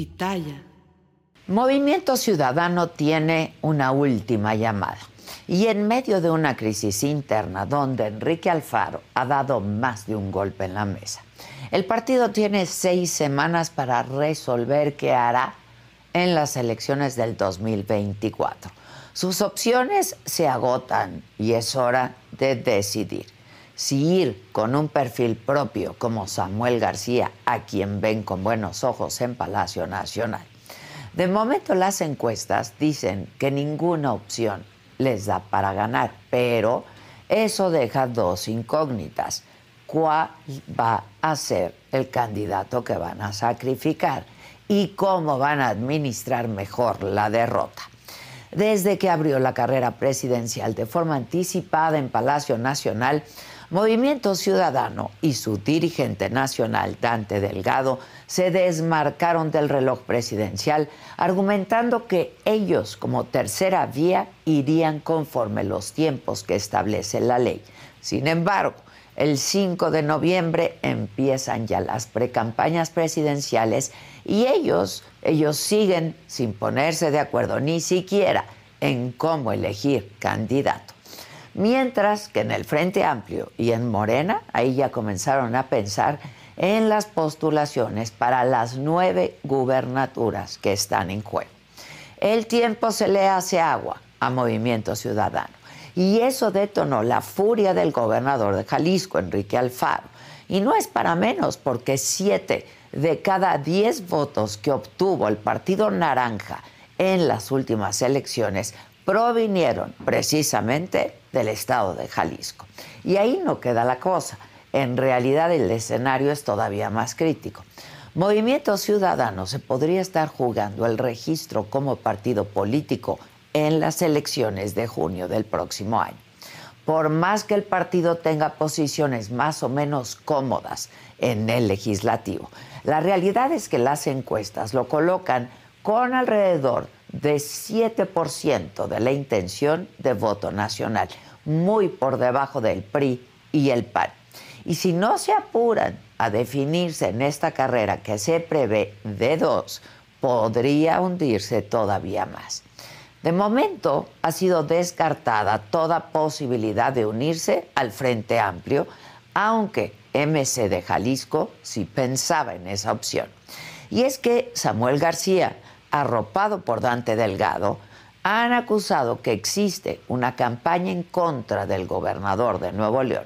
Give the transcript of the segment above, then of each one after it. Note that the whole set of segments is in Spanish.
pitaya. Movimiento Ciudadano tiene una última llamada. Y en medio de una crisis interna donde Enrique Alfaro ha dado más de un golpe en la mesa, el partido tiene seis semanas para resolver qué hará en las elecciones del 2024. Sus opciones se agotan y es hora de decidir si ir con un perfil propio como Samuel García, a quien ven con buenos ojos en Palacio Nacional. De momento las encuestas dicen que ninguna opción les da para ganar, pero eso deja dos incógnitas. ¿Cuál va a ser el candidato que van a sacrificar? ¿Y cómo van a administrar mejor la derrota? Desde que abrió la carrera presidencial de forma anticipada en Palacio Nacional, Movimiento Ciudadano y su dirigente nacional, Dante Delgado, se desmarcaron del reloj presidencial, argumentando que ellos, como tercera vía, irían conforme los tiempos que establece la ley. Sin embargo, el 5 de noviembre empiezan ya las precampañas presidenciales y ellos, ellos siguen sin ponerse de acuerdo ni siquiera en cómo elegir candidato. Mientras que en el Frente Amplio y en Morena, ahí ya comenzaron a pensar en las postulaciones para las nueve gubernaturas que están en juego. El tiempo se le hace agua a Movimiento Ciudadano y eso detonó la furia del gobernador de Jalisco, Enrique Alfaro. Y no es para menos porque siete de cada diez votos que obtuvo el Partido Naranja en las últimas elecciones provinieron precisamente del estado de Jalisco. Y ahí no queda la cosa. En realidad el escenario es todavía más crítico. Movimiento Ciudadano se podría estar jugando el registro como partido político en las elecciones de junio del próximo año. Por más que el partido tenga posiciones más o menos cómodas en el legislativo, la realidad es que las encuestas lo colocan con alrededor de 7% de la intención de voto nacional, muy por debajo del PRI y el PAN. Y si no se apuran a definirse en esta carrera que se prevé de dos, podría hundirse todavía más. De momento ha sido descartada toda posibilidad de unirse al Frente Amplio, aunque MC de Jalisco sí pensaba en esa opción. Y es que Samuel García, arropado por Dante Delgado, han acusado que existe una campaña en contra del gobernador de Nuevo León.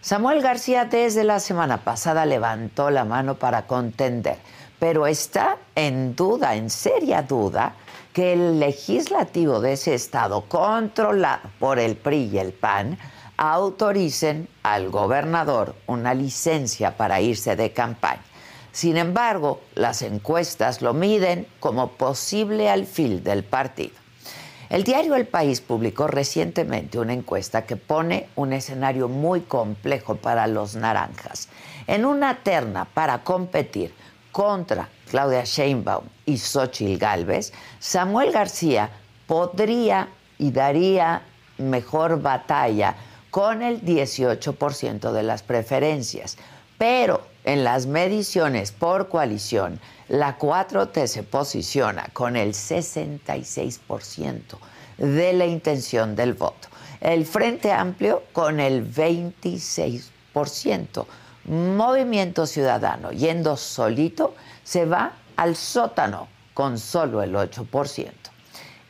Samuel García desde la semana pasada levantó la mano para contender, pero está en duda, en seria duda, que el legislativo de ese estado, controlado por el PRI y el PAN, autoricen al gobernador una licencia para irse de campaña. Sin embargo, las encuestas lo miden como posible alfil del partido. El diario El País publicó recientemente una encuesta que pone un escenario muy complejo para los naranjas. En una terna para competir contra Claudia Sheinbaum y Xochitl Gálvez, Samuel García podría y daría mejor batalla con el 18% de las preferencias. Pero en las mediciones por coalición, la 4T se posiciona con el 66% de la intención del voto. El Frente Amplio con el 26%. Movimiento Ciudadano, yendo solito, se va al sótano con solo el 8%.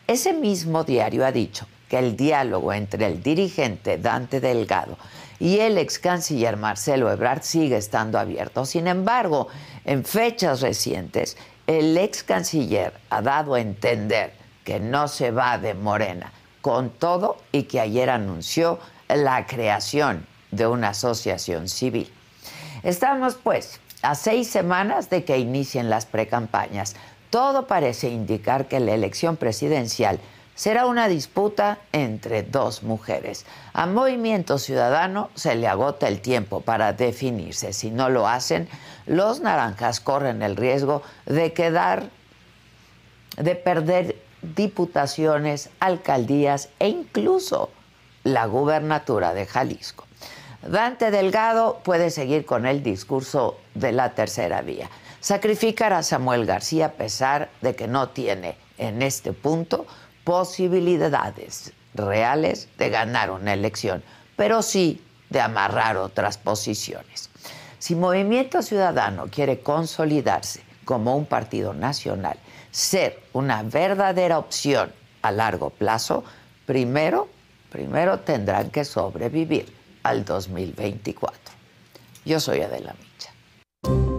Ese mismo diario ha dicho que el diálogo entre el dirigente Dante Delgado y el ex canciller Marcelo Ebrard sigue estando abierto. Sin embargo, en fechas recientes, el ex canciller ha dado a entender que no se va de Morena, con todo y que ayer anunció la creación de una asociación civil. Estamos pues a seis semanas de que inicien las precampañas. Todo parece indicar que la elección presidencial será una disputa entre dos mujeres. A Movimiento Ciudadano se le agota el tiempo para definirse. Si no lo hacen, los naranjas corren el riesgo de quedar, de perder diputaciones, alcaldías e incluso la gubernatura de Jalisco. Dante Delgado puede seguir con el discurso de la tercera vía. sacrificar a Samuel García a pesar de que no tiene en este punto posibilidades reales de ganar una elección, pero sí de amarrar otras posiciones. Si Movimiento Ciudadano quiere consolidarse como un partido nacional, ser una verdadera opción a largo plazo, primero, primero tendrán que sobrevivir al 2024. Yo soy Adela Micha.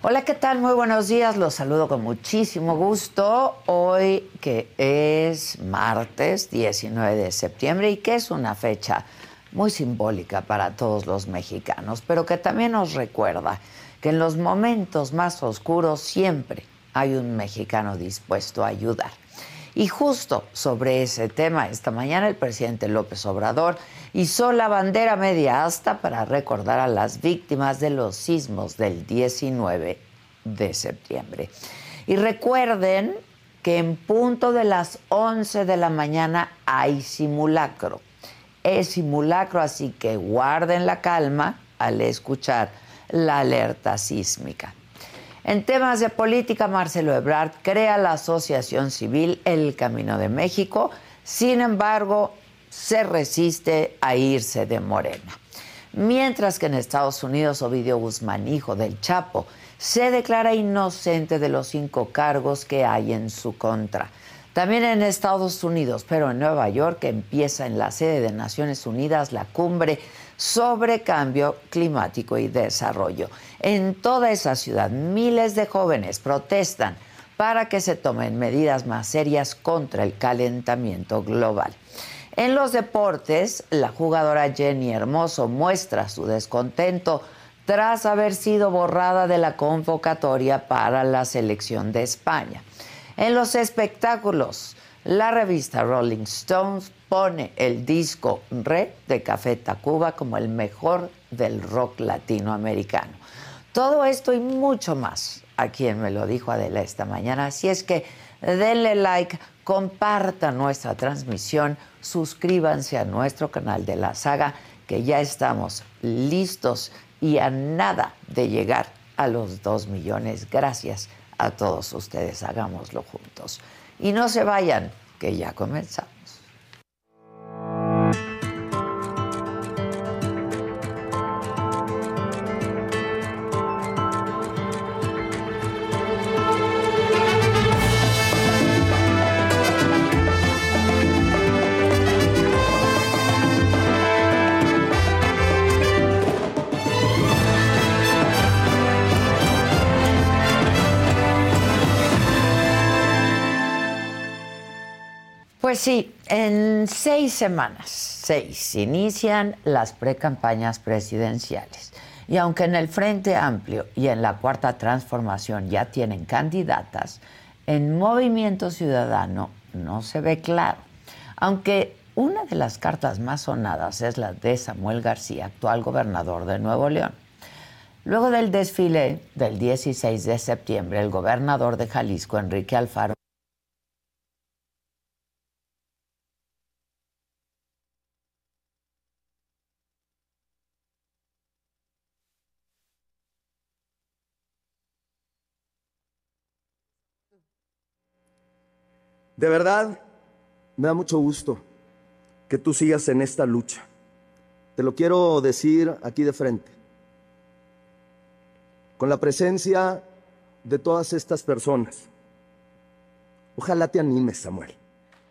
Hola, ¿qué tal? Muy buenos días. Los saludo con muchísimo gusto. Hoy que es martes 19 de septiembre y que es una fecha muy simbólica para todos los mexicanos, pero que también nos recuerda que en los momentos más oscuros siempre hay un mexicano dispuesto a ayudar. Y justo sobre ese tema, esta mañana el presidente López Obrador hizo la bandera media asta para recordar a las víctimas de los sismos del 19 de septiembre. Y recuerden que en punto de las 11 de la mañana hay simulacro. Es simulacro, así que guarden la calma al escuchar la alerta sísmica. En temas de política, Marcelo Ebrard crea la Asociación Civil El Camino de México, sin embargo, se resiste a irse de Morena. Mientras que en Estados Unidos, Ovidio Guzmán, hijo del Chapo, se declara inocente de los cinco cargos que hay en su contra. También en Estados Unidos, pero en Nueva York, empieza en la sede de Naciones Unidas la cumbre sobre cambio climático y desarrollo. En toda esa ciudad, miles de jóvenes protestan para que se tomen medidas más serias contra el calentamiento global. En los deportes, la jugadora Jenny Hermoso muestra su descontento tras haber sido borrada de la convocatoria para la selección de España. En los espectáculos, la revista Rolling Stones pone el disco Red de Café Tacuba como el mejor del rock latinoamericano. Todo esto y mucho más a quien me lo dijo Adela esta mañana. Así es que denle like, compartan nuestra transmisión, suscríbanse a nuestro canal de la saga, que ya estamos listos y a nada de llegar a los dos millones. Gracias a todos ustedes, hagámoslo juntos. Y no se vayan, que ya comenzamos. Pues sí, en seis semanas, seis, inician las precampañas presidenciales. Y aunque en el Frente Amplio y en la Cuarta Transformación ya tienen candidatas, en Movimiento Ciudadano no se ve claro. Aunque una de las cartas más sonadas es la de Samuel García, actual gobernador de Nuevo León. Luego del desfile del 16 de septiembre, el gobernador de Jalisco, Enrique Alfaro, De verdad, me da mucho gusto que tú sigas en esta lucha. Te lo quiero decir aquí de frente. Con la presencia de todas estas personas. Ojalá te animes, Samuel.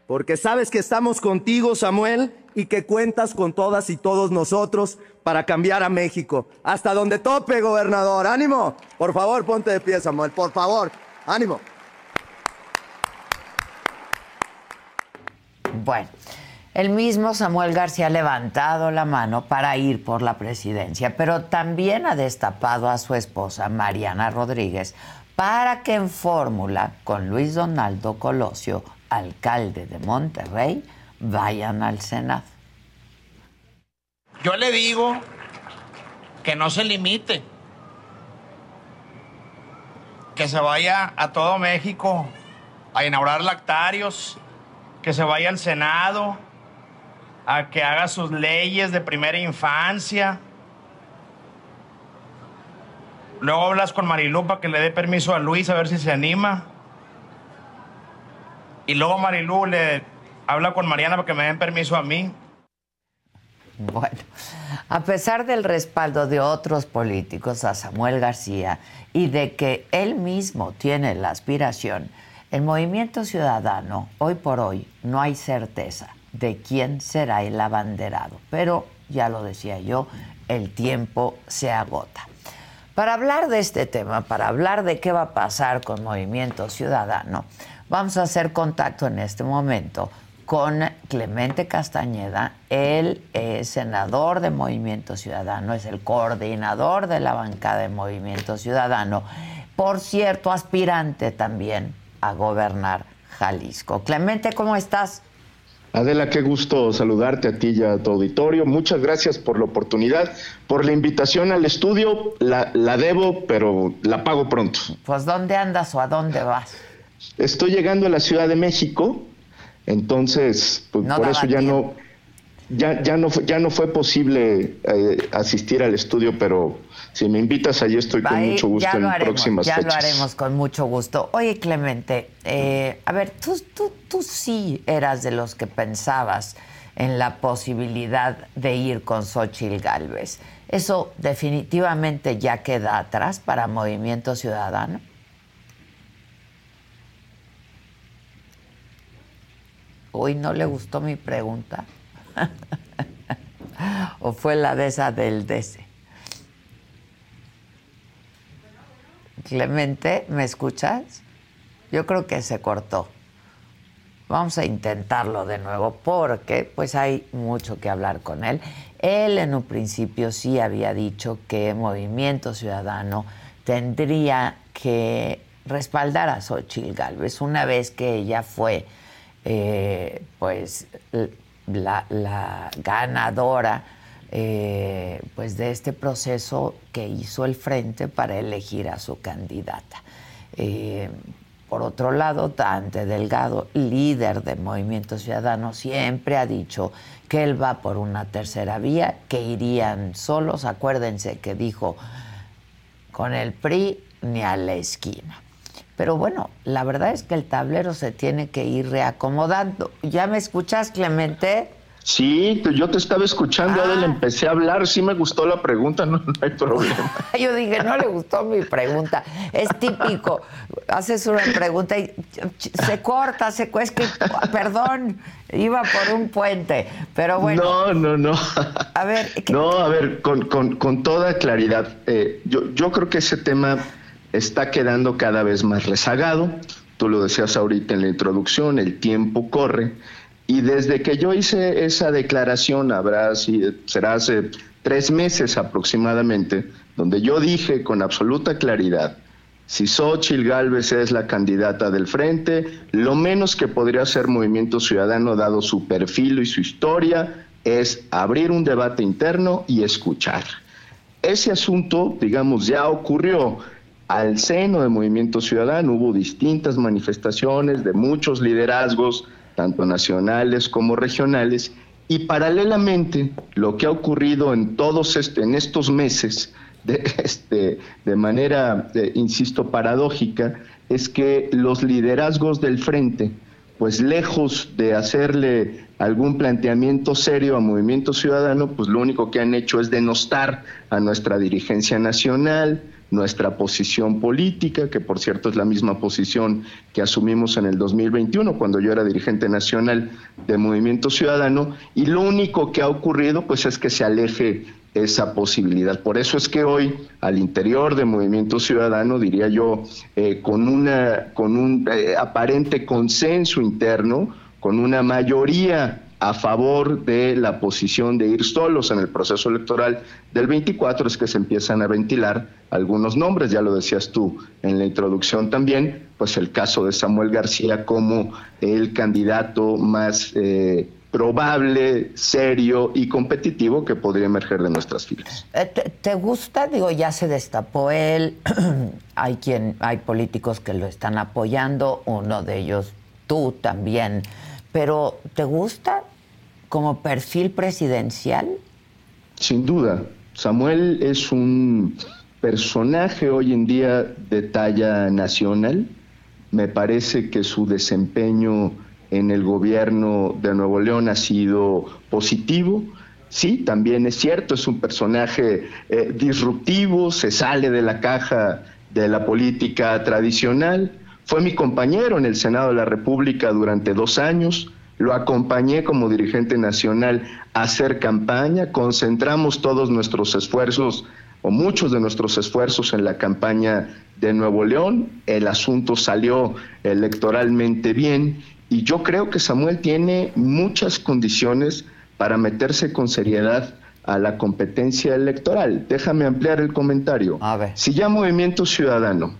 Porque sabes que estamos contigo, Samuel, y que cuentas con todas y todos nosotros para cambiar a México. Hasta donde tope, gobernador. Ánimo. Por favor, ponte de pie, Samuel. Por favor. Ánimo. Bueno, el mismo Samuel García ha levantado la mano para ir por la presidencia, pero también ha destapado a su esposa Mariana Rodríguez para que en fórmula con Luis Donaldo Colosio, alcalde de Monterrey, vayan al Senado. Yo le digo que no se limite, que se vaya a todo México a inaugurar lactarios, que se vaya al Senado, a que haga sus leyes de primera infancia. Luego hablas con Marilu para que le dé permiso a Luis a ver si se anima. Y luego Marilu le habla con Mariana para que me den permiso a mí. Bueno, a pesar del respaldo de otros políticos a Samuel García y de que él mismo tiene la aspiración, el movimiento ciudadano, hoy por hoy, no hay certeza de quién será el abanderado. Pero, ya lo decía yo, el tiempo se agota. Para hablar de este tema, para hablar de qué va a pasar con Movimiento Ciudadano, vamos a hacer contacto en este momento con Clemente Castañeda. Él es senador de Movimiento Ciudadano, es el coordinador de la bancada de Movimiento Ciudadano. Por cierto, aspirante también a gobernar Jalisco. Clemente, ¿cómo estás? Adela, qué gusto saludarte a ti y a tu auditorio. Muchas gracias por la oportunidad, por la invitación al estudio. La, la debo, pero la pago pronto. Pues ¿dónde andas o a dónde vas? Estoy llegando a la Ciudad de México, entonces pues, por eso ya no, ya, ya, no, ya no fue posible eh, asistir al estudio, pero si me invitas, allí estoy con mucho gusto en haremos, próximas ya fechas. Ya lo haremos con mucho gusto. Oye, Clemente, eh, a ver, tú, tú, tú sí eras de los que pensabas en la posibilidad de ir con Xochitl Galvez. ¿Eso definitivamente ya queda atrás para Movimiento Ciudadano? Hoy no le gustó mi pregunta. ¿O fue la de esa del DC? Clemente, ¿me escuchas? Yo creo que se cortó. Vamos a intentarlo de nuevo porque pues hay mucho que hablar con él. Él en un principio sí había dicho que Movimiento Ciudadano tendría que respaldar a Xochitl Galvez una vez que ella fue eh, pues la, ganadora eh, pues de este proceso que hizo el Frente para elegir a su candidata. Eh, por otro lado, Dante Delgado, líder del Movimiento Ciudadano, siempre ha dicho que él va por una tercera vía, que irían solos. Acuérdense que dijo con el PRI ni a la esquina. Pero bueno, la verdad es que el tablero se tiene que ir reacomodando. ¿Ya me escuchas, Clemente? Sí, yo te estaba escuchando, Adel, Ah. empecé a hablar, sí me gustó la pregunta, no, no hay problema. Yo dije, no le gustó mi pregunta. Es típico. Haces una pregunta y se corta, se es que, perdón, iba por un puente. Pero bueno, No, no, no. a ver, ¿qué- No, a ver, con, con- con toda claridad, eh, yo, yo creo que ese tema está quedando cada vez más rezagado. Tú lo decías ahorita en la introducción, el tiempo corre. Y desde que yo hice esa declaración, habrá, será hace tres meses aproximadamente, donde yo dije con absoluta claridad, si Xochitl Gálvez es la candidata del frente, lo menos que podría hacer Movimiento Ciudadano, dado su perfil y su historia, es abrir un debate interno y escuchar. Ese asunto, digamos, ya ocurrió al seno de Movimiento Ciudadano, hubo distintas manifestaciones de muchos liderazgos, tanto nacionales como regionales, y paralelamente lo que ha ocurrido en todos est- en estos meses, de, este, de manera, eh, insisto, paradójica, es que los liderazgos del frente, pues lejos de hacerle algún planteamiento serio a Movimiento Ciudadano, pues lo único que han hecho es denostar a nuestra dirigencia nacional, nuestra posición política, que por cierto es la misma posición que asumimos en el 2021 cuando yo era dirigente nacional de Movimiento Ciudadano, y lo único que ha ocurrido pues es que se aleje esa posibilidad. Por eso es que hoy al interior de Movimiento Ciudadano, diría yo, eh, con, una, con un eh, aparente consenso interno, con una mayoría a favor de la posición de ir solos en el proceso electoral del 24 es que se empiezan a ventilar algunos nombres, ya lo decías tú en la introducción también, pues el caso de Samuel García como el candidato más eh, probable, serio y competitivo que podría emerger de nuestras filas. Eh, ¿Te, te gusta? Digo, ya se destapó él. hay quien, hay políticos que lo están apoyando, uno de ellos tú también. Pero ¿te gusta como perfil presidencial? Sin duda. Samuel es un personaje hoy en día de talla nacional. Me parece que su desempeño en el gobierno de Nuevo León ha sido positivo. Sí, también es cierto, es un personaje eh, disruptivo, se sale de la caja de la política tradicional. Fue mi compañero en el Senado de la República durante dos años. Lo acompañé como dirigente nacional a hacer campaña. Concentramos todos nuestros esfuerzos o muchos de nuestros esfuerzos en la campaña de Nuevo León. El asunto salió electoralmente bien y yo creo que Samuel tiene muchas condiciones para meterse con seriedad a la competencia electoral. Déjame ampliar el comentario. Si ya Movimiento Ciudadano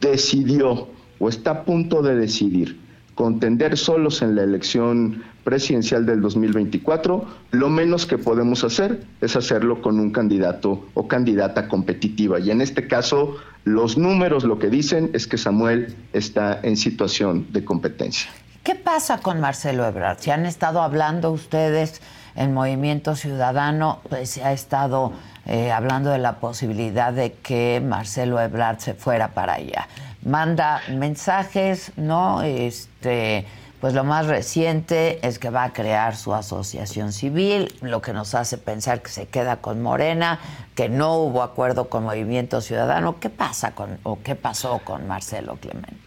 decidió o está a punto de decidir contender solos en la elección presidencial del 2024, lo menos que podemos hacer es hacerlo con un candidato o candidata competitiva. Y en este caso, los números lo que dicen es que Samuel está en situación de competencia. ¿Qué pasa con Marcelo Ebrard? Si han estado hablando ustedes en Movimiento Ciudadano, pues se ha estado eh, hablando de la posibilidad de que Marcelo Ebrard se fuera para allá. Manda mensajes, ¿no? Este, pues lo más reciente es que va a crear su asociación civil, lo que nos hace pensar que se queda con Morena, que no hubo acuerdo con Movimiento Ciudadano. ¿Qué pasa con o qué pasó con Marcelo Clemente?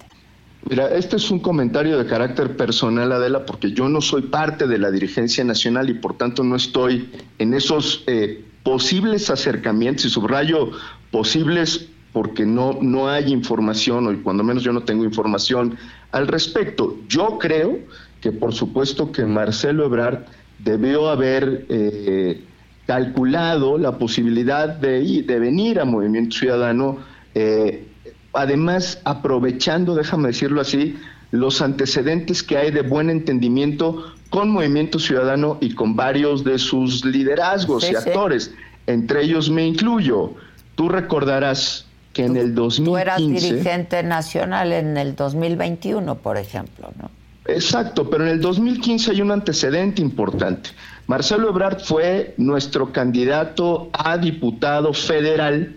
Mira, este es un comentario de carácter personal, Adela, porque yo no soy parte de la dirigencia nacional y por tanto no estoy en esos eh, posibles acercamientos, y subrayo posibles porque no, no hay información, o cuando menos yo no tengo información al respecto. Yo creo que por supuesto que Marcelo Ebrard debió haber eh, calculado la posibilidad de, de venir a Movimiento Ciudadano eh, además aprovechando, déjame decirlo así, los antecedentes que hay de buen entendimiento con Movimiento Ciudadano y con varios de sus liderazgos y actores. Entre ellos me incluyo. Tú recordarás que en el 2015... Tú eras dirigente nacional en el 2021, por ejemplo, ¿no? Exacto, pero en el 2015 hay un antecedente importante. Marcelo Ebrard fue nuestro candidato a diputado federal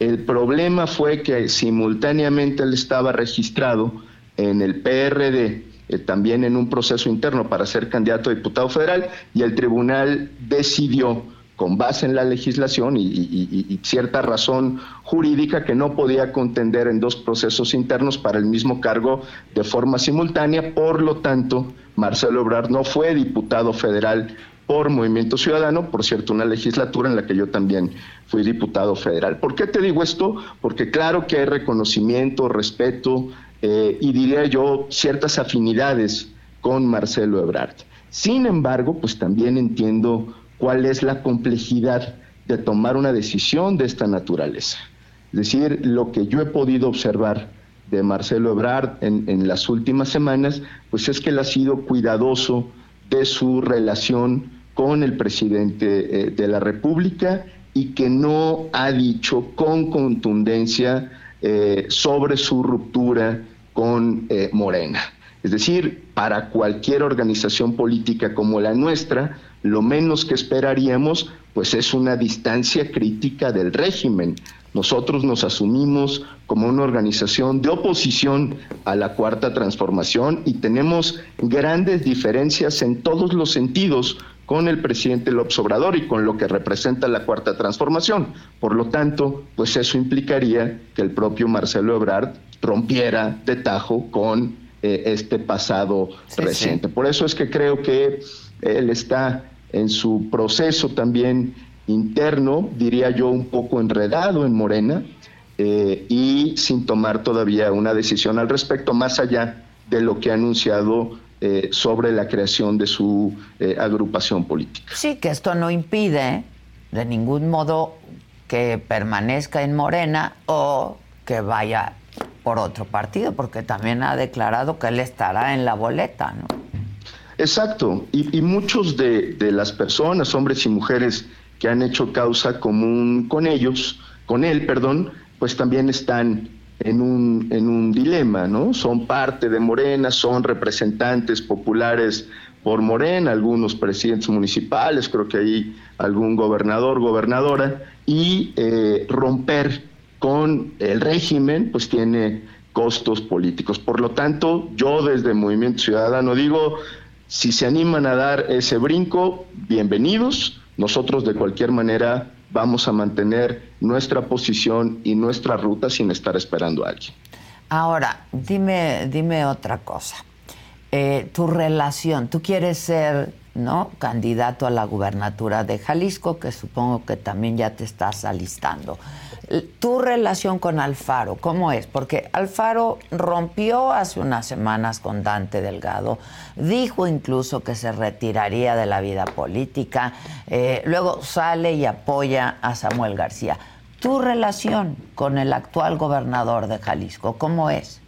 el problema fue que simultáneamente él estaba registrado en el PRD, eh, también en un proceso interno para ser candidato a diputado federal, y el tribunal decidió, con base en la legislación y, cierta razón jurídica, que no podía contender en dos procesos internos para el mismo cargo de forma simultánea. Por lo tanto, Marcelo Obrar no fue diputado federal por Movimiento Ciudadano, por cierto, una legislatura en la que yo también fui diputado federal. ¿Por qué te digo esto? Porque claro que hay reconocimiento, respeto eh, y diría yo ciertas afinidades con Marcelo Ebrard. Sin embargo, pues también entiendo cuál es la complejidad de tomar una decisión de esta naturaleza. Es decir, lo que yo he podido observar de Marcelo Ebrard en, las últimas semanas, pues es que él ha sido cuidadoso de su relación con el presidente eh, de la República y que no ha dicho con contundencia eh, sobre su ruptura con eh, Morena. Es decir, para cualquier organización política como la nuestra, lo menos que esperaríamos pues es una distancia crítica del régimen. Nosotros nos asumimos como una organización de oposición a la cuarta transformación y tenemos grandes diferencias en todos los sentidos con el presidente López Obrador y con lo que representa la cuarta transformación. Por lo tanto, pues eso implicaría que el propio Marcelo Ebrard rompiera de tajo con eh, este pasado reciente. Por eso es que creo que él está en su proceso también interno, diría yo, un poco enredado en Morena eh, y sin tomar todavía una decisión al respecto, más allá de lo que ha anunciado eh, sobre la creación de su eh, agrupación política. Sí, que esto no impide de ningún modo que permanezca en Morena o que vaya por otro partido, porque también ha declarado que él estará en la boleta, ¿no? Exacto, y, y muchos de, las personas, hombres y mujeres que han hecho causa común con ellos, con él, perdón, pues también están en un, en un dilema, ¿no? Son parte de Morena, son representantes populares por Morena, algunos presidentes municipales, creo que hay algún gobernador, gobernadora, y eh, romper con el régimen, pues tiene costos políticos. Por lo tanto, yo desde Movimiento Ciudadano digo, si se animan a dar ese brinco, bienvenidos. Nosotros de cualquier manera vamos a mantener nuestra posición y nuestra ruta sin estar esperando a alguien. Ahora, dime, dime otra cosa. Eh, tu relación, tú quieres ser ¿no? candidato a la gubernatura de Jalisco, que supongo que también ya te estás alistando. Tu relación con Alfaro, ¿cómo es? Porque Alfaro rompió hace unas semanas con Dante Delgado, dijo incluso que se retiraría de la vida política, eh, luego sale y apoya a Samuel García. Tu relación con el actual gobernador de Jalisco, ¿cómo es?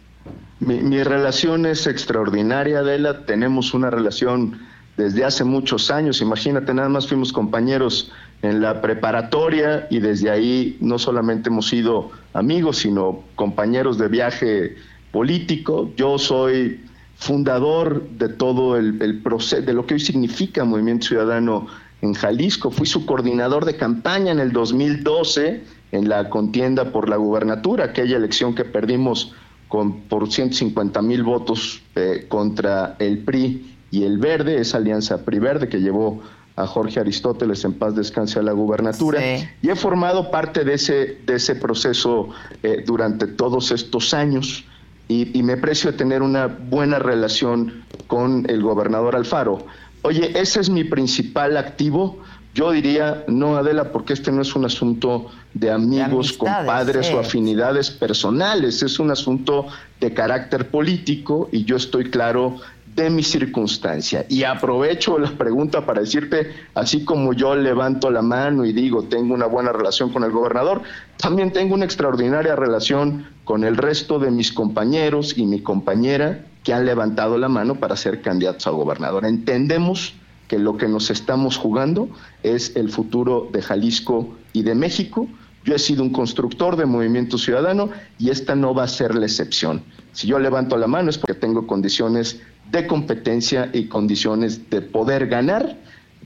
Mi, relación es extraordinaria, Adela. Tenemos una relación desde hace muchos años. Imagínate, nada más fuimos compañeros en la preparatoria y desde ahí no solamente hemos sido amigos, sino compañeros de viaje político. Yo soy fundador de todo el, el proceso, de lo que hoy significa Movimiento Ciudadano en Jalisco. Fui su coordinador de campaña en el 2012 en la contienda por la gubernatura, aquella elección que perdimos con, por 150 mil votos eh, contra el PRI y el Verde, esa alianza PRI-Verde que llevó a Jorge Aristóteles en paz descanse a la gubernatura y he formado parte de ese, de ese proceso eh, durante todos estos años y, y, me aprecio tener una buena relación con el gobernador Alfaro. Oye, ese es mi principal activo. Yo diría, no, Adela, porque este no es un asunto de amigos, compadres o afinidades personales, es un asunto de carácter político y yo estoy claro de mi circunstancia. Y aprovecho la pregunta para decirte, así como yo levanto la mano y digo, tengo una buena relación con el gobernador, también tengo una extraordinaria relación con el resto de mis compañeros y mi compañera que han levantado la mano para ser candidatos a gobernador. Entendemos que lo que nos estamos jugando es el futuro de Jalisco y de México. Yo he sido un constructor de movimiento ciudadano y esta no va a ser la excepción. Si yo levanto la mano es porque tengo condiciones de competencia y condiciones de poder ganar,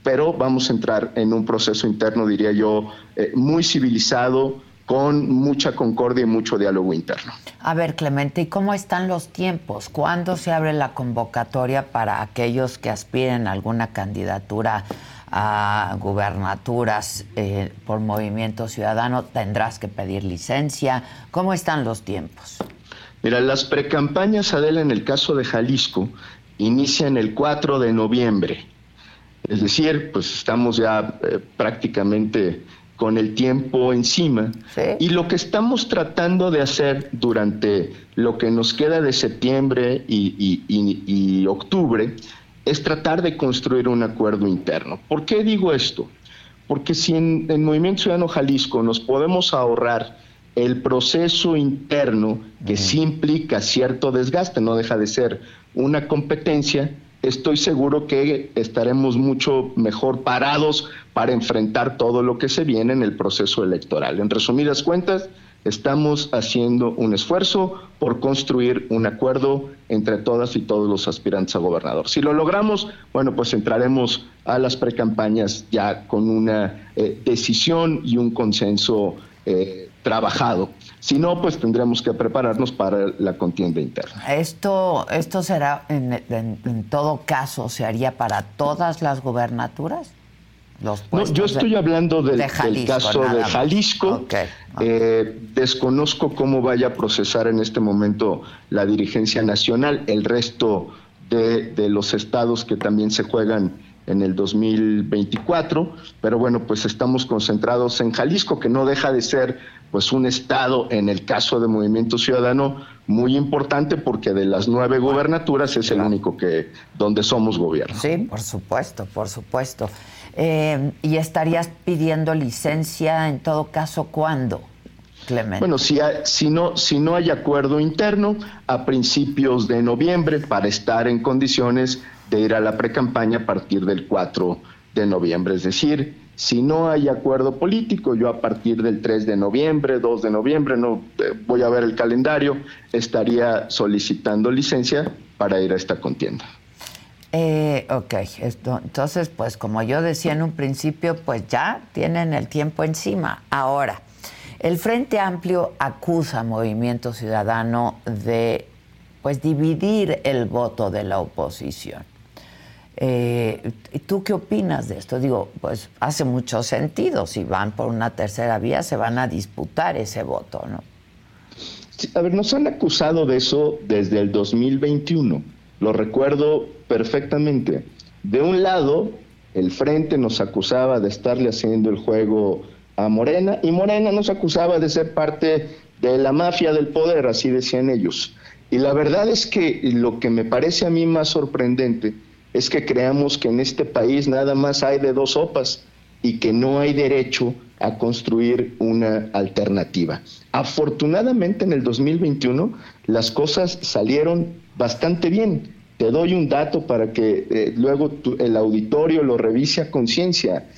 pero vamos a entrar en un proceso interno, diría yo, eh, muy civilizado, con mucha concordia y mucho diálogo interno. A ver, Clemente, ¿y cómo están los tiempos? ¿Cuándo se abre la convocatoria para aquellos que aspiren a alguna candidatura a gubernaturas eh, por movimiento ciudadano? ¿Tendrás que pedir licencia? ¿Cómo están los tiempos? Mira, las precampañas, Adela, en el caso de Jalisco, inician el 4 de noviembre. Es decir, pues estamos ya eh, prácticamente con el tiempo encima. Y lo que estamos tratando de hacer durante lo que nos queda de septiembre y, octubre es tratar de construir un acuerdo interno. ¿Por qué digo esto? Porque si en el Movimiento Ciudadano Jalisco nos podemos ahorrar el proceso interno que sí implica cierto desgaste, no deja de ser una competencia, estoy seguro que estaremos mucho mejor parados para enfrentar todo lo que se viene en el proceso electoral. En resumidas cuentas, estamos haciendo un esfuerzo por construir un acuerdo entre todas y todos los aspirantes a gobernador. Si lo logramos, bueno, pues entraremos a las precampañas ya con una eh, decisión y un consenso eh, trabajado. Si no, pues tendremos que prepararnos para la contienda interna. ¿Esto, esto será, en, todo caso, se haría para todas las no, yo estoy hablando del, caso de Jalisco. Eh, desconozco cómo vaya a procesar en este momento la dirigencia nacional, el resto de, de los estados que también se juegan en el 2024, pero bueno, pues estamos concentrados en Jalisco, que no deja de ser pues un estado, en el caso de Movimiento Ciudadano, muy importante porque de las nueve gubernaturas es el único que donde somos gobierno. Sí, por supuesto, por supuesto. Eh, ¿Y estarías pidiendo licencia en todo caso cuándo? Clemente. Bueno, si, si, no, si no hay acuerdo interno, a principios de noviembre para estar en condiciones de ir a la precampaña a partir del 4 de noviembre. Es decir, si no hay acuerdo político, yo a partir del 3 de noviembre, 2 de noviembre, no eh, voy a ver el calendario, estaría solicitando licencia para ir a esta contienda. Eh, ok, entonces, pues como yo decía en un principio, pues ya tienen el tiempo encima. Ahora, el Frente Amplio acusa a Movimiento Ciudadano de pues dividir el voto de la oposición. Eh, ¿Tú qué opinas de esto? Digo, pues hace mucho sentido. Si van por una tercera vía, se van a disputar ese voto, ¿no? a ver, nos han acusado de eso desde el 2021. Lo recuerdo perfectamente. De un lado, el Frente nos acusaba de estarle haciendo el juego a Morena y Morena nos acusaba de ser parte de la mafia del poder, así decían ellos. Y la verdad es que lo que me parece a mí más sorprendente es que creamos que en este país nada más hay de dos sopas y que no hay derecho a construir una alternativa. Afortunadamente en el 2021 las cosas salieron bastante bien. Te doy un dato para que eh, luego el auditorio lo revise a conciencia.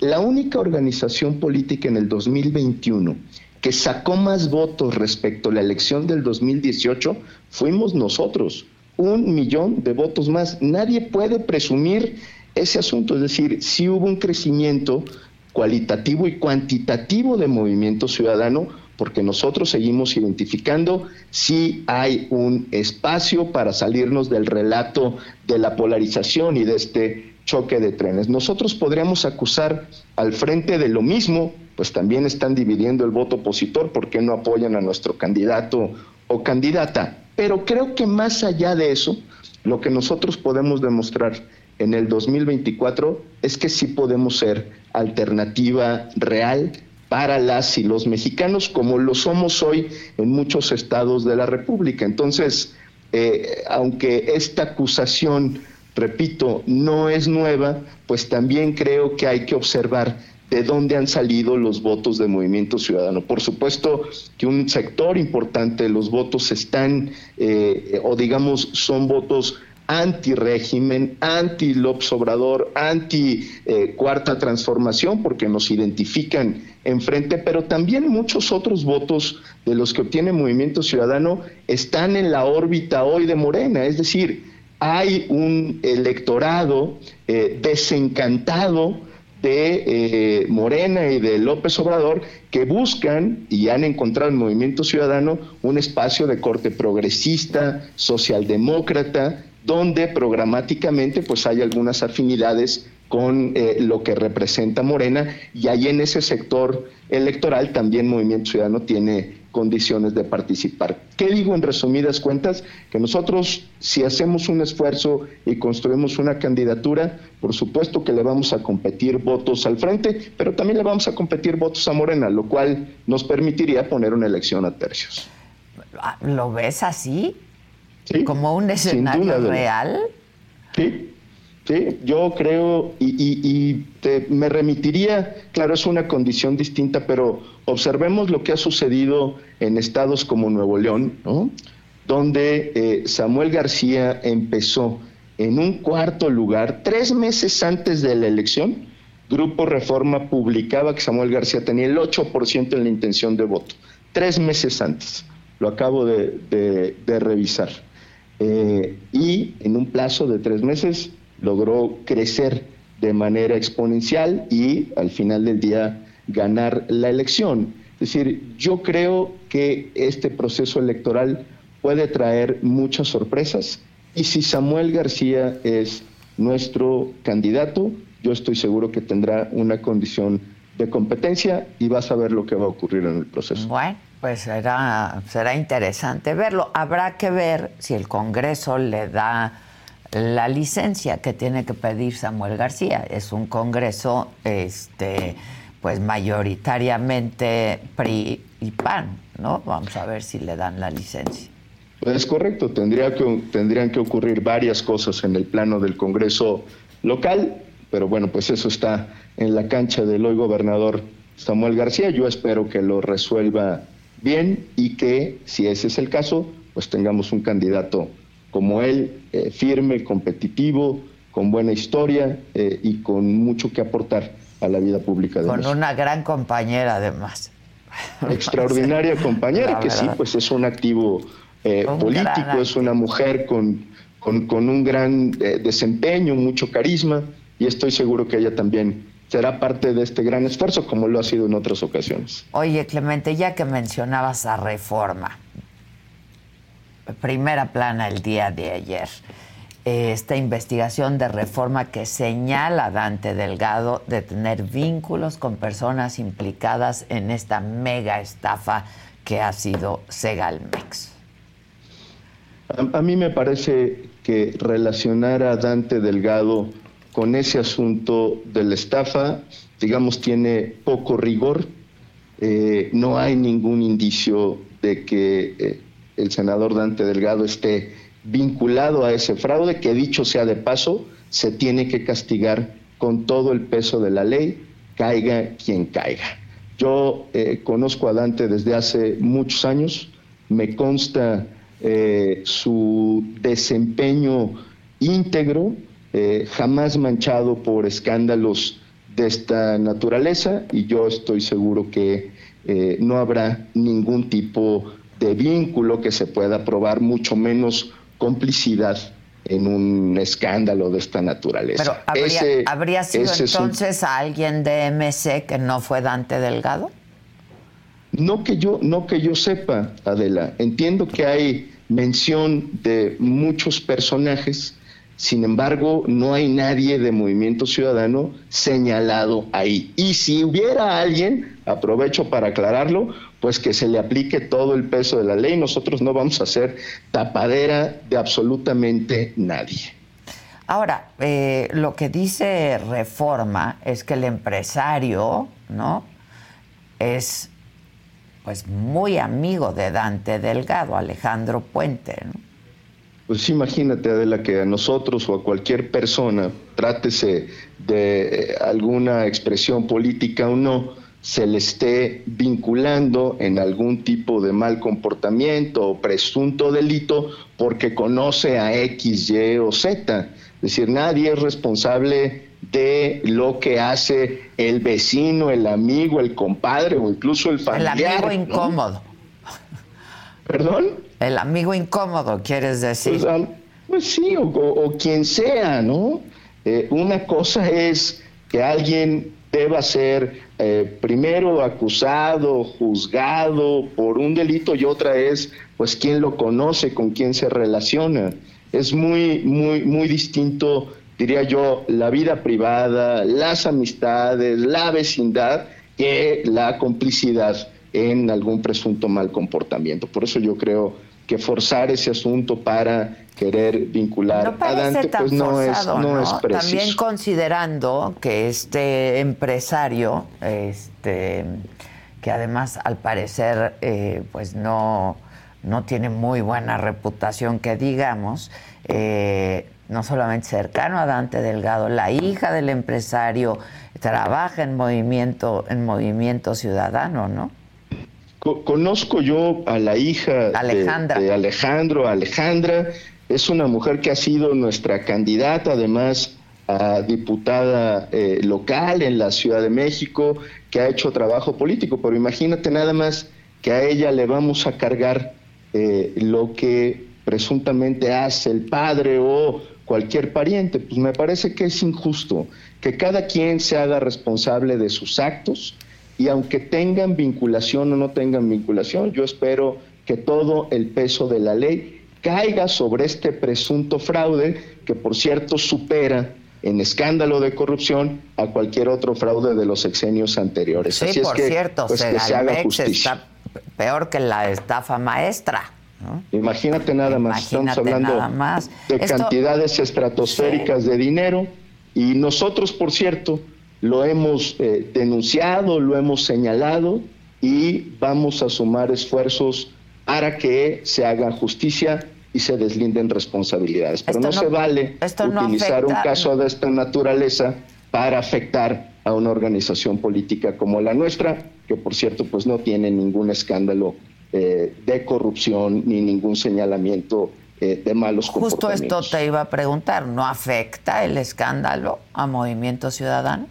La única organización política en el 2021 que sacó más votos respecto a la elección del 2018 fuimos nosotros. Un millón de votos más. Nadie puede presumir ese asunto. Es decir, si hubo un crecimiento cualitativo y cuantitativo de movimiento ciudadano, porque nosotros seguimos identificando si hay un espacio para salirnos del relato de la polarización y de este choque de trenes. Nosotros podríamos acusar al frente de lo mismo, pues también están dividiendo el voto opositor porque no apoyan a nuestro candidato o candidata. Pero creo que más allá de eso, lo que nosotros podemos demostrar en el 2024 es que sí podemos ser alternativa real para las y los mexicanos, como lo somos hoy en muchos estados de la República. Entonces, eh, aunque esta acusación, repito, no es nueva, pues también creo que hay que observar de dónde han salido los votos de Movimiento Ciudadano. Por supuesto que un sector importante de los votos están, eh, o digamos, son votos anti-régimen, anti-López Obrador, anti-Cuarta Transformación, porque nos identifican enfrente, pero también muchos otros votos de los que obtiene Movimiento Ciudadano están en la órbita hoy de Morena, es decir, hay un electorado eh, desencantado de eh, Morena y de López Obrador que buscan y han encontrado en Movimiento Ciudadano un espacio de corte progresista, socialdemócrata, donde programáticamente pues hay algunas afinidades con eh, lo que representa Morena y ahí en ese sector electoral también Movimiento Ciudadano tiene condiciones de participar. ¿Qué digo en resumidas cuentas? Que nosotros si hacemos un esfuerzo y construimos una candidatura, por supuesto que le vamos a competir votos al frente, pero también le vamos a competir votos a Morena, lo cual nos permitiría poner una elección a tercios. ¿Lo ves así? Como un escenario real. Sí, sí, yo creo y, me remitiría, claro, es una condición distinta, pero observemos lo que ha sucedido en estados como Nuevo León, ¿no? donde eh, Samuel García empezó en un cuarto lugar tres meses antes de la elección. Grupo Reforma publicaba que Samuel García tenía el 8% en la intención de voto, tres meses antes. Lo acabo de revisar. Eh, y en un plazo de tres meses logró crecer de manera exponencial y al final del día ganar la elección. Es decir, yo creo que este proceso electoral puede traer muchas sorpresas y si Samuel García es nuestro candidato, yo estoy seguro que tendrá una condición de competencia y vas a ver lo que va a ocurrir en el proceso. Pues será, será interesante verlo. Habrá que ver si el Congreso le da la licencia que tiene que pedir Samuel García. Es un Congreso este, pues mayoritariamente PRI y PAN, ¿no? Vamos a ver si le dan la licencia. Pues es correcto, Tendría que, tendrían que ocurrir varias cosas en el plano del Congreso local, pero bueno, pues eso está en la cancha del hoy gobernador Samuel García. Yo espero que lo resuelva bien y que, si ese es el caso, pues tengamos un candidato como él, eh, firme, competitivo, con buena historia eh, y con mucho que aportar a la vida pública de Con una gran compañera, además. Extraordinaria compañera, que sí, pues es un activo eh, político, es una mujer con con, un gran eh, desempeño, mucho carisma, y estoy seguro que ella también será parte de este gran esfuerzo, como lo ha sido en otras ocasiones. Oye, Clemente, ya que mencionabas a Reforma, primera plana el día de ayer, eh, esta investigación de reforma que señala a Dante Delgado de tener vínculos con personas implicadas en esta mega estafa que ha sido Segalmex. A, mí me parece que relacionar a Dante Delgado con ese asunto de la estafa, digamos, tiene poco rigor. Eh, no hay ningún indicio de que eh, el senador Dante Delgado esté vinculado a ese fraude, que dicho sea de paso, se tiene que castigar con todo el peso de la ley, caiga quien caiga. Yo eh, conozco a Dante desde hace muchos años, me consta su desempeño íntegro, eh, jamás manchado por escándalos de esta naturaleza y yo estoy seguro que eh, no habrá ningún tipo de vínculo que se pueda probar, mucho menos complicidad en un escándalo de esta naturaleza. Pero ¿habría, sido entonces a alguien de MC que no fue Dante Delgado? No que yo, no que yo sepa, Adela. Entiendo que hay mención de muchos personajes, sin embargo, no hay nadie de Movimiento Ciudadano señalado ahí. Y si hubiera alguien, aprovecho para aclararlo, pues que se le aplique todo el peso de la ley. Nosotros no vamos a ser tapadera de absolutamente nadie. Ahora, eh, lo que dice Reforma es que el empresario, ¿no? Es pues muy amigo de Dante Delgado, Alejandro Puente. ¿no? Pues imagínate, Adela, que a nosotros o a cualquier persona, trátese de eh, alguna expresión política o no, se le esté vinculando en algún tipo de mal comportamiento o presunto delito porque conoce a X, Y o Z. Es decir, nadie es responsable de lo que hace el vecino, el amigo, el compadre o incluso el familiar. El amigo incómodo. ¿Perdón? El amigo incómodo, quieres decir. Pues, pues sí, o, quien sea, ¿no? Eh, una cosa es que alguien deba ser eh, primero acusado, juzgado por un delito y otra es, pues, quién lo conoce, con quién se relaciona. Es muy, muy, muy distinto diría yo, la vida privada, las amistades, la vecindad, que la complicidad en algún presunto mal comportamiento. Por eso yo creo que forzar ese asunto para querer vincular a Dante pues no es no, es preciso. También considerando que este empresario este que además al parecer eh, pues no no tiene muy buena reputación que digamos eh, no solamente cercano a Dante Delgado, la hija del empresario trabaja en movimiento, en movimiento ciudadano, ¿no? Conozco yo a la hija De, Alejandro, Alejandra, es una mujer que ha sido nuestra candidata, además a diputada eh, local en la Ciudad de México, que ha hecho trabajo político, pero imagínate nada más que a ella le vamos a cargar eh, lo que presuntamente hace el padre o cualquier pariente. Pues me parece que es injusto que cada quien se haga responsable de sus actos y aunque tengan vinculación o no tengan vinculación, yo espero que todo el peso de la ley caiga sobre este presunto fraude que por cierto supera en escándalo de corrupción a cualquier otro fraude de los sexenios anteriores. Sí, por cierto, pues, se haga justicia. está peor que la estafa maestra. Imagínate nada más, estamos hablando de cantidades estratosféricas de dinero y nosotros, por cierto, lo hemos eh, denunciado, lo hemos señalado y vamos a sumar esfuerzos para que se haga justicia y se deslinden responsabilidades. Pero no, se vale utilizar un caso de esta naturaleza para afectar a una organización política como la nuestra, que por cierto pues no tiene ningún escándalo eh, de corrupción ni ningún señalamiento eh, de malos comportamientos. Justo esto te iba a preguntar, ¿no afecta el escándalo a Movimiento Ciudadano?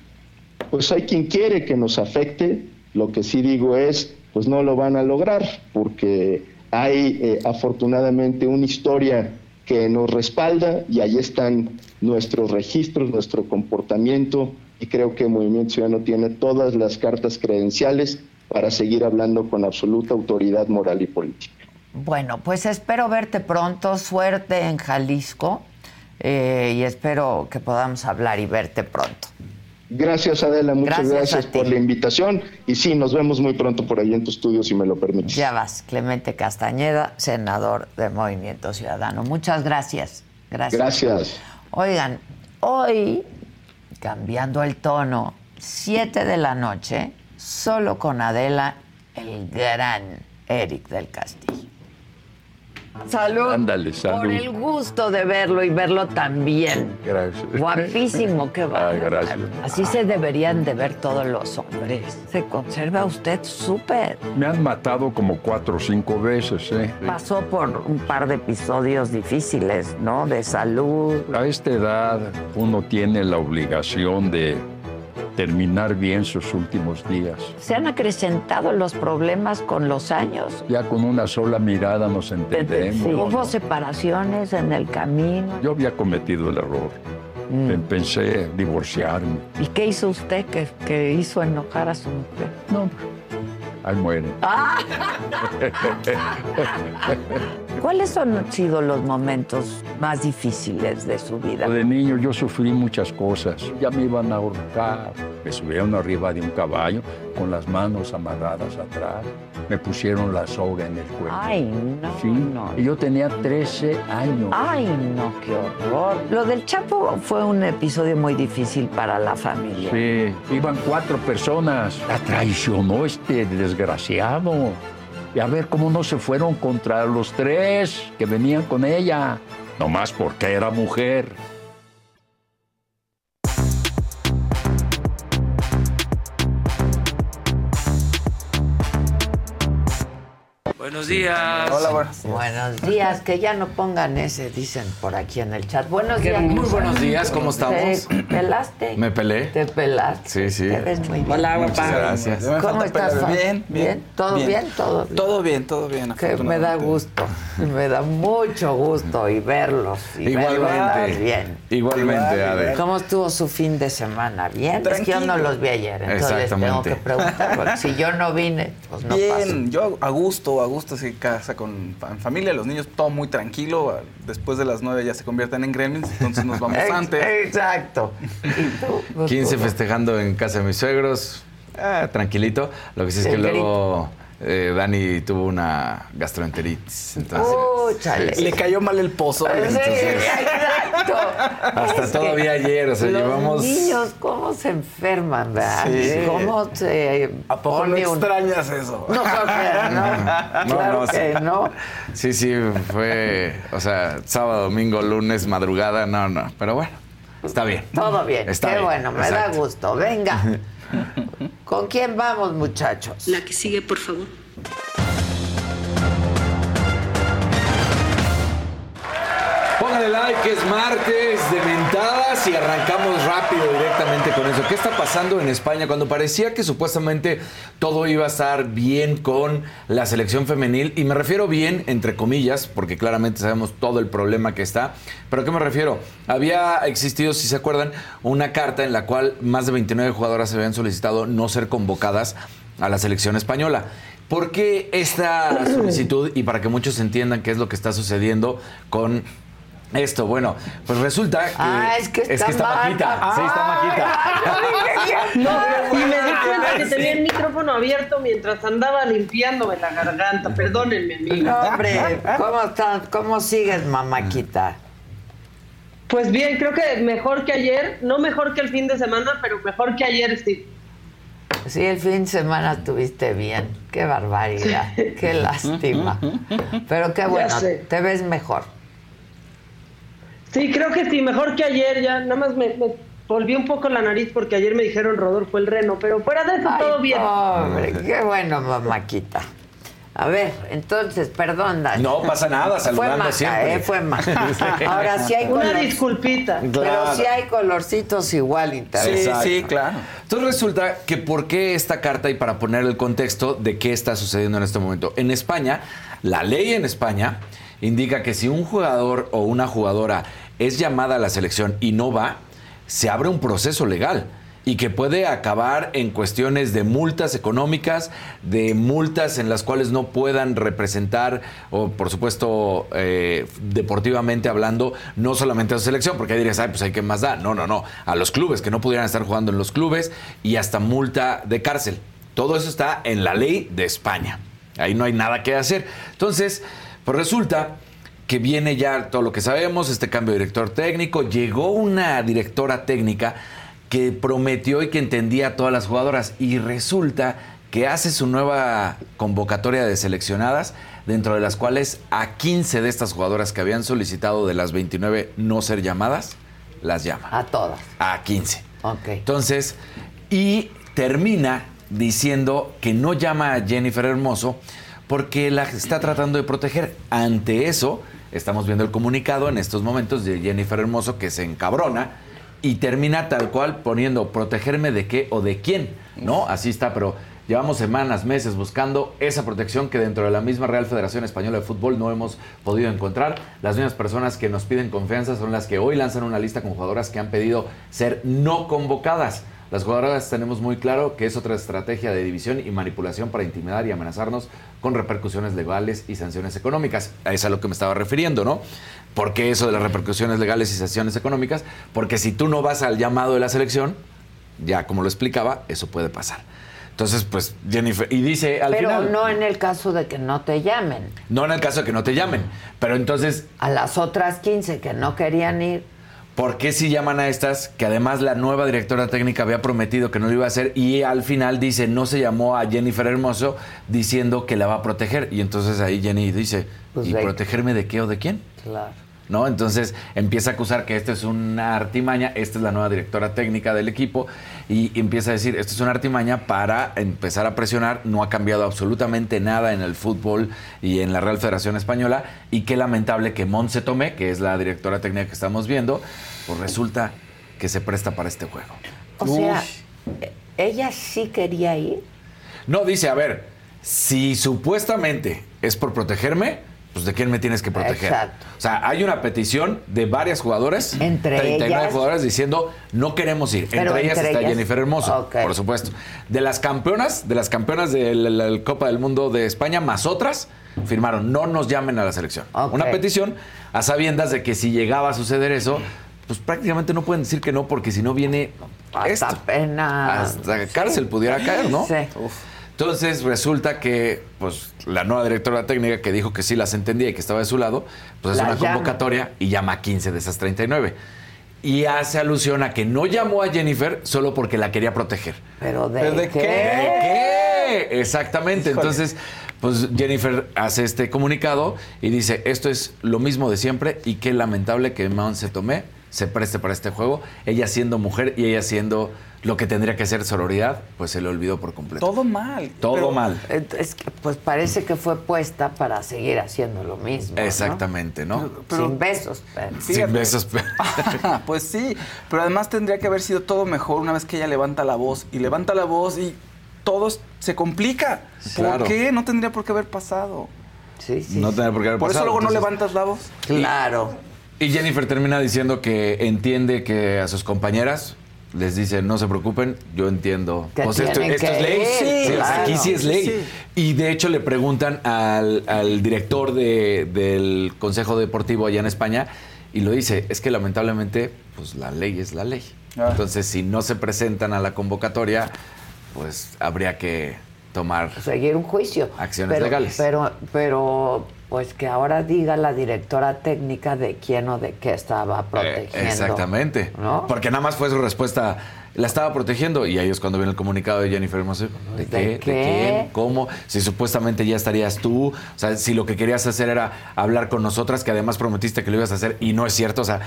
Pues hay quien quiere que nos afecte, lo que sí digo es, pues no lo van a lograr, porque hay eh, afortunadamente una historia que nos respalda y ahí están nuestros registros, nuestro comportamiento y creo que Movimiento Ciudadano tiene todas las cartas credenciales para seguir hablando con absoluta autoridad moral y política. Bueno, pues espero verte pronto, suerte en Jalisco eh, y espero que podamos hablar y verte pronto. Gracias Adela, muchas gracias, por la invitación y sí, nos vemos muy pronto por ahí en tu estudio si me lo permites. Ya vas, Clemente Castañeda, senador de Movimiento Ciudadano. Muchas gracias. Gracias. Gracias. Oigan, hoy, cambiando el tono, 7 de la noche, solo con Adela, el gran Eric del Castillo. Salud. Ándale, salud. Por el gusto de verlo y verlo también. Gracias. Guapísimo, qué va. Ah, gracias. Así se deberían de ver todos los hombres. Se conserva usted súper. Me han matado como cuatro o cinco veces, ¿eh? Pasó por un par de episodios difíciles, ¿no? De salud. A esta edad uno tiene la obligación de terminar bien sus últimos días. Se han acrecentado los problemas con los años. Ya con una sola mirada nos entendemos. Sí, Hubo separaciones en el camino. Yo había cometido el error. Mm. Pensé divorciarme. ¿Y qué hizo usted que, que hizo enojar a su mujer? No, ahí muere. ¿Cuáles han sido los momentos más difíciles de su vida? De niño yo sufrí muchas cosas. Ya me iban a ahorcar. Me subieron arriba de un caballo con las manos amarradas atrás. Me pusieron la soga en el cuello. Ay, no, Sí, no. y yo tenía 13 años. Ay, no, qué horror. Lo del Chapo fue un episodio muy difícil para la familia. Sí, iban cuatro personas. La traicionó este desgraciado. Y a ver cómo no se fueron contra los tres que venían con ella. Nomás porque era mujer. Buenos días. Hola, buenas. Buenos días, que ya no pongan ese, dicen por aquí en el chat. Buenos días. Muy buenos días, ¿cómo estamos? ¿Te pelaste? Me pelé. Te pelaste. Sí, sí. Te ves muy bien. Hola, Muchas guapa. gracias. ¿Cómo estás. Fab? Bien, bien. ¿Todo bien? Todo bien. Todo bien, todo bien. Que me da gusto, me da mucho gusto y verlos. Y verlos Igualmente. bien. Igualmente, Igual, Ade. ¿Cómo estuvo su fin de semana? ¿Bien? Es que yo no Tranquilo. los vi ayer, entonces les tengo que preguntar. si yo no vine, pues no Bien, yo a gusto, a gusto, sí, casa con familia, los niños, todo muy tranquilo. Después de las nueve ya se convierten en gremlins, entonces nos vamos antes. Exacto. ¿Y tú? Pues, 15 tú- festejando en casa de mis suegros. Ah, tranquilito. Lo que sí es que El luego eh, Dani tuvo una gastroenteritis. Entonces, Uh, chale. sí, Le cayó mal el pozo. Entonces- exacto. Hasta Es todavía ayer, o sea, los llevamos- niños, ¿cómo se enferman, verdad? Sí. ¿Cómo se ¿A poco no un- extrañas eso? No, creo no. No, claro no, sí. que no. Sí, sí, fue, o sea, sábado, domingo, lunes, madrugada, no, no, pero bueno, está bien. Todo bien. Está Qué bien, bueno, me da gusto. Venga. ¿Con quién vamos, muchachos? La que sigue, por favor. Póngale like, es martes de mentadas y arrancamos rápido directamente con eso. ¿Qué está pasando en España cuando parecía que supuestamente todo iba a estar bien con la selección femenil? Y me refiero bien, entre comillas, porque claramente sabemos todo el problema que está. ¿Pero a qué me refiero? Había existido, si se acuerdan, una carta en la cual más de 29 jugadoras habían solicitado no ser convocadas a la selección española. ¿Por qué esta solicitud? Y para que muchos entiendan qué es lo que está sucediendo con esto. Bueno, pues resulta que. Ah, es que está Maquita. Sí, está Maquita. No, y me di cuenta que tenía el micrófono abierto mientras andaba limpiándome la garganta. Perdónenme, amigo. No, hombre, ¿cómo estás? ¿Cómo sigues, mamáquita? Pues bien, creo que mejor que ayer, no mejor que el fin de semana, pero mejor que ayer sí. Sí, el fin de semana estuviste bien. Qué barbaridad. Qué lástima. Pero qué bueno, te ves mejor. Sí, creo que sí, mejor que ayer ya. Nada más me, me volví un poco la nariz porque ayer me dijeron Rodolfo el reno, pero fuera de eso Ay, todo bien. Hombre, qué bueno, mamáquita. A ver, entonces, perdón, Dani. No pasa nada, Fue saludando maca, siempre. ¿eh? Fue maca. Ahora sí hay Una disculpita. Pero sí hay colorcitos igual Sí, interesantes. sí, claro. Entonces resulta que por qué esta carta y para poner el contexto de qué está sucediendo en este momento. En España, la ley en España indica que si un jugador o una jugadora es llamada a la selección y no va, se abre un proceso legal y que puede acabar en cuestiones de multas económicas, de multas en las cuales no puedan representar, o por supuesto, eh, deportivamente hablando, no solamente a su selección, porque ahí dirías, ay, pues hay que más da. No, no, no. A los clubes, que no pudieran estar jugando en los clubes y hasta multa de cárcel. Todo eso está en la ley de España. Ahí no hay nada que hacer. Entonces, pues resulta que viene ya todo lo que sabemos, este cambio de director técnico, llegó una directora técnica que prometió y que entendía a todas las jugadoras y resulta que hace su nueva convocatoria de seleccionadas, dentro de las cuales a 15 de estas jugadoras que habían solicitado de las 29 no ser llamadas, las llama. A todas. A 15. Ok. Entonces, y termina diciendo que no llama a Jennifer Hermoso porque la está tratando de proteger. Ante eso, estamos viendo el comunicado en estos momentos de Jennifer Hermoso que se encabrona y termina tal cual poniendo protegerme de qué o de quién, ¿no? Así está, pero llevamos semanas, meses buscando esa protección que dentro de la misma Real Federación Española de Fútbol no hemos podido encontrar. Las mismas personas que nos piden confianza son las que hoy lanzan una lista con jugadoras que han pedido ser no convocadas. Las jugadoras tenemos muy claro que es otra estrategia de división y manipulación para intimidar y amenazarnos con repercusiones legales y sanciones económicas. A eso es a lo que me estaba refiriendo, ¿no? ¿Por qué eso de las repercusiones legales y sanciones económicas? Porque si tú no vas al llamado de la selección, ya como lo explicaba, eso puede pasar. Entonces, pues Jennifer, y dice al Pero final. no en el caso de que no te llamen. No en el caso de que no te llamen. Pero entonces, A las otras 15 que no querían ir, ¿por qué si llaman a estas? Que además la nueva directora técnica había prometido que no lo iba a hacer y al final dice, no se llamó a Jennifer Hermoso diciendo que la va a proteger. Y entonces ahí Jenny dice, Pues ¿y de- protegerme de qué o de quién? claro. ¿No? Entonces empieza a acusar que esta es una artimaña, esta es la nueva directora técnica del equipo y empieza a decir, esto es una artimaña para empezar a presionar, no ha cambiado absolutamente nada en el fútbol y en la Real Federación Española y qué lamentable que Montse Tomé, que es la directora técnica que estamos viendo, pues resulta que se presta para este juego. O sea, eh, ella sí quería ir. No, dice, a ver, si supuestamente es por protegerme, pues de quién me tienes que proteger. Exacto. O sea, hay una petición de varias jugadoras, Entre 39 ellas. jugadoras diciendo no queremos ir. Entre ellas está ellas. Jennifer Hermoso, Ok. por supuesto. De las campeonas, de las campeonas de la, la Copa del Mundo de España, más otras, firmaron no nos llamen a la selección. Ok. Una petición a sabiendas de que si llegaba a suceder eso, pues prácticamente no pueden decir que no, porque si no viene Hasta esto. pena. Hasta cárcel pudiera caer, ¿no? Sí. Entonces resulta que pues la nueva directora técnica que dijo que sí las entendía y que estaba de su lado, pues hace La una llama. convocatoria y llama a 15 de esas 39. Y hace alusión a que no llamó a Jennifer solo porque la quería proteger. Pero de, ¿Pero de qué? qué? ¿De qué? Exactamente. Híjole. Entonces, pues Jennifer hace este comunicado y dice, esto es lo mismo de siempre y qué lamentable que Monse Tomé se preste para este juego. Ella siendo mujer y ella siendo lo que tendría que ser sororidad, pues se le olvidó por completo. Todo mal. Todo Pero- mal. Es que, pues parece que fue puesta para seguir haciendo lo mismo. ¿no? Exactamente, ¿no? Pero- Sin besos. pero- Sin besos. pues sí, pero además tendría que haber sido todo mejor una vez que ella levanta la voz y levanta la voz y todo se complica. Claro. ¿Por qué? No tendría por qué haber pasado. Sí, sí. no tendría por qué haber Por eso pasado, luego no levantas la voz. Claro. Y Jennifer termina diciendo que entiende que a sus compañeras les dice, no se preocupen, yo entiendo. Que Pues esto, es ley. ir, Sí, claro. Aquí sí es ley. Sí. Y de hecho le preguntan al, al director de- del Consejo Deportivo allá en España y lo dice, es que lamentablemente pues la ley es la ley. Ah. Entonces si no se presentan a la convocatoria, pues habría que tomar... Seguir un juicio. Acciones pero, legales. Pero, pero, pues que ahora diga la directora técnica de quién o de qué estaba protegiendo. Eh, exactamente. ¿No? Porque nada más fue su respuesta. La estaba protegiendo y ahí es cuando viene el comunicado de Jennifer Hermoso. ¿De, ¿De qué? ¿De quién? ¿Cómo? Si supuestamente ya estarías tú. O sea, si lo que querías hacer era hablar con nosotras, que además prometiste que lo ibas a hacer y no es cierto. O sea,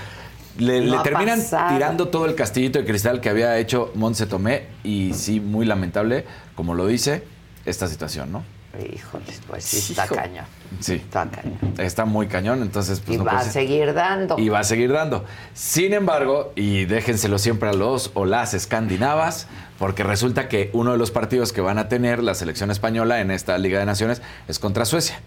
le, No le ha terminan pasado. tirando todo el castillito de cristal que había hecho Montse Tomé y sí, muy lamentable, como lo dice, esta situación, ¿no? Híjoles, pues sí, está Hijo. cañón. Sí. Está cañón. Está muy cañón, entonces pues y no va a seguir dando. Y va a seguir dando. Sin embargo, y déjenselo siempre a los o las escandinavas, porque resulta que uno de los partidos que van a tener la selección española en esta Liga de Naciones es contra Suecia.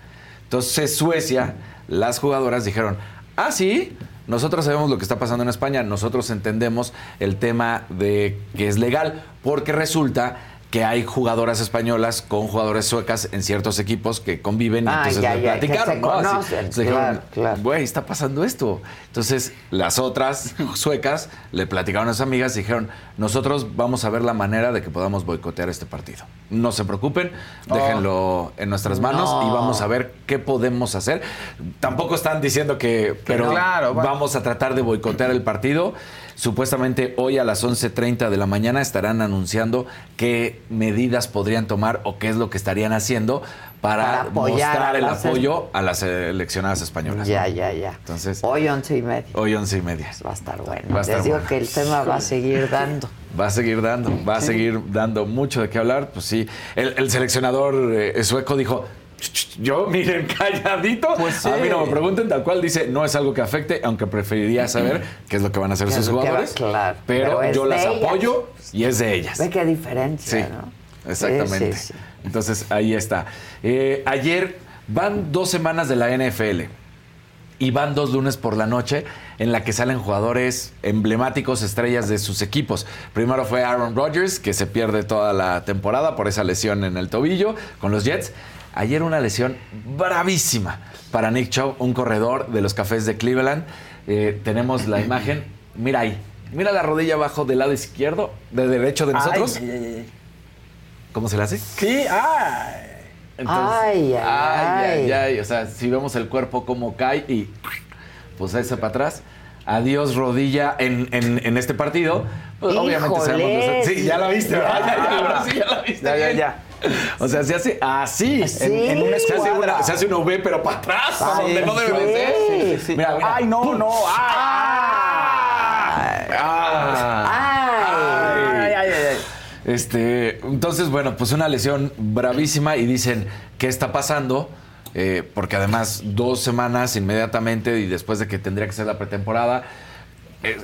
Entonces Suecia, las jugadoras dijeron, ah, sí, nosotros sabemos lo que está pasando en España, nosotros entendemos el tema de que es legal, porque resulta que hay jugadoras españolas con jugadores suecas en ciertos equipos que conviven y entonces ya, platicaron, ¿no? Así, conocen, dijeron, claro, claro. güey, está pasando esto. Entonces, las otras suecas le platicaron a sus amigas y dijeron, nosotros vamos a ver la manera de que podamos boicotear este partido. No se preocupen, déjenlo en nuestras manos No. y vamos a ver qué podemos hacer. Tampoco están diciendo que, pero no. Claro, bueno. vamos a tratar de boicotear el partido. Supuestamente hoy a las 11.30 de la mañana estarán anunciando qué medidas podrían tomar o qué es lo que estarían haciendo para, mostrar el apoyo a las seleccionadas españolas. Ya, ya, ya. Entonces, Hoy once y media. hoy once y media. Va a estar bueno. Va a estar Les digo bueno. que el tema va a seguir dando. Va a seguir dando, va a seguir dando mucho de qué hablar. Pues sí, el, el seleccionador eh, sueco dijo, "Ch, ch, yo miren calladito, Pues sí. a mí no me pregunten, tal cual dice, no es algo que afecte, aunque preferiría saber qué es lo que van a hacer ¿Qué es sus que va- jugadores. claro, pero, yo las ellas. apoyo y es de ellas. Ve qué diferencia, Sí, ¿no? exactamente. Sí. Entonces ahí está. Eh, ayer van dos semanas de la NFL y van dos lunes por la noche en la que salen jugadores emblemáticos, estrellas de sus equipos. Primero fue Aaron Rodgers, que se pierde toda la temporada por esa lesión en el tobillo con los Jets. Ayer una lesión bravísima para Nick Chubb, un corredor de los Cafés de Cleveland. Eh, tenemos la imagen, mira ahí, mira la rodilla abajo del lado izquierdo, de derecho de nosotros. Ay, ay, ay, ay. ¿Cómo se le hace? Sí, ay. Ay, ay, ay, ay. ay. O sea, si vemos el cuerpo como cae y pues ese para atrás. Adiós rodilla en, en- en este partido. Pues obviamente sabemos. Sí, ya la viste, ¿verdad? Ya, ya, ya la viste. Ya, ya. O sea, se hace así. Sí. En, en una Se se, hace una, se hace una V, pero para atrás, Sí, donde no debe de sí. ser. Mira, mira. Ay, no, ¡Pum! no. Ay. Ay, ay, ay, ay. Este, entonces, bueno, pues una lesión bravísima y dicen, ¿qué está pasando? Eh, porque además dos semanas inmediatamente y después de que tendría que ser la pretemporada,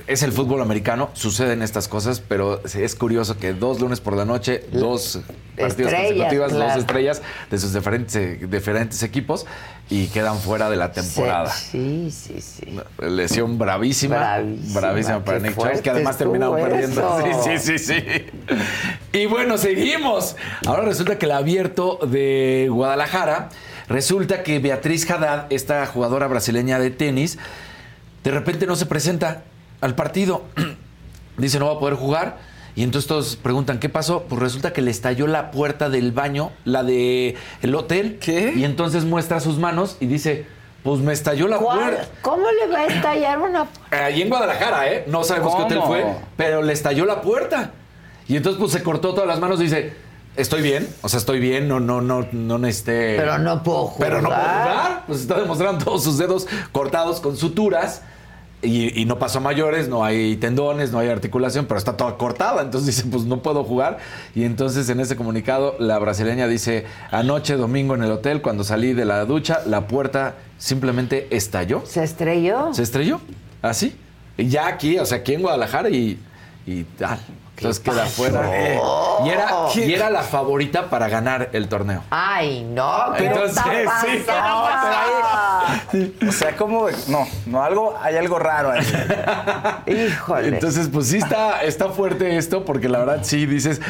es, el fútbol americano, suceden estas cosas, pero es curioso que dos lunes por la noche, dos partidos consecutivos, claro. dos estrellas de sus diferentes, diferentes equipos y quedan fuera de la temporada. Sí, sí, sí. Lesión bravísima. Bravísima, Bravísima para Nick Chubb, que además terminaron perdiendo. Sí, sí, sí, sí. Y bueno, seguimos. Ahora resulta que el abierto de Guadalajara, resulta que Beatriz Haddad, esta jugadora brasileña de tenis, de repente no se presenta al partido. Dice, no va a poder jugar. Y entonces todos preguntan, ¿qué pasó? Pues resulta que le estalló la puerta del baño, la de el hotel. ¿Qué? Y entonces muestra sus manos y dice, pues me estalló la ¿Cuál? puerta. ¿Cómo le va a estallar una Allí en Guadalajara, ¿eh? No sabemos qué hotel ¿Cómo? fue, pero le estalló la puerta. Y entonces pues se cortó todas las manos y dice, estoy bien, o sea, estoy bien, no, no, no, no necesité... Pero no puedo jugar. Pero no puedo jugar. Pues está demostrando todos sus dedos cortados con suturas. Y, y no pasó a mayores, no hay tendones, no hay articulación, pero está toda cortada. Entonces dice, pues no puedo jugar. Y entonces en ese comunicado la brasileña dice, anoche domingo en el hotel, cuando salí de la ducha, la puerta simplemente estalló. ¿Se estrelló? Se estrelló, así. Y ya aquí, o sea, aquí en Guadalajara y, y tal. Entonces queda fuera. Eh, y, era, y era la favorita para ganar el torneo. Ay, no, ¿qué Entonces, está sí, pasando? O sea, como no, no algo, hay algo raro ahí. Híjole. Entonces, pues sí está, está fuerte esto, porque la verdad sí dices,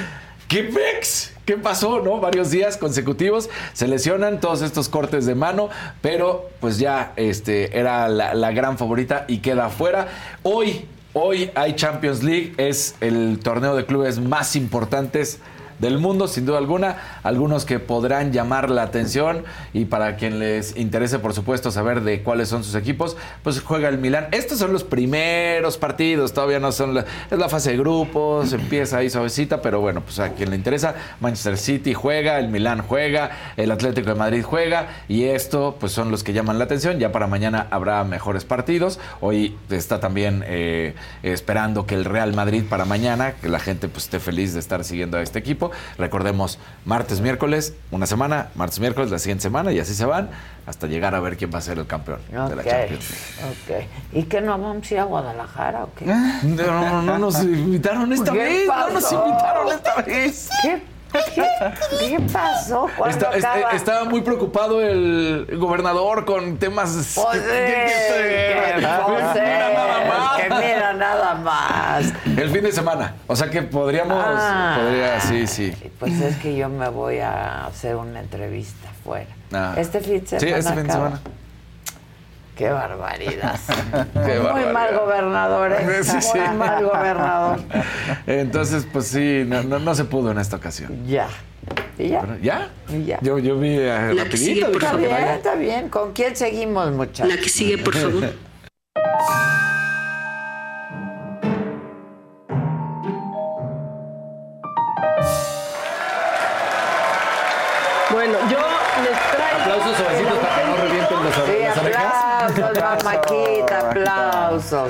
¿qué pex? ¿Qué pasó? ¿No? Varios días consecutivos se lesionan todos estos cortes de mano, pero pues ya este, era la, la gran favorita y queda fuera. Hoy, hoy hay Champions League, es el torneo de clubes más importantes del mundo, sin duda alguna. Algunos que podrán llamar la atención y para quien les interese, por supuesto, saber de cuáles son sus equipos, pues juega el Milán. Estos son los primeros partidos, todavía no son la, es la fase de grupos, empieza ahí suavecita, pero bueno, pues a quien le interesa, Manchester City juega, el Milán juega, el Atlético de Madrid juega y esto pues son los que llaman la atención. Ya para mañana habrá mejores partidos. Hoy está también eh, esperando que el Real Madrid para mañana, que la gente pues esté feliz de estar siguiendo a este equipo. Recordemos, martes, miércoles, una semana, martes, miércoles, la siguiente semana y así se van hasta llegar a ver quién va a ser el campeón de la Champions League. ok. ¿Y que no vamos a ir a Guadalajara o qué? No, no, no nos invitaron esta ¿Qué vez, no nos invitaron esta vez. ¿Qué ¿Qué, ¿Qué pasó? ¿Cuándo Está- eh, estaba muy preocupado el gobernador con temas. Pues que- que- es que, pues Mira nada más. que mira nada más. El fin de semana. O sea que podríamos. Ah. Podría, sí, sí. Pues es que yo me voy a hacer una entrevista fuera. Ah. Este fin de semana. Sí, este fin de semana. Qué barbaridad. Qué Muy barbaridad. mal gobernador, ¿eh? Sí, sí. Muy mal gobernador. Entonces, pues sí, no, no, no se pudo en esta ocasión. Ya. ¿Y ya? Pero, ¿Ya? Y ya. Yo, yo vi eh, sigue, rapidito. por Está bien, está bien. ¿Con quién seguimos, muchachos? La que sigue, por favor.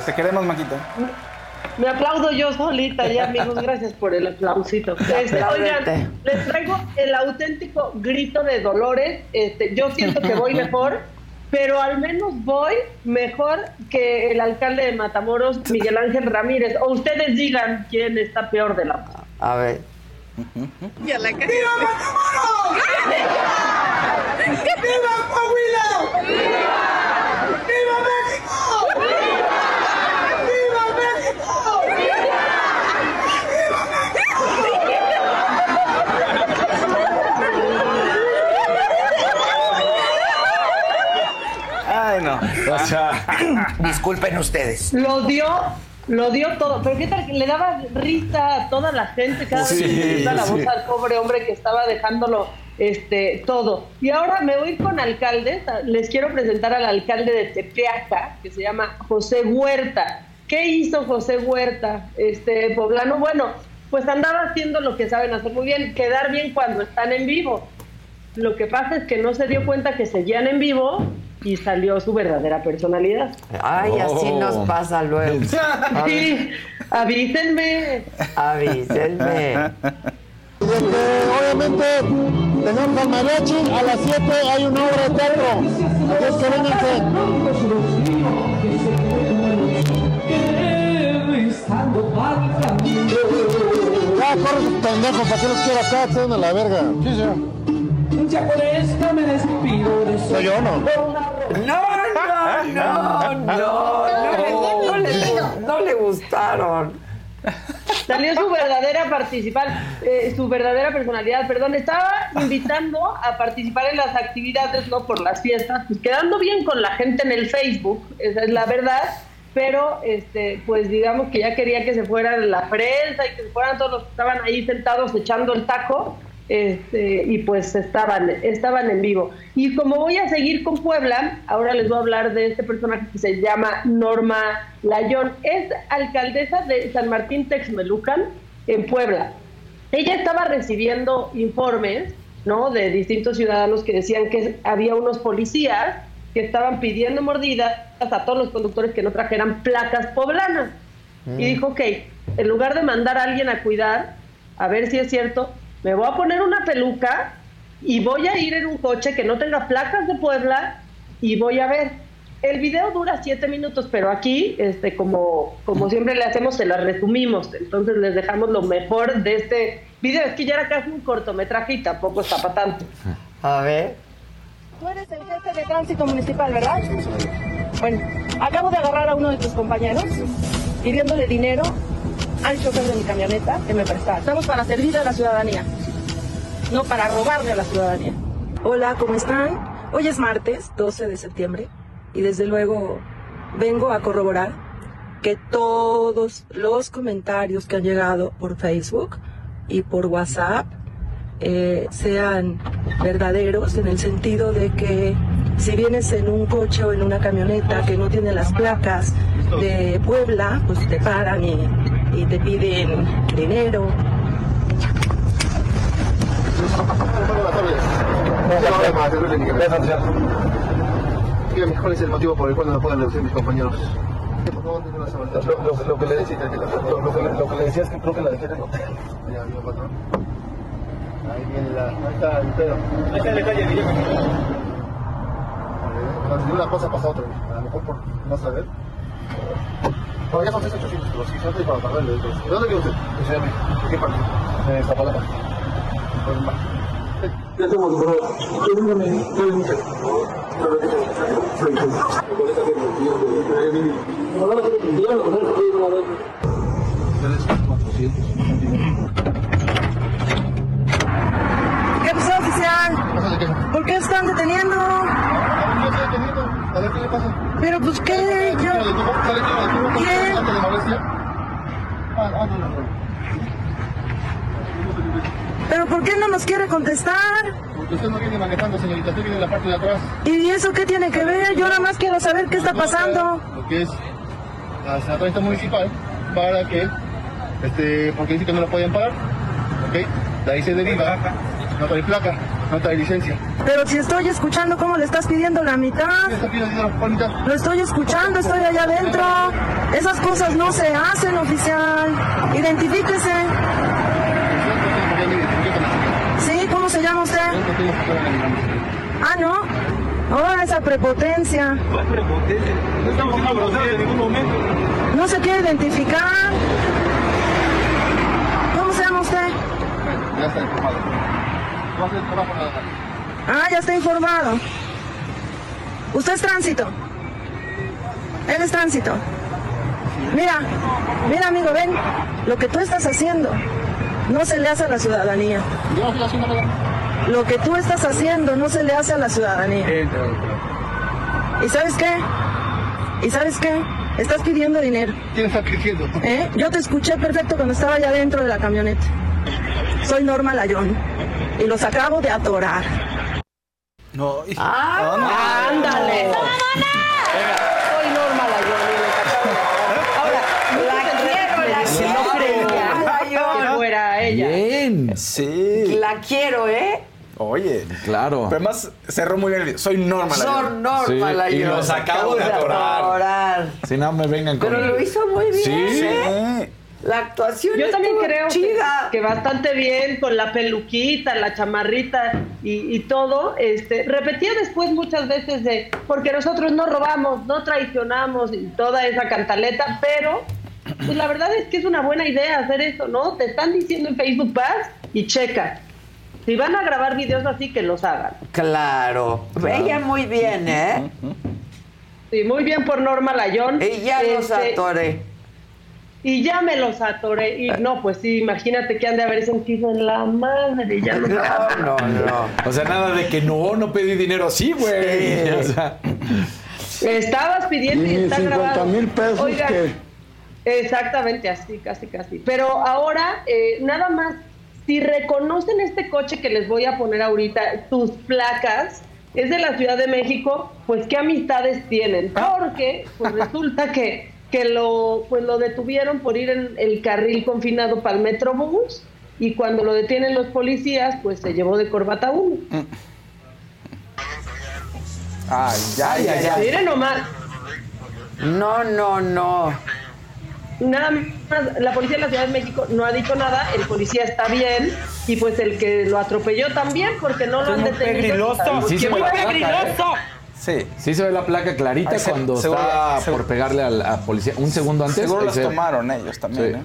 Te queremos, Maquita. Me aplaudo yo solita, ya amigos, gracias por el aplausito. Este, oigan, les traigo el auténtico grito de Dolores. Este, yo siento que voy mejor, pero al menos voy mejor que el alcalde de Matamoros, Miguel Ángel Ramírez. O ustedes digan quién está peor de la. A ver. Ay, no. O sea, Disculpen ustedes. Lo dio, lo dio todo. Pero qué tal que le daba risa a toda la gente cada Sí, vez que le la sí. voz al pobre hombre que estaba dejándolo este todo. Y ahora me voy con alcaldes. Les quiero presentar al alcalde de Tepeaca, que se llama José Huerta. ¿Qué hizo José Huerta, este poblano? Bueno, pues andaba haciendo lo que saben hacer muy bien, quedar bien cuando están en vivo. Lo que pasa es que no se dio cuenta que seguían en vivo y salió su verdadera personalidad. Ay, así Oh. nos pasa luego. Sí, avísenme. Avísenme. obviamente tenemos al mariachi, a las 7 hay una obra de teatro. Así es que vénganse. Ya, corre sus pendejos, ¿para qué los quiero acá? Se van a la verga. Sí, señor. Ya por esto me despido de Soy yo, ¿no? No, no, no, no, no, no, le, no le gustaron. Salió su verdadera participar, eh, su verdadera personalidad, perdón, estaba invitando a participar en las actividades, no por las fiestas, pues quedando bien con la gente en el Facebook, esa es la verdad, pero este, pues digamos que ya quería que se fuera la prensa y que se fueran todos los que estaban ahí sentados echando el taco, este, y pues estaban, estaban en vivo. Y como voy a seguir con Puebla, ahora les voy a hablar de este personaje que se llama Norma Layón. Es alcaldesa de San Martín Texmelucan, en Puebla. Ella estaba recibiendo informes, ¿no? De distintos ciudadanos que decían que había unos policías que estaban pidiendo mordidas a todos los conductores que no trajeran placas poblanas. Y dijo, ok, en lugar de mandar a alguien a cuidar, a ver si es cierto, me voy a poner una peluca y voy a ir en un coche que no tenga placas de Puebla y voy a ver. El video dura siete minutos, pero aquí, este, como, como siempre le hacemos, se las resumimos. Entonces les dejamos lo mejor de este video. Es que ya era casi un cortometraje y tampoco está para tanto. A ver. Tú eres el jefe de tránsito municipal, ¿verdad? Bueno, acabo de agarrar a uno de tus compañeros pidiéndole dinero al chofer de mi camioneta que me prestaba. Estamos para servir a la ciudadanía, no para robarle a la ciudadanía. Hola, ¿cómo están? Hoy es martes, 12 de septiembre, y desde luego vengo a corroborar que todos los comentarios que han llegado por Facebook y por WhatsApp eh, sean verdaderos en el sentido de que si vienes en un coche o en una camioneta que no tiene las placas de Puebla, pues te paran y, y te piden dinero. ¿Cuál es el motivo por el cual no lo pueden reducir mis compañeros? Lo, lo- lo que le decía, lo, que le- decía es que creo que la dejé en el hotel. Ahí viene la. Ahí está el pedo. Ahí está en la calle, De una cosa pasa otra. A lo mejor por no saber. Bueno, ya son 6,800, pero si no te para pagarle. ¿De dónde viene usted? De Ciudad de México. ¿De qué parte? De Zapalapa. Ya estamos por Pregúntame, ¿cuál es mi ¿Qué pasó, oficial? ¿Por qué están deteniendo? ¿Qué le pasa? Pero pues qué, yo... ¿Quién? ¿Ante de molestia? Ah, ah. ¿Pero por qué no nos quiere contestar? Porque usted no viene manejando, señorita, usted viene en la parte de atrás. ¿Y eso qué tiene que ver? Yo nada más quiero saber qué está pasando. Lo que es la senatorista municipal para que, este, porque dice que no la pueden parar, ¿ok? De ahí se deriva, no trae placa, no trae licencia. Pero si estoy escuchando cómo le estás pidiendo la mitad. ¿Qué está pidiendo? Lo estoy escuchando, estoy allá adentro. Esas cosas no se hacen, oficial. Identifíquese. ¿Sí? ¿Cómo se llama usted? Ah, ¿no? Oh, esa prepotencia. No estamos siendo groseros en ningún momento. No se quiere identificar. ¿Cómo se llama usted? Ya está informado. El. Ah, ya está informado. Usted es tránsito. Él es tránsito. Mira, mira amigo, ven, lo que tú estás haciendo no se le hace a la ciudadanía. Yo no estoy haciendo nada. Lo que tú estás haciendo no se le hace a la ciudadanía. ¿Y sabes qué? ¿Y sabes qué? Estás pidiendo dinero. ¿Quién está pidiendo? ¿Eh? Yo te escuché perfecto cuando estaba allá dentro de la camioneta. Soy Norma Layón y los acabo de atorar. No, y- Ah, no, no. ¡Ándale! Soy Norma Layón y les acabo de- Ahora, la quiero, la quiero. no creía Layón. que fuera ella. Bien. Sí. La quiero, ¿eh? Oye. Claro. Pero además cerró muy bien. el- Soy normal. Son Norma Sí, y Layón. los acabo de atorar. Si no me vengan con. Pero lo hizo muy bien. Sí. ¿eh? La actuación Yo también creo que, chida. que bastante bien con la peluquita, la chamarrita y, y todo. Este, repetía después muchas veces de porque nosotros no robamos, no traicionamos y toda esa cantaleta, pero pues la verdad es que es una buena idea hacer eso, ¿no? Te están diciendo en Facebook vas y checa. Si van a grabar videos así, que los hagan. Claro. Ella muy bien, ¿eh? Sí, muy bien por Norma Layón. Y ya los Este, atoré. Y ya me los atoré. Y no, pues sí, imagínate que han de haber sentido en la madre. Ya No, no, no. O sea, nada de que no, no pedí dinero. Sí, güey. Sí. O sea, Estabas pidiendo y, Y está 50 grabado. mil pesos Oigan, que- Exactamente, así, casi, casi. Pero ahora, eh, nada más, si reconocen este coche que les voy a poner ahorita, sus placas, es de la Ciudad de México, pues qué amistades tienen. Porque pues resulta que, que lo, pues, lo detuvieron por ir en el carril confinado para el Metrobús y cuando lo detienen los policías, pues se llevó de corbata uno. Ay, ya, ya, ya. Miren nomás. No, no, no. Nada más, la policía de la Ciudad de México no ha dicho nada, el policía está bien y pues el que lo atropelló también porque no lo han detenido. Sí, la placa, pegriloso! Sí. sí se ve la placa clarita se- cuando seguro- está seguro- por pegarle al a policía. Un segundo antes. Seguro las se- tomaron ellos también, Sí. ¿eh?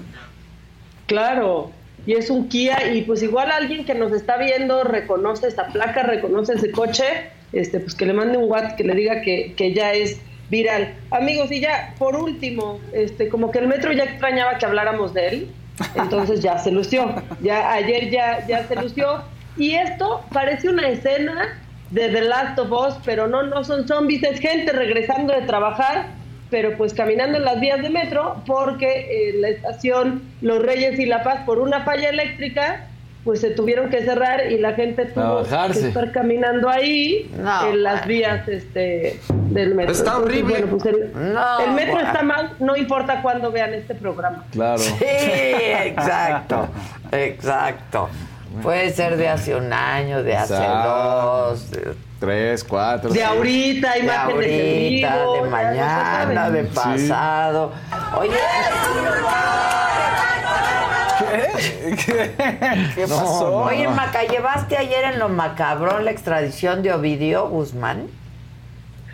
Claro, y es un Kia y pues igual alguien que nos está viendo reconoce esta placa, reconoce ese coche, este pues que le mande un WhatsApp que le diga que, que ya es viral. Amigos, y ya por último, este como que el metro ya extrañaba que habláramos de él, entonces ya se lució. Ya ayer ya ya se lució y esto parece una escena de The Last of Us, pero no no son zombies, es gente regresando de trabajar pero pues caminando en las vías de metro porque eh, la estación Los Reyes y La Paz por una falla eléctrica pues se tuvieron que cerrar y la gente tuvo que bajarse. estar caminando ahí No, en las vías este del metro. Está Entonces, horrible. bueno, pues el, No, el metro bueno. está mal, no importa cuándo vean este programa. Claro. Sí, exacto. Exacto. Puede ser de hace un año, de hace Exacto. dos, de, Tres, cuatro. De seis. ahorita, de ahorita, vivo, de no se mañana, de pasado. Oye, ¿Qué, ¿Qué No, pasó? no. oye, Maca, ¿llevaste ayer en lo macabrón la extradición de Ovidio Guzmán?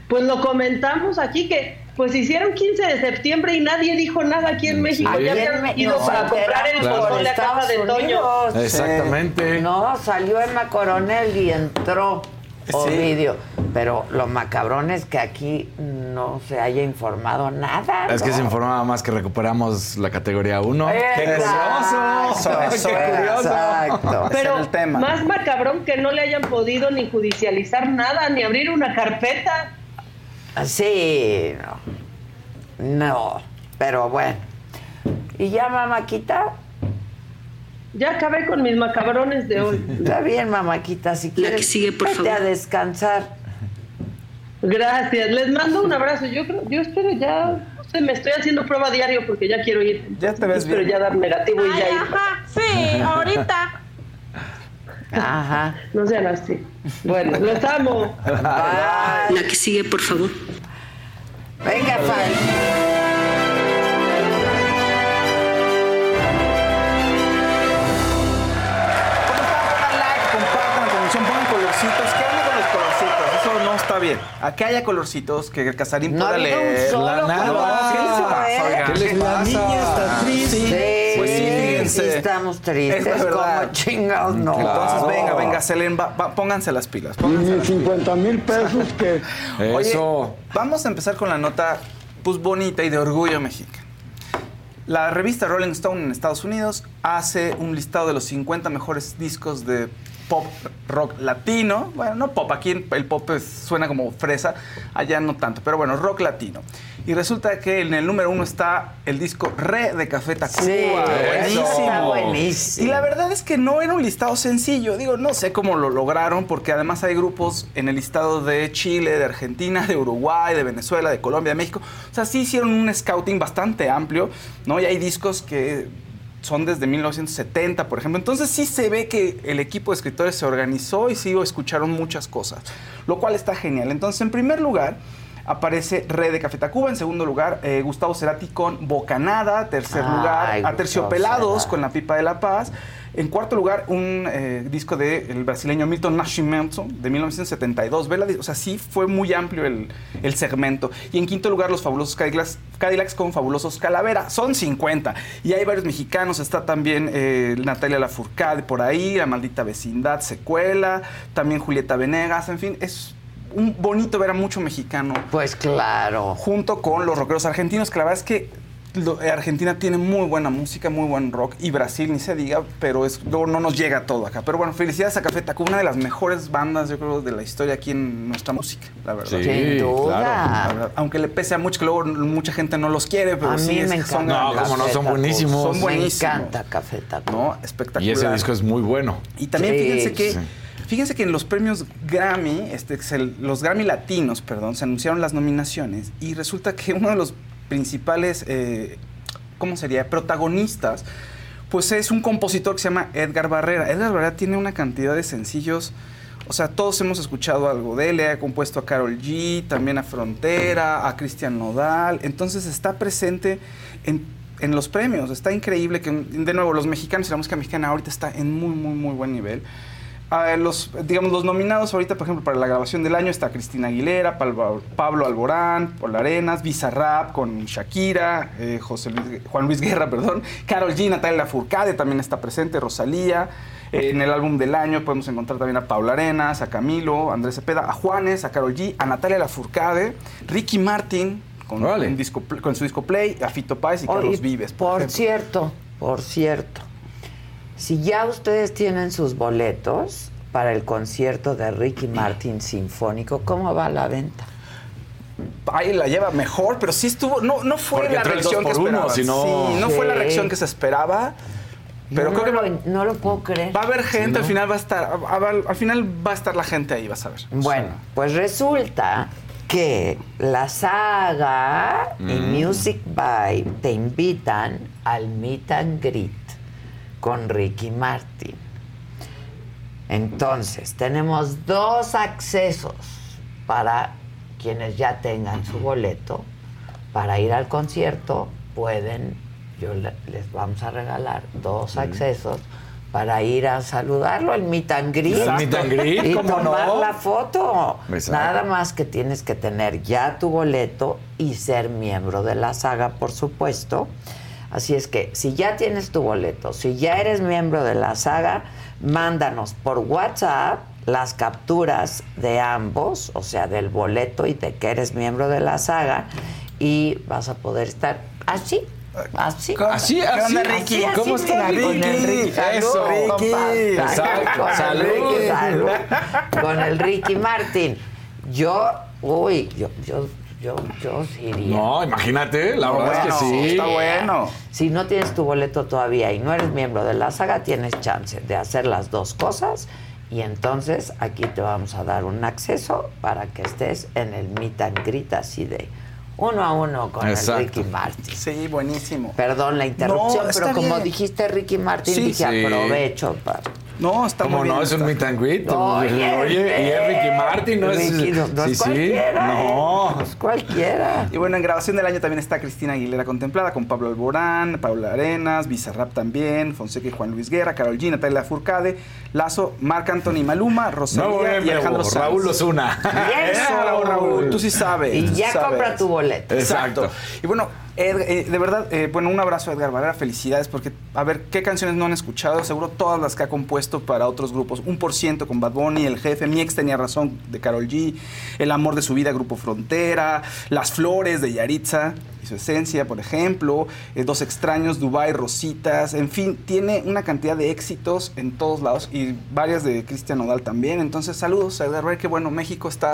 Pues lo comentamos aquí que pues hicieron 15 de septiembre y nadie dijo nada aquí en México. Aquí Ya habían ido nos para comprar el enteramos por pozole a casa Estados de Toño. Exactamente. No, salió Emma Coronel y entró Ovidio. Pero lo macabrón es que aquí no se haya informado nada. Es que ¿no? se informaba más que recuperamos la categoría 1. Exacto, Eso, qué curioso. Exacto. Ese era Pero el tema. más macabrón que no le hayan podido ni judicializar nada, ni abrir una carpeta. Sí, no. No, pero bueno. ¿Y ya, mamáquita? Ya acabé con mis macabrones de hoy. Está bien, mamáquita, si quieres. que sigue, por vete favor. a descansar. Gracias, les mando un abrazo. Yo creo, yo espero ya, no sé, me estoy haciendo prueba diario porque ya quiero ir. Ya te ves espero bien. ya dar negativo y ya ir. Sí, ahorita. Ajá. No sean así. Bueno, los amo. La que sigue, por favor. Venga, Fal. Pongan like, compartan la transmisión, pongan colorcitos. ¿Qué onda con los colorcitos? Eso no está bien. A que haya colorcitos que el Casarín No pueda leer. solo La estamos tristes, Es como chingados no. Entonces, venga, venga, Selén, va- va- pónganse las pilas. Pónganse las 50 mil pesos que... Oye, Eso. vamos a empezar con la nota pues bonita y de orgullo mexicano. La revista Rolling Stone en Estados Unidos hace un listado de los 50 mejores discos de pop rock latino. Bueno, no pop, aquí el pop es- suena como fresa, allá no tanto, pero bueno, rock latino. Y resulta que en el número uno está el disco Re de Café Tacuba. Sí, Buenísimo. está buenísimo. Y la verdad es que no era un listado sencillo. Digo, no sé cómo lo lograron, porque además hay grupos en el listado de Chile, de Argentina, de Uruguay, de Venezuela, de Colombia, de México. O sea, sí hicieron un scouting bastante amplio, ¿no? Y hay discos que son desde 1970, por ejemplo. Entonces sí se ve que el equipo de escritores se organizó y sí escucharon muchas cosas, lo cual está genial. Entonces, en primer lugar, aparece Red de Café Tacuba. En segundo lugar, eh, Gustavo Cerati con Bocanada. Tercer Ay, lugar, Aterciopelados con La Pipa de la Paz. En cuarto lugar, un eh, disco del brasileño Milton Nascimento de 1972. Vela, o sea, sí fue muy amplio el, el segmento. Y en quinto lugar, los fabulosos Cadillacs, Cadillacs con fabulosos Calavera. Son 50. Y hay varios mexicanos. Está también eh, Natalia Lafourcade por ahí, La Maldita Vecindad, Secuela. También Julieta Venegas. En fin, es un bonito ver a mucho mexicano Pues claro. junto con los rockeros argentinos, que la verdad es que lo- Argentina tiene muy buena música, muy buen rock, y Brasil ni se diga, pero es, luego no nos llega todo acá. Pero bueno, felicidades a Café Tacuba, una de las mejores bandas, yo creo, de la historia aquí en nuestra música, la verdad. Sí, Sin duda. La verdad, Aunque le pese a mucho, que luego mucha gente no los quiere, pero a sí mí es- me son encanta. grandes. No, cómo no, son buenísimos. Son Me buenísimos. encanta Café Tacuba. ¿no? Espectacular. Y ese disco es muy bueno. Y también Sí, fíjense que sí. Fíjense que en los premios Grammy, este, los Grammy latinos, perdón, se anunciaron las nominaciones y resulta que uno de los principales, eh, ¿cómo sería? Protagonistas, pues es un compositor que se llama Edgar Barrera. Edgar Barrera tiene una cantidad de sencillos. O sea, todos hemos escuchado algo de él, ha compuesto a Carol G, también a Frontera, a Cristian Nodal. Entonces está presente en, en los premios. Está increíble que, de nuevo, los mexicanos y la música mexicana ahorita está en muy, muy, muy buen nivel. Los, digamos, los nominados ahorita, por ejemplo, para la grabación del año está Cristina Aguilera, Pablo Alborán, Paul Arenas, Bizarrap con Shakira, eh, José Luis- Juan Luis Guerra, perdón, Carol G, Natalia Lafourcade también está presente, Rosalía. Eh, en el álbum del año podemos encontrar también a Paula Arenas, a Camilo, a Andrés Cepeda, a Juanes, a Carol G, a Natalia Lafourcade, Ricky Martin con, Órale. un disco, con su disco Play, a Fito Páez y Oye, Carlos Vives. Por, cierto, por cierto, si ya ustedes tienen sus boletos para el concierto de Ricky Martin Sinfónico, ¿cómo va la venta? ahí la lleva mejor, pero sí estuvo, no, no fue Porque la reacción que dos por uno, esperaba. no- Sí, fue la reacción que se esperaba. Pero creo no que lo, no lo puedo creer. va a haber gente, al final va a estar, a- a- al final va a estar la gente ahí, vas a ver. Bueno, pues resulta que la saga y Mm. Music By te invitan al meet and greet con Ricky Martin. Entonces, tenemos dos accesos para quienes ya tengan su boleto para ir al concierto. Pueden, yo le- les vamos a regalar dos accesos para ir a saludarlo, el meet and greet. El meet and greet, y ¿cómo tomar no? la foto. Exacto. Nada más que tienes que tener ya tu boleto y ser miembro de la saga, por supuesto. Así es que si ya tienes tu boleto, si ya eres miembro de la saga, mándanos por WhatsApp las capturas de ambos, o sea, del boleto y de que eres miembro de la saga y vas a poder estar así. Así, Así, así. así, ¿Cómo está, mira, Con el Ricky? Ricky. Eso, Ricky. Exacto, salud. Ricky, salud. Con el Ricky Martin. Yo, uy, yo, yo, yo, yo sí iría. No, imagínate, la verdad es bueno, que sí. está bueno. Si no tienes tu boleto todavía y no eres miembro de la saga, tienes chance de hacer las dos cosas. Y entonces aquí te vamos a dar un acceso para que estés en el meet and greet así de uno a uno con Exacto. el Ricky Martin. Sí, buenísimo. Perdón la interrupción, No, pero como bien. dijiste Ricky Martin, Sí. dije Sí. aprovecho para... No, está ¿Cómo muy no? bien. Es un meet and greet. Oye, Oye, y es Ricky Martin, ¿no? es- Ricky, no, no sí, es sí. cualquiera, ¿eh? No. No es cualquiera. Y bueno, en grabación del año también está Cristina Aguilera contemplada con Pablo Alborán, Paula Arenas, Bizarrap también, Fonseca y Juan Luis Guerra, Carol G, Natalia Furcade, Lazo, Marc Anthony Maluma, Rosalía No, y Alejandro Sanz. Raúl Osuna. Eso, Raúl, Raúl, tú sí sabes. Y ya sí sabes. compra tu boleto. Exacto. Y bueno, Eh, de verdad, eh, bueno, un abrazo a Edgar Valera, felicidades, porque a ver, ¿qué canciones no han escuchado? Seguro todas las que ha compuesto para otros grupos. Un por ciento con Bad Bunny, El Jefe, Mi Ex Tenía Razón de Carol G, El Amor de su Vida, Grupo Frontera, Las Flores de Yaritza y su esencia, por ejemplo, eh, Dos Extraños, Dubai, Rositas, en fin, tiene una cantidad de éxitos en todos lados y varias de Cristian Nodal también. Entonces, saludos a Edgar Valera, que bueno, México está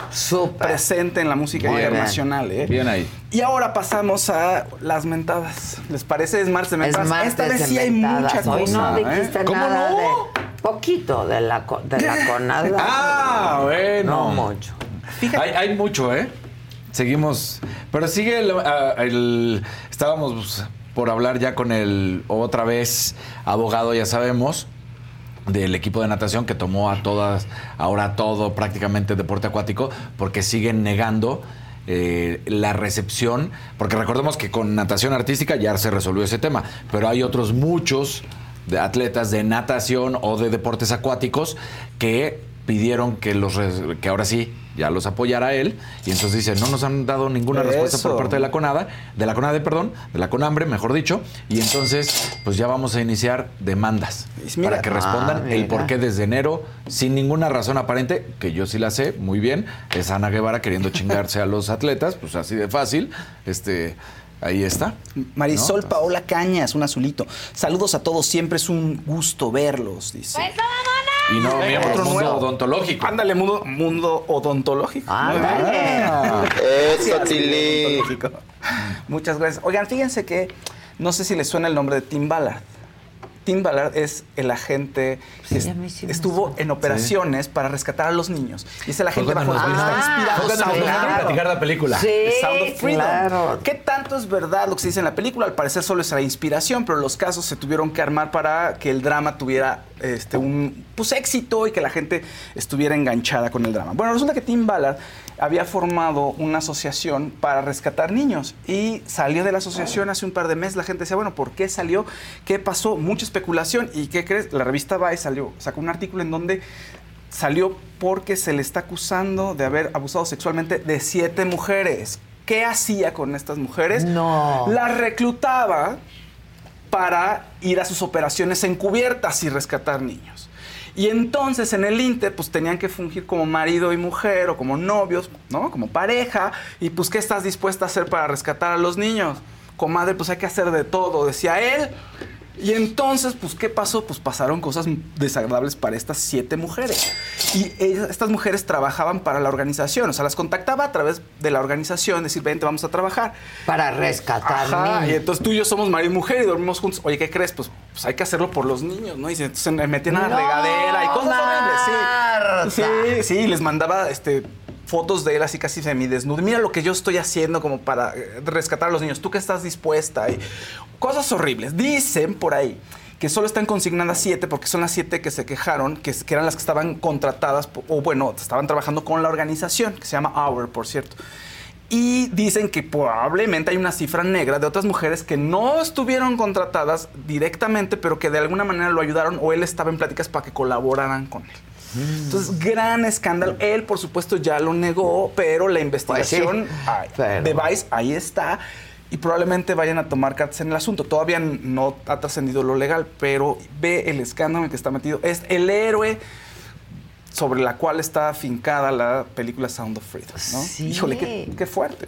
presente en la música Muy bien. internacional. ¿eh? Bien ahí. Y ahora pasamos a las mentadas. ¿Les parece? Es martes de mentadas. Esta vez sí hay mucha Hoy cosa. no ¿eh? dijiste ¿Cómo nada no? de... Poquito de la, de la conada. Ah, bueno. No mucho. Hay, hay mucho, ¿eh? Seguimos. Pero sigue el, Estábamos por hablar ya con el otra vez abogado, ya sabemos, del equipo de natación que tomó a todas, ahora todo prácticamente deporte acuático, porque siguen negando. eh, la recepción, porque recordemos que con natación artística ya se resolvió ese tema, pero hay otros muchos de atletas de natación o de deportes acuáticos que pidieron que los res- que ahora sí ya los apoyara él y entonces dice no nos han dado ninguna respuesta por Eso. parte de la CONADA de la CONADE perdón de la CONAMBRE mejor dicho y entonces pues ya vamos a iniciar demandas mira- para que respondan Ah, el por qué desde enero sin ninguna razón aparente que yo sí la sé muy bien es Ana Guevara queriendo chingarse a los atletas pues así de fácil este ahí está Marisol ¿no? Paola Cañas, un azulito. Saludos a todos, siempre es un gusto verlos, dice. Y no otro mundo nuevo. odontológico Ándale, mundo, mundo odontológico. Ándale. Ah, Eso, Tilly. Muchas gracias. Oigan, fíjense que no sé si les suena el nombre de Tim Ballard. Tim Ballard es el agente que estuvo en operaciones para rescatar a los niños. Y es el agente bajo que está inspirado. nos platicar la película. Sí, The Sound of Freedom. claro. ¿Qué tanto es verdad lo que se dice en la película? Al parecer solo es la inspiración, pero los casos se tuvieron que armar para que el drama tuviera este, un pues, éxito y que la gente estuviera enganchada con el drama. Bueno, resulta que Tim Ballard había formado una asociación para rescatar niños y salió de la asociación hace un par de meses. La gente decía, bueno, ¿por qué salió? ¿Qué pasó? Mucha especulación. ¿Y qué crees? La revista Vice salió, sacó un artículo en donde salió porque se le está acusando de haber abusado sexualmente de siete mujeres. ¿Qué hacía con estas mujeres? No. Las reclutaba para ir a sus operaciones encubiertas y rescatar niños. Y entonces en el Inter pues tenían que fungir como marido y mujer o como novios, ¿no? Como pareja. Y pues ¿qué estás dispuesta a hacer para rescatar a los niños? Comadre, pues hay que hacer de todo, decía él. Y entonces, pues, ¿qué pasó? Pues pasaron cosas desagradables para estas siete mujeres. Y ellas- estas mujeres trabajaban para la organización, o sea, las contactaba a través de la organización, decir, vente, vamos a trabajar. Para rescatar y entonces tú y yo somos marido y mujer y dormimos juntos. Oye, ¿qué crees? Pues, pues hay que hacerlo por los niños, ¿no? Y se, se me metían a la No, regadera y cosas horribles. Sí, sí, sí, les mandaba este, fotos de él así casi semidesnudo. Mira lo que yo estoy haciendo como para eh, rescatar a los niños. ¿Tú qué estás dispuesta? Y cosas horribles. Dicen por ahí que solo están consignadas siete porque son las siete que se quejaron, que, que eran las que estaban contratadas, o bueno, estaban trabajando con la organización, que se llama Hour, por cierto. Y dicen que probablemente hay una cifra negra de otras mujeres que no estuvieron contratadas directamente, pero que de alguna manera lo ayudaron o él estaba en pláticas para que colaboraran con él. Entonces, gran escándalo. Él, por supuesto, ya lo negó, pero la investigación ay, de Vice ahí está. Y probablemente vayan a tomar cartas en el asunto. Todavía no ha trascendido lo legal, pero ve el escándalo en el que está metido. Es el héroe sobre la cual está afincada la película Sound of Freedom. ¿no? Híjole, qué, qué fuerte.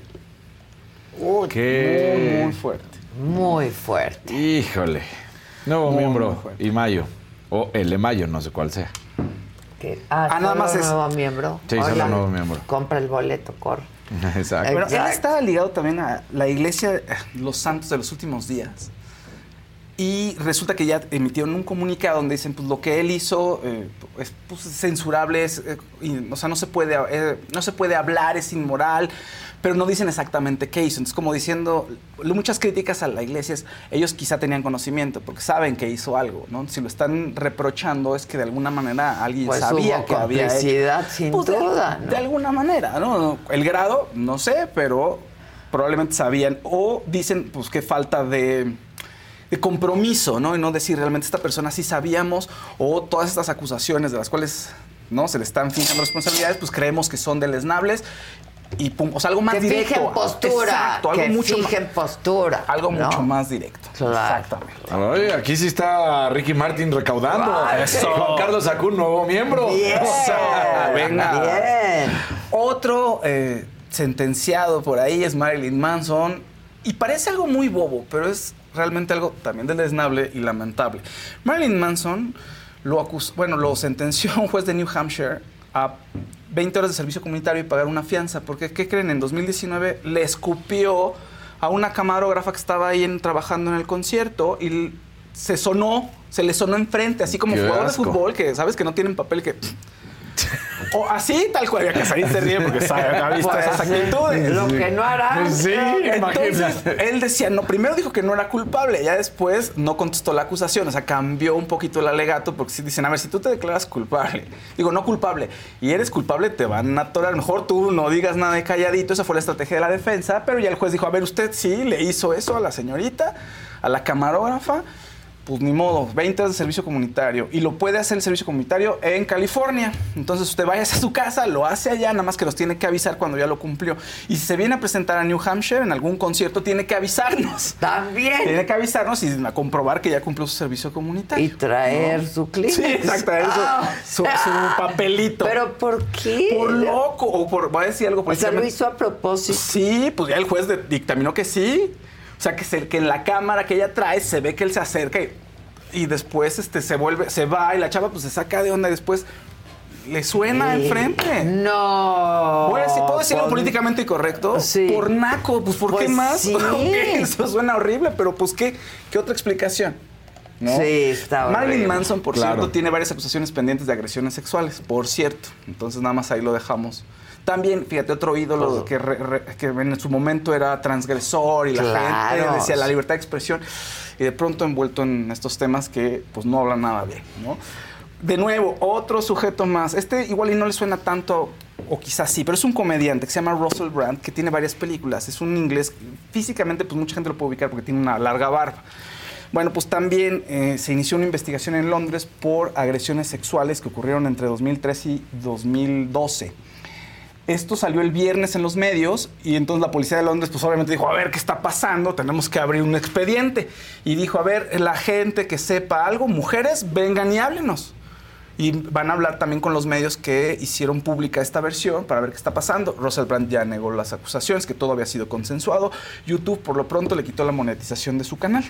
Uy, Qué- Muy, muy fuerte. Muy fuerte. Híjole. Nuevo Muy, miembro. muy y Mayo. O el de Mayo, no sé cuál sea. Que- Ah, Ah, nada más es- nuevo miembro. Sí, solo nuevo miembro. Compra el boleto, corre. Exacto. Bueno, él estaba ligado también a la iglesia, eh, los santos de los últimos días. Y resulta que ya emitieron un comunicado donde dicen, pues lo que él hizo eh, es pues, censurable, es, eh, y, o sea, no se, puede, eh, no se puede hablar, es inmoral, pero no dicen exactamente qué hizo. Entonces, como diciendo, muchas críticas a la iglesia es, ellos quizá tenían conocimiento, porque saben que hizo algo, ¿no? Si lo están reprochando es que de alguna manera alguien Pues sabía hubo que había hecho. complicidad, sin Pues, de- duda, ¿no? de alguna manera, ¿no? El grado, no sé, pero probablemente sabían. O dicen, pues, qué falta de, de compromiso, ¿no? Y no decir realmente esta persona sí sabíamos, o todas estas acusaciones de las cuales no se le están fijando responsabilidades, pues creemos que son deleznables. Y pum, o sea, algo más que directo. fijen postura. Exacto, algo que mucho fijen más, postura. algo ¿no? mucho más directo. Claro. Exactamente. Oye, aquí sí está Ricky Martin recaudando. Ay, Eso. Juan Carlos sacó un nuevo miembro. Bien. O sea, venga. Bien. Otro eh, sentenciado por ahí es Marilyn Manson. Y parece algo muy bobo, pero es realmente algo también deleznable y lamentable. Marilyn Manson lo acus- bueno, lo sentenció un juez de New Hampshire a 20 horas de servicio comunitario y pagar una fianza. Porque, ¿qué creen? En 2019 le escupió a una camarógrafa que estaba ahí en- trabajando en el concierto y se sonó, se le sonó enfrente, así como Qué jugador de asco. fútbol que sabes que no tienen papel que... O así, tal cual. Ya Casarín se ríe porque sabe, ha visto Pues, esas actitudes. Lo que no hará. Pues sí, Entonces, imagínate. él decía, no, primero dijo que no era culpable, ya después no contestó la acusación, o sea, cambió un poquito el alegato, porque si dicen, a ver, si tú te declaras culpable, digo, no culpable, y eres culpable, te van a atorar, mejor tú no digas nada de calladito, esa fue la estrategia de la defensa, pero ya el juez dijo, a ver, usted sí le hizo eso a la señorita, a la camarógrafa, pues ni modo, 20 horas de servicio comunitario. Y lo puede hacer el servicio comunitario en California. Entonces usted vaya a su casa, lo hace allá, nada más que nos tiene que avisar cuando ya lo cumplió. Y si se viene a presentar a New Hampshire en algún concierto, tiene que avisarnos. También. Tiene que avisarnos y a comprobar que ya cumplió su servicio comunitario. Y traer ¿no? su Kleenex. Sí, exacto, traer su- Ah. su, su papelito. ¿Pero por qué? por loco, o por, voy a decir algo. O sea, lo hizo a propósito. Sí, pues ya el juez dictaminó que sí. O sea, que, se- que en la cámara que ella trae se ve que él se acerca y, y después este, se vuelve, se va y la chava pues se saca de onda y después le suena Sí. enfrente. No. Bueno, si puedo decirlo Con- políticamente incorrecto, Sí. por naco, pues ¿por Pues qué más? sí. Ok, Eso suena horrible, pero pues ¿qué, qué otra explicación? ¿No? Sí, está Marilyn. Manson, por Claro. cierto, tiene varias acusaciones pendientes de agresiones sexuales, por cierto. Entonces nada más ahí lo dejamos. También, fíjate, otro ídolo que, re- re- que en su momento era transgresor y la gente decía la libertad de expresión y de pronto envuelto en estos temas que pues no hablan nada bien, ¿no? De nuevo, otro sujeto más. Este igual y no le suena tanto, o quizás sí, pero es un comediante que se llama Russell Brand, que tiene varias películas. Es un inglés, físicamente pues mucha gente lo puede ubicar porque tiene una larga barba. Bueno, pues también eh, se inició una investigación en Londres por agresiones sexuales que ocurrieron entre 2013 y 2012. Esto salió el viernes en los medios y entonces la policía de Londres pues obviamente dijo, a ver, ¿qué está pasando? Tenemos que abrir un expediente. Y dijo, a ver, la gente que sepa algo, mujeres, vengan y háblenos. Y van a hablar también con los medios que hicieron pública esta versión para ver qué está pasando. Russell Brand ya negó las acusaciones, que todo había sido consensuado. YouTube por lo pronto le quitó la monetización de su canal.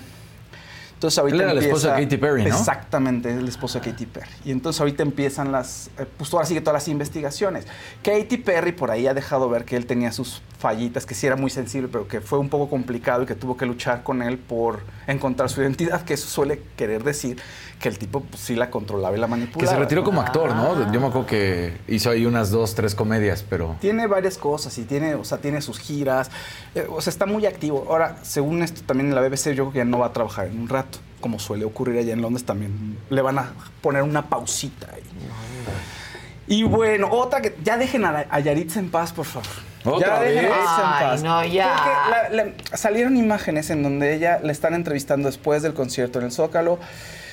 Entonces ahorita Él era el esposo de empieza- Katy Perry, ¿no? Exactamente, es el esposo de Katy Perry. Y entonces ahorita empiezan las, eh, pues ahora sigue todas las investigaciones. Katy Perry por ahí ha dejado ver que él tenía sus fallitas, que sí era muy sensible, pero que fue un poco complicado y que tuvo que luchar con él por encontrar su identidad, que eso suele querer decir que el tipo pues, sí la controlaba y la Que manipulaba. se retiró como actor, ¿no? Yo me acuerdo que hizo ahí unas dos, tres comedias, pero. Tiene varias cosas y tiene, o sea, tiene sus giras, eh, o sea, está muy activo. Ahora, según esto también en la BBC, yo creo que ya no va a trabajar en un rato, como suele ocurrir allá en Londres también. Le van a poner una pausita ahí. Y bueno, otra que ya dejen a, a Yaritza en paz, por favor. ¿Otra déjenla vez? en Ay, paz. no, ya. Porque la- la- salieron imágenes en donde ella le están entrevistando después del concierto en el Zócalo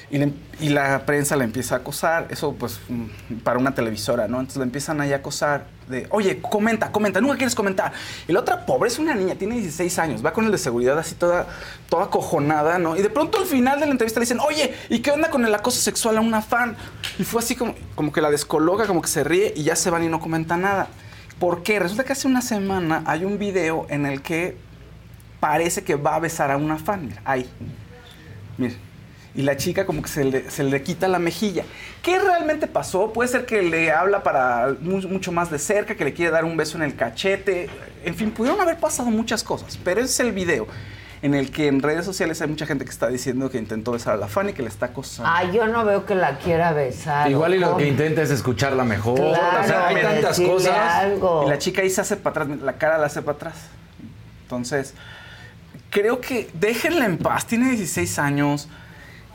y, le- y la prensa la empieza a acosar. Eso, pues, mm, para una televisora, ¿no? Entonces la empiezan ahí a acosar de, oye, comenta, comenta, nunca quieres comentar. Y la otra pobre es una niña, tiene 16 años, va con el de seguridad así toda, toda cojonada, ¿no? Y de pronto al final de la entrevista le dicen, oye, ¿y qué onda con el acoso sexual a una fan? Y fue así como, como que la descoloca, como que se ríe y ya se van y no comenta nada. ¿Por qué? Resulta que hace una semana hay un video en el que parece que va a besar a una fan. Mira, ahí. Mira. Y la chica como que se le, quita la mejilla. ¿Qué realmente pasó? Puede ser que le habla para mu- mucho más de cerca, que le quiere dar un beso en el cachete. En fin, pudieron haber pasado muchas cosas, pero ese es el video en el que en redes sociales hay mucha gente que está diciendo que intentó besar a la fan y que le está acosando. Ay, yo no veo que la quiera besar. Igual y lo que intenta es escucharla mejor. Claro, o sea, hay tantas cosas. algo. Y la chica ahí se hace para atrás, la cara la hace para atrás. Entonces, creo que déjenla en paz, tiene 16 años.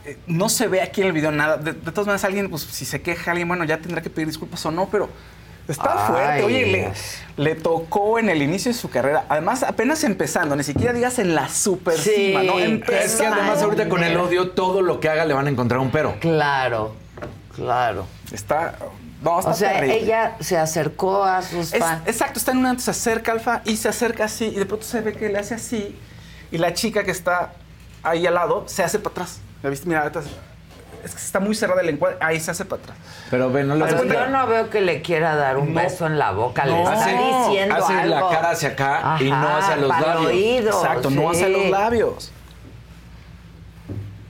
eh, No se ve aquí en el video nada. De, de todas maneras, alguien, pues si se queja alguien, bueno, ya tendrá que pedir disculpas o no, pero está Ay, fuerte. Oye, le, tocó en el inicio de su carrera. Además, apenas empezando, ni siquiera digas en la super Sí, cima, ¿no? Empezando. Es que además ahorita con el odio, todo lo que haga le van a encontrar un pero. Claro, claro. Está. No, está O sea, terrible. ella se acercó a sus Es- fans. exacto, está en una, se acerca Alfa y se acerca así y de pronto se ve que le hace así y la chica que está ahí al lado se hace para atrás. ¿La viste? Mira, ahorita se- es que está muy cerrada el encuadre, ahí se hace para atrás. Pero ven, no le Pero yo no veo que le quiera dar un No. beso en la boca. Le No. está Hace- diciendo hace la cara hacia acá y no hacia los labios. oído, Exacto, no hacia sí. los labios.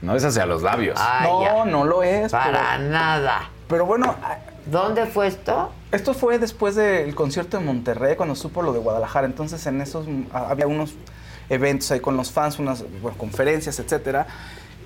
No es hacia los labios. Ay, no, ya. no lo es. Para pero, nada. pero bueno, ¿Dónde fue esto? esto fue después del concierto en Monterrey, cuando supo lo de Guadalajara. Entonces, en esos mm, había unos eventos ahí con los fans, unas bueno, conferencias, etcétera.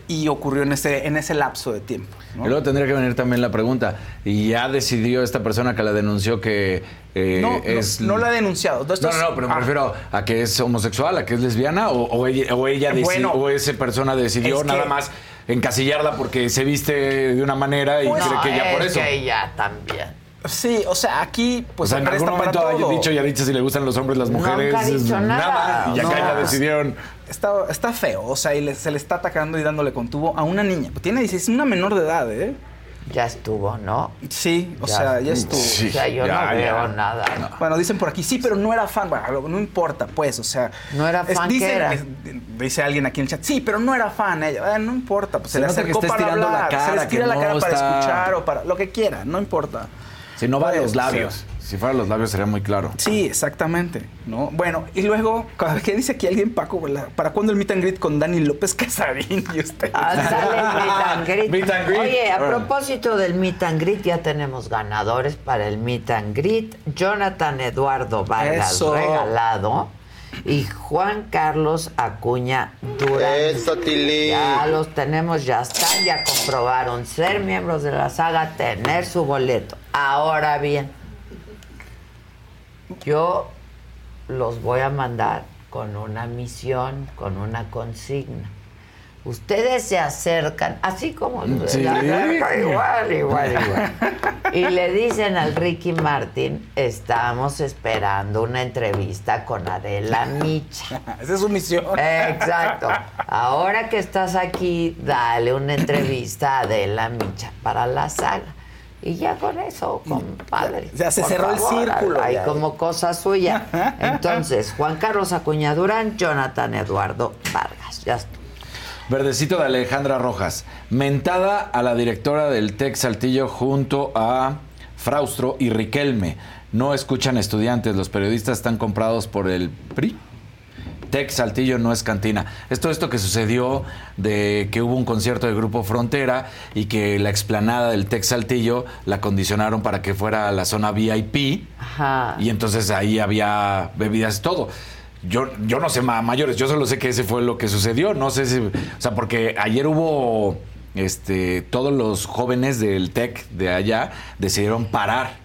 Y ocurrió en ese, en ese lapso de tiempo. ¿no? Y luego tendría que venir también la pregunta. ¿Y ya decidió esta persona que la denunció que eh, No, no, es... no la ha denunciado. No, no, no, pero me Ah. refiero a que es homosexual, a que es lesbiana, o, o ella, o, ella deci- Bueno, o esa persona decidió es que- nada más encasillarla porque se viste de una manera y Pues cree no, que ya por es eso. que ella también. Sí, o sea, aquí pues o sea, en algún momento ha todo. dicho y ha dicho si le gustan los hombres, las Nunca ha mujeres, dicho nada. Y acá No, ya decidieron. Está, está feo, o sea, y le- se le está atacando y dándole contuvo a una niña. Pues tiene 16, es una menor de edad, ¿eh? Ya estuvo, ¿no? Sí, o Ya. sea, ya estuvo. Sí. o sea, yo ya, no veo ya. nada. Bueno, dicen por aquí, sí, pero no era fan. Bueno, no importa, pues, o sea. No era es- fan, dicen- ¿qué era? es- dice alguien aquí en el chat, sí, pero no era fan ella. Eh, no importa, pues se, Se le que acercó está para estirando la hablar. se cara, le estira que la no cara para está- escuchar o para lo que quiera, no importa. Si no va a Pues, los labios. Si fuera los labios sería muy claro. Sí, exactamente, ¿no? Bueno, y luego, ¿qué dice aquí alguien, Paco? ¿Para cuándo el meet and greet con Dani López Casarín y usted? Ah, sale el meet and greet. Meet and greet. Oye, a propósito del meet and greet, ya tenemos ganadores para el meet and greet. Jonathan Eduardo Vargas Eso. regalado y Juan Carlos Acuña Durán. Eso, Tili. Ya los tenemos, ya están, ya comprobaron ser miembros de la saga, tener su boleto. Ahora bien, yo los voy a mandar con una misión, con una consigna. Ustedes se acercan, así como Sí. igual, igual, igual. Y le dicen al Ricky Martin, estamos esperando una entrevista con Adela Micha. Esa es su misión. Exacto. Ahora que estás aquí, dale una entrevista a Adela Micha para la saga. Y ya con eso, compadre. Ya se por cerró el círculo, Hay ya. como cosa suya. Entonces, Juan Carlos Acuña Durán, Jonathan Eduardo Vargas. Ya está. Verdecito de Alejandra Rojas. Mentada a la directora del TEC Saltillo junto a Fraustro y Riquelme. No escuchan estudiantes, los periodistas están comprados por el PRI. TEC Saltillo no es cantina. Esto esto que sucedió de que hubo un concierto de Grupo Frontera y que la explanada del TEC Saltillo la condicionaron para que fuera a la zona VIP. Ajá. Y entonces ahí había bebidas y todo. Yo, yo no sé ma- mayores, yo solo sé que ese fue lo que sucedió. No sé si. O sea, porque ayer hubo. Este, todos los jóvenes del TEC de allá decidieron parar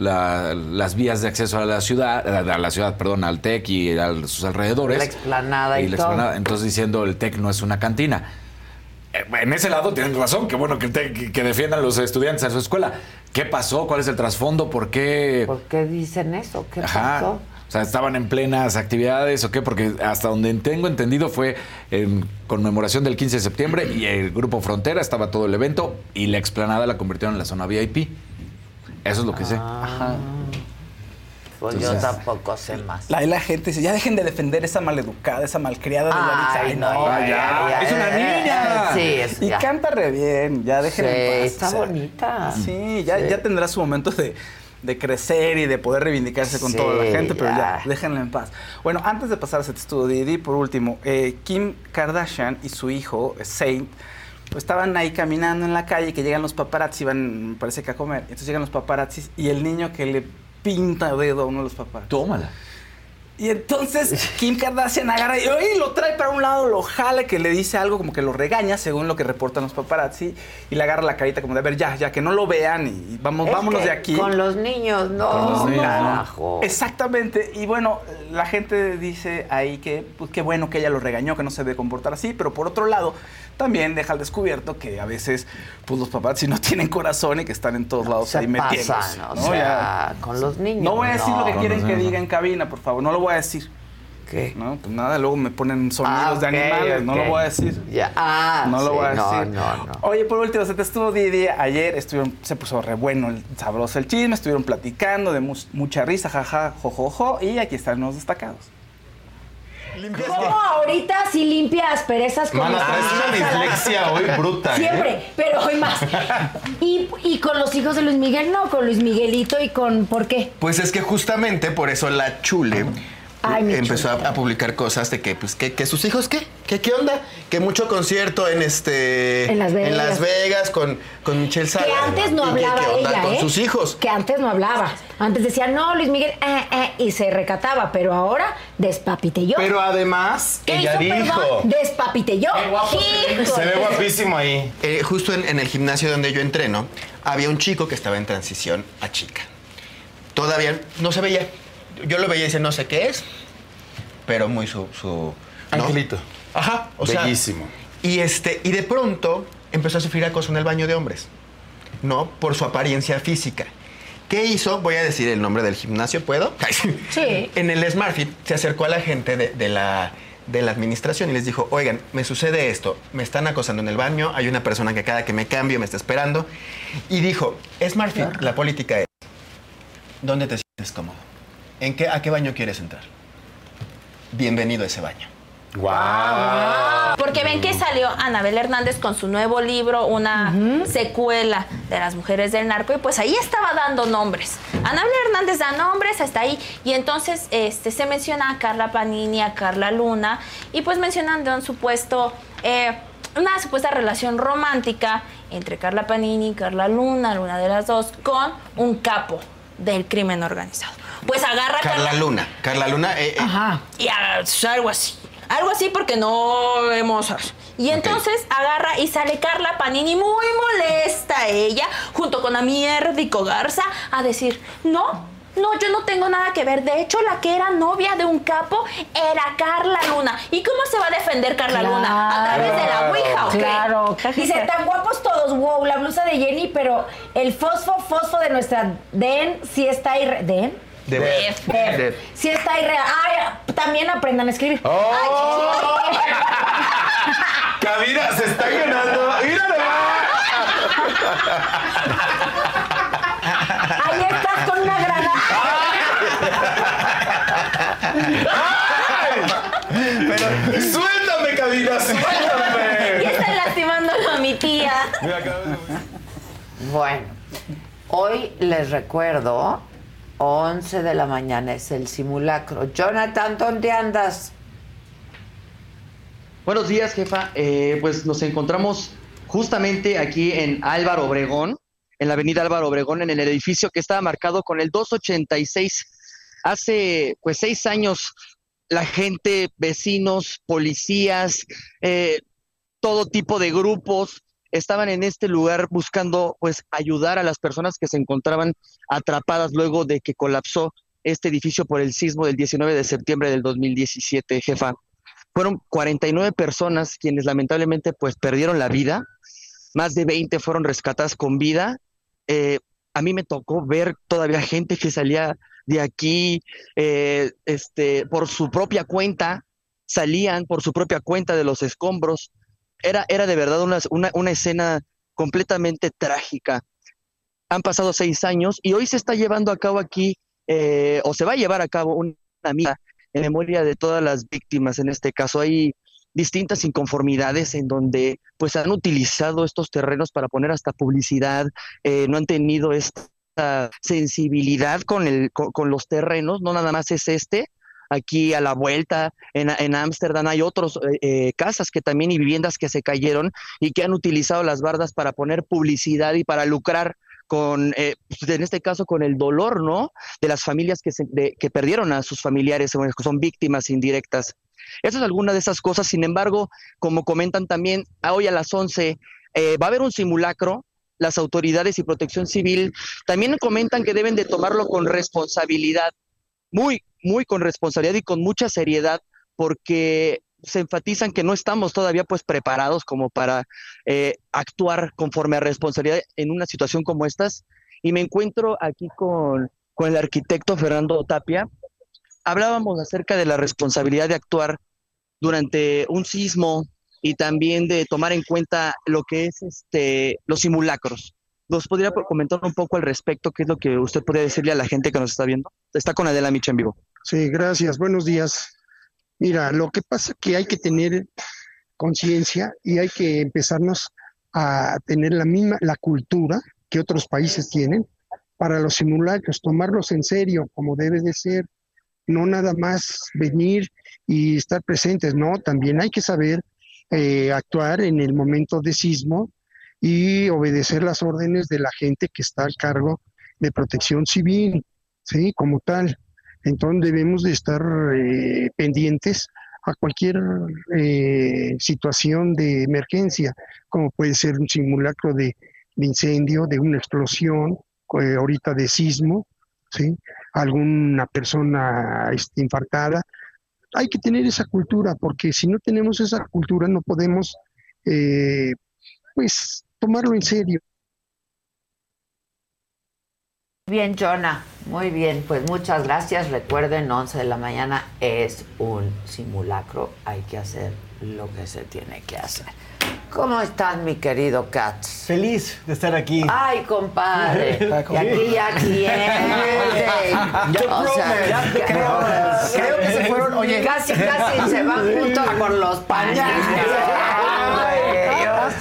la- las vías de acceso a la ciudad, a la ciudad, perdón, al TEC y a sus alrededores. La explanada y la todo. explanada. Entonces diciendo el TEC no es una cantina. Eh, En ese lado tienen razón, qué bueno que, TEC- que defiendan los estudiantes a su escuela. ¿Qué pasó? ¿Cuál es el trasfondo? ¿Por qué? ¿Por qué dicen eso? ¿Qué Ajá. pasó? O sea, estaban en plenas actividades o qué, porque hasta donde tengo entendido fue en conmemoración del 15 de septiembre y el grupo Frontera estaba todo el evento y la explanada la convirtieron en la zona VIP. Eso es lo que sé. Ajá. Pues yo tampoco sé más. La, la gente dice, ya dejen de defender esa maleducada, esa malcriada de Ay, Yaritza. no, ya, ya, es una niña. sí, es- y ya. canta re bien, ya déjenla Sí, en paz. está bonita. Sí, ya, Sí. ya tendrá su momento de, de crecer y de poder reivindicarse con Sí, toda la gente, pero ya. ya, déjenla en paz. Bueno, antes de pasar a ese estudio Didi, por último, eh, Kim Kardashian y su hijo, eh, Saint, pues estaban ahí caminando en la calle, que llegan los paparazzi, me parece que a comer. Entonces llegan los paparazzis y el niño que le pinta dedo a uno de los paparazzi. Tómala. Y entonces Kim Kardashian agarra y ¡ay! lo trae para un lado, lo jala, que le dice algo como que lo regaña, según lo que reportan los paparazzi, y le agarra la carita como de, a ver, ya, ya, que no lo vean y vamos, Es vámonos que de aquí. Con los niños, no, Con los niños, ¿no? Exactamente. Y bueno, la gente dice ahí que pues qué bueno que ella lo regañó, que no se debe comportar así, pero por otro lado, también deja al descubierto que a veces pues los paparazzi no tienen corazón y que están en todos lados se ahí metiéndose. pasan, o ¿no? sea, Ya. con los niños. No voy a decir lo que quieren que diga en cabina, por favor, no lo voy a decir. ¿Qué? No, pues nada, luego me ponen sonidos Ah, de animales, no lo voy a decir. Ya. Ah, No lo voy a no, decir. no, no. Oye, por último, se te estuvo Didi ayer, estuvieron, se puso re bueno, el, sabroso el chisme, estuvieron platicando de mus- mucha risa, jaja, jojojo, y aquí están los destacados. ¿Cómo ahorita sí limpia asperezas con Mana, los traes una dislexia hoy bruta, ¿eh? Siempre, pero hoy más. Y, y con los hijos de Luis Miguel, no, con Luis Miguelito y con. ¿Por qué? Pues es que justamente por eso la Chule Ay, mi empezó a, a publicar cosas de que, pues, que, que sus hijos, ¿qué? ¿qué? ¿Qué onda? Que mucho concierto en este... En Las Vegas. En Las Vegas con, con Michelle Salas. Que antes no ¿Y qué- hablaba onda ella, con ¿eh? sus hijos. Que antes no hablaba. Antes decía, no, Luis Miguel, eh, eh, y se recataba, pero ahora despapite yo. Pero además, ¿Qué ella hizo, dijo... perdón? Despapite yo. Se ve guapísimo ahí. Eh, justo en, en el gimnasio donde yo entreno, había un chico que estaba en transición a chica. Todavía no se veía. Yo lo veía y decía, no sé qué es, pero muy su... su ¿no? Angelito. Ajá, o sea... Bellísimo. Y, este, y de pronto empezó a sufrir acoso en el baño de hombres, ¿no? Por su apariencia física. ¿Qué hizo? Voy a decir el nombre del gimnasio, ¿puedo? Sí. En el SmartFit se acercó a la gente de, de la, de la administración y les dijo, oigan, me sucede esto, me están acosando en el baño, hay una persona que cada que me cambio me está esperando. Y dijo, SmartFit, la política es, ¿dónde te sientes cómodo? ¿En qué, ¿A qué baño quieres entrar? Bienvenido a ese baño. Porque ven que salió Anabel Hernández con su nuevo libro, una secuela de las mujeres del narco, y pues ahí estaba dando nombres. Anabel Hernández da nombres, está ahí, y entonces este, se menciona a Carla Panini, a Carla Luna, y pues mencionan de un supuesto, eh, una supuesta relación romántica entre Carla Panini y Carla Luna, alguna de las dos, con un capo del crimen organizado. Pues agarra a Carla Luna. Carla Luna, eh, eh, y haga algo así. Algo así porque no hemos... Y entonces agarra y sale Carla Panini muy molesta ella, junto con Amierdico Garza, a decir, no, no, yo no tengo nada que ver. De hecho, la que era novia de un capo era Carla Luna. ¿Y cómo se va a defender Carla Luna? ¿A través de la Ouija o qué? Claro. Dice, tan guapos todos, wow, la blusa de Jenny, pero el fosfo, fosfo de nuestra Den sí está ahí. ¿Den? Deb. Deb. Deb. Sí está ahí. re- Ay, también aprendan a escribir. Cabina se está ganando. ¡Míralo! Ahí estás con una granada. Pero suéltame, cabina, Ya suéltame. están lastimándolo a mi tía. Bueno, hoy les recuerdo, 11 de la mañana es el simulacro. Jonathan, ¿dónde andas? Buenos días, jefa. Eh, pues nos encontramos justamente aquí en Álvaro Obregón, en la avenida Álvaro Obregón, en el edificio que estaba marcado con el 286. Hace pues seis años la gente, vecinos, policías, eh, todo tipo de grupos estaban en este lugar buscando pues ayudar a las personas que se encontraban atrapadas luego de que colapsó este edificio por el sismo del 19 de septiembre del 2017, jefa. Fueron 49 personas quienes lamentablemente pues perdieron la vida, más de 20 fueron rescatadas con vida. Eh, a mí me tocó ver todavía gente que salía de aquí eh, este, por su propia cuenta, salían por su propia cuenta de los escombros. Era, era de verdad una, una, escena completamente trágica. Han pasado seis años y hoy se está llevando a cabo aquí, eh, o se va a llevar a cabo una misa en memoria de todas las víctimas. En este caso hay distintas inconformidades en donde pues han utilizado estos terrenos para poner hasta publicidad, eh, no han tenido esta sensibilidad con, el, con, con los terrenos, no nada más es este, aquí a la vuelta, en Ámsterdam hay otras eh, casas que también y viviendas que se cayeron y que han utilizado las bardas para poner publicidad y para lucrar con, eh, pues, en este caso, con el dolor, ¿no? De las familias que, se, de, que perdieron a sus familiares, que son víctimas indirectas. Esa es alguna de esas cosas. Sin embargo, como comentan también, hoy a las 11 eh, va a haber un simulacro. Las autoridades y protección civil también comentan que deben de tomarlo con responsabilidad, muy, muy con responsabilidad y con mucha seriedad, porque se enfatizan que no estamos todavía pues preparados como para eh, actuar conforme a responsabilidad en una situación como estas. Y me encuentro aquí con, con el arquitecto Fernando Tapia. Hablábamos acerca de la responsabilidad de actuar durante un sismo y también de tomar en cuenta lo que es este los simulacros. ¿Nos podría comentar un poco al respecto? ¿Qué es lo que usted podría decirle a la gente que nos está viendo? Está con Adela Micha en vivo. Sí, gracias. Buenos días. Mira, lo que pasa es que hay que tener conciencia y hay que empezarnos a tener la misma, la cultura que otros países tienen para los simulacros, tomarlos en serio como debe de ser, no nada más venir y estar presentes, no, también hay que saber eh, actuar en el momento de sismo y obedecer las órdenes de la gente que está al cargo de protección civil, ¿sí? Como tal. Entonces debemos de estar eh, pendientes a cualquier eh, situación de emergencia, como puede ser un simulacro de, incendio, de una explosión, eh, ahorita de sismo, ¿sí? alguna persona este, infartada. Hay que tener esa cultura, porque si no tenemos esa cultura no podemos, eh, pues, tomarlo en serio. Bien, Jonah. Muy bien, pues muchas gracias. Recuerden, 11 de la mañana es un simulacro. Hay que hacer lo que se tiene que hacer. ¿Cómo estás, mi querido Katz? Feliz de estar aquí. Ay, compadre. y aquí ya cliente. o sea, creo, creo que se fueron, oye. Casi, casi se van juntos por los pañales.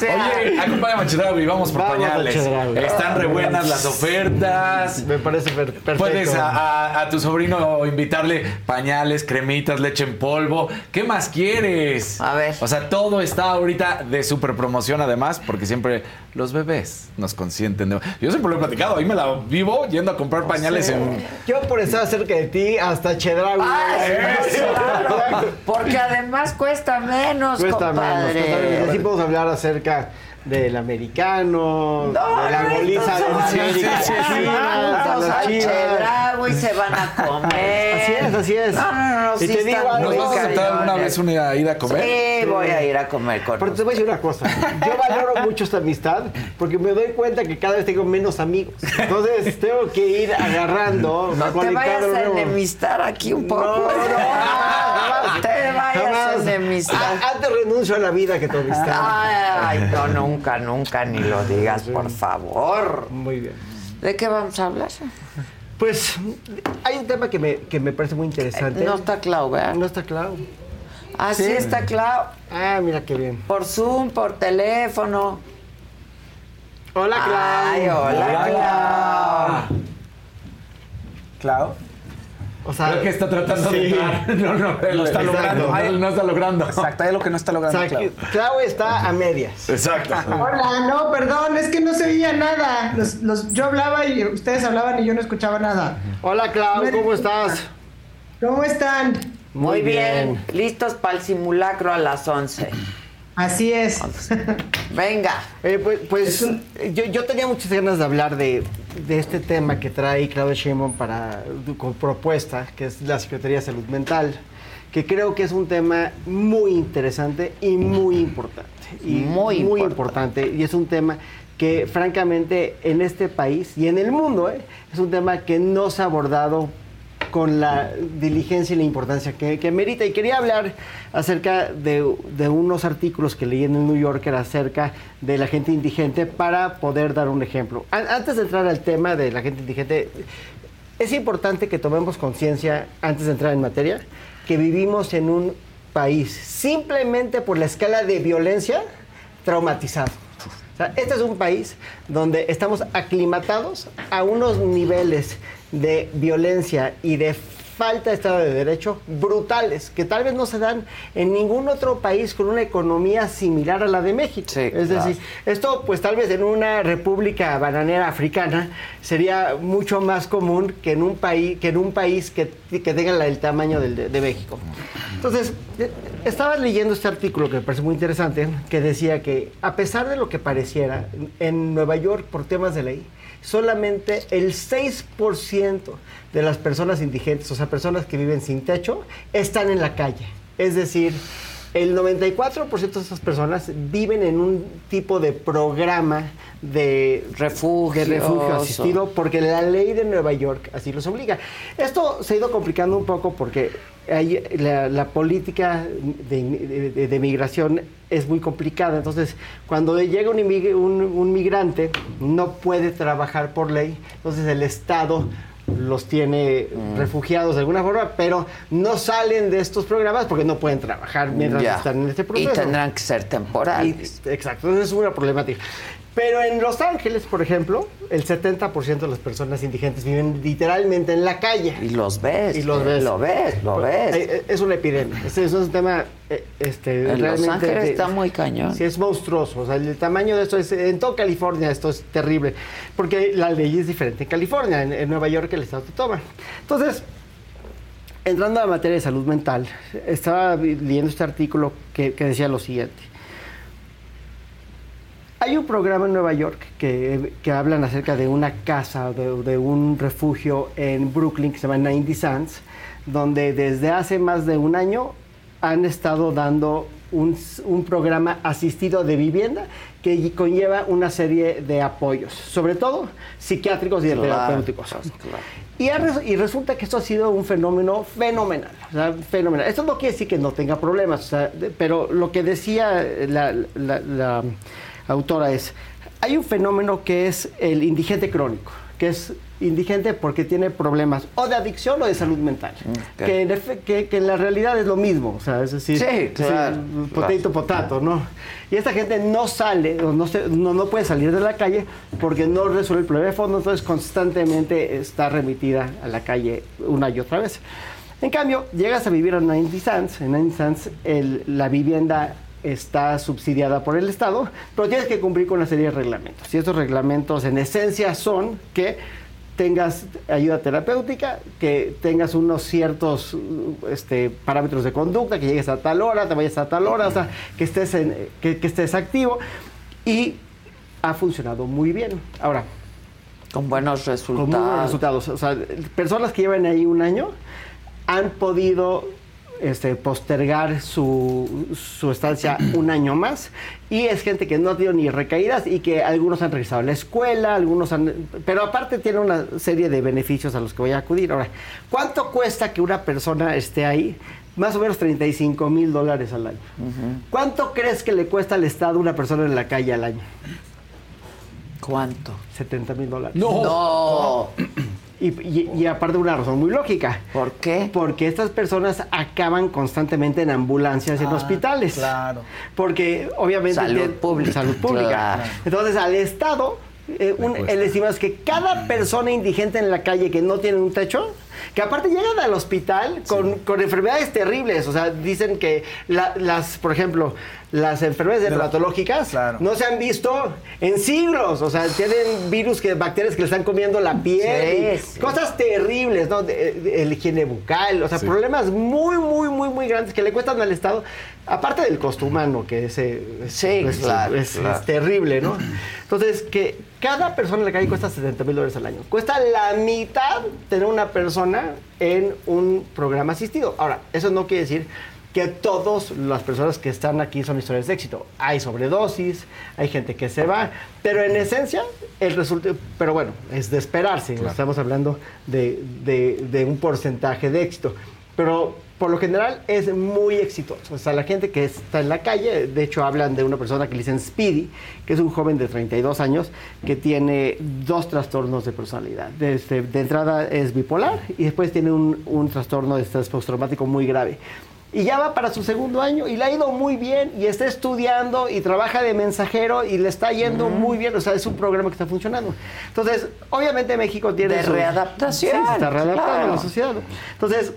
Oye, acompáñame a Chedraui, vamos por Vamos pañales. Están re buenas las ofertas. Me parece per- perfecto. Puedes a, a- a tu sobrino invitarle pañales, cremitas, leche en polvo. ¿Qué más quieres? A ver. O sea, todo está ahorita de super promoción además, porque siempre los bebés nos consienten. de- Yo siempre lo he platicado, ahí me la vivo yendo a comprar pañales en... Yo por estar cerca de ti, hasta Chedraui. Claro, porque además cuesta menos, Cuesta menos, cuesta menos. Así podemos hablar acerca del americano, de la no, goliza América, ser Chivas, Chivas. Chedraui, se van a comer. Así es, así es. No, no, no, Y sí te digo ¿Nos vas a aceptar alguna vez una ida a comer? Sí, voy a ir a comer con Pero te voy a decir una cosa. Yo valoro mucho esta amistad porque me doy cuenta que cada vez tengo menos amigos. Entonces tengo que ir agarrando. No te vayas a enemistar aquí un poco. No, no, No te vayas a enemistar. Antes renuncio a la vida que tu amistad. Ay, no, nunca, nunca, ni lo digas, por favor. Muy bien. ¿De qué vamos a hablar? Pues hay un tema que me, que me parece muy interesante. No está claro, ¿verdad? No está claro. Ah, sí, está claro. Ah, mira qué bien. Por Zoom, por teléfono. Hola, Clau. Ay, hola, Clau. Clau. O sea, Creo que está tratando de entrar. No, no, Lo está exacto. logrando. No, no está logrando. Exacto, hay lo que no está O logrando, sea, Clau. Clau está a medias. Exacto. Hola, no, perdón, es que no se oía nada. Los, los, yo hablaba y ustedes hablaban y yo no escuchaba nada. Hola, Clau, ¿cómo estás? ¿Cómo están? Muy bien. Listos para el simulacro a las 11. Así es. Venga. Eh, pues pues, yo, yo tenía muchas ganas de hablar de, de este tema que trae Claudia Sheinbaum para con propuesta, que es la Secretaría de Salud Mental, que creo que es un tema muy interesante y muy importante. Y Muy importante. Y es un tema que francamente en este país y en el mundo ¿eh? es un tema que no se ha abordado con la diligencia y la importancia que, que merita. Y quería hablar acerca de, de unos artículos que leí en el New Yorker acerca de la gente indigente para poder dar un ejemplo. An- Antes de entrar al tema de la gente indigente, es importante que tomemos conciencia, antes de entrar en materia, que vivimos en un país simplemente por la escala de violencia traumatizado. Este es un país donde estamos aclimatados a unos niveles de violencia y de falta de Estado de Derecho brutales, que tal vez no se dan en ningún otro país con una economía similar a la de México. es claro. decir, esto pues tal vez en una república bananera africana sería mucho más común que en un país que, en un país que, que tenga el tamaño de, de México. Entonces, eh, estaba leyendo este artículo que me parece muy interesante, que decía que a pesar de lo que pareciera, en Nueva York, por temas de ley, solamente el 6% de las personas indigentes, o sea, personas que viven sin techo, están en la calle. Es decir, el 94% de esas personas viven en un tipo de programa de refugio, de refugio asistido porque la ley de Nueva York así los obliga. Esto se ha ido complicando un poco porque hay- la, la política de, de- de migración es muy complicada. Entonces, cuando llega un, inmig- un- un migrante, no puede trabajar por ley. Entonces, el Estado los tiene refugiados de alguna forma, pero no salen de estos programas porque no pueden trabajar mientras Ya. están en este Y proceso. tendrán que ser temporales. Y- exacto, entonces es una problemática. Pero en Los Ángeles, por ejemplo, el 70% de las personas indigentes viven literalmente en la calle. Y los ves. Y los ves. Lo ves, lo ves. Eh, Es una epidemia. Es un tema eh, este, En Los realmente Ángeles de- está muy cañón. Sí, es monstruoso. O sea, el tamaño de esto es. En toda California esto es terrible. Porque la ley es diferente en California. En, en Nueva York el Estado te toma. Entonces, entrando a la materia de salud mental, estaba leyendo este artículo que, que decía lo siguiente. Hay un programa en Nueva York que, que hablan acerca de una casa, de, de un refugio en Brooklyn que se llama 90 Sands, donde desde hace más de un año han estado dando un, un programa asistido de vivienda que conlleva una serie de apoyos, sobre todo psiquiátricos y Claro, terapéuticos. Y, ha res- y resulta que esto ha sido un fenómeno fenomenal. o sea, fenomenal. Esto no quiere decir que no tenga problemas, o sea, de- pero lo que decía la, la- la autora es, hay un fenómeno que es el indigente crónico, que es indigente porque tiene problemas o de adicción o de salud mental, ok. que, en efe- que- que en la realidad es lo mismo, o sea, es decir, Sí, claro, potato, potato, ¿no? Y esta gente no sale, o no, se- no, no puede salir de la calle porque no resuelve el problema de fondo, entonces constantemente está remitida a la calle una y otra vez. En cambio, llegas a vivir a 90 Sands, en 90 Sands el- la vivienda está subsidiada por el Estado, pero tienes que cumplir con una serie de reglamentos. Y estos reglamentos en esencia son que tengas ayuda terapéutica, que tengas unos ciertos este, parámetros de conducta, que llegues a tal hora, te vayas a tal hora, o sea, que estés, en- que, que estés activo y ha funcionado muy bien. Ahora, Con buenos con resultados. muy buenos resultados. O sea, personas que llevan ahí un año han podido este, postergar su, su estancia un año más y es gente que no ha tenido ni recaídas y que algunos han regresado a la escuela, algunos han... Pero aparte tiene una serie de beneficios a los que voy a acudir. Ahora, ¿cuánto cuesta que una persona esté ahí? Más o menos 35 mil dólares al año. ¿Cuánto crees que le cuesta al Estado una persona en la calle al año? ¿Cuánto? 70 mil dólares. No. Y, y- y aparte una razón muy lógica. ¿Por qué? Porque estas personas acaban constantemente en ambulancias y en Ah, hospitales. claro. Porque obviamente... Salud pública. Salud pública. Claro. Entonces al Estado, eh, un- el estimado es que cada persona indigente en la calle que no tiene un techo, que aparte llegan al hospital con, con enfermedades terribles. O sea, dicen que la- las, por ejemplo, las enfermedades dermatológicas no se han visto en siglos. O sea, tienen virus, que, bacterias que le están comiendo la piel. Sí, y sí. Cosas terribles, ¿no? El higiene bucal. O sea, Sí. problemas muy, muy, muy, muy grandes que le cuestan al Estado. Aparte del costo humano, que ese, es, es- claro, es- claro. es terrible, ¿no? Entonces, que cada persona en la calle cuesta 70 mil dólares al año. Cuesta la mitad tener una persona en un programa asistido. Ahora, eso no quiere decir que todas las personas que están aquí son historias de éxito. Hay sobredosis, hay gente que se va, pero en esencia el resultado, pero bueno, es de esperarse, estamos hablando de, de- de un porcentaje de éxito, pero por lo general es muy exitoso. O sea, la gente que está en la calle, de hecho hablan de una persona que le dicen Speedy, que es un joven de 32 años que tiene dos trastornos de personalidad. De, este- de entrada es bipolar y después tiene un, un trastorno de estrés postraumático muy grave. Y ya va para su segundo año y le ha ido muy bien y está estudiando y trabaja de mensajero y le está yendo muy bien. O sea, es un programa que está funcionando. Entonces, obviamente México tiene... De su- readaptación, Sí, se está readaptando claro. la sociedad. ¿no? Entonces,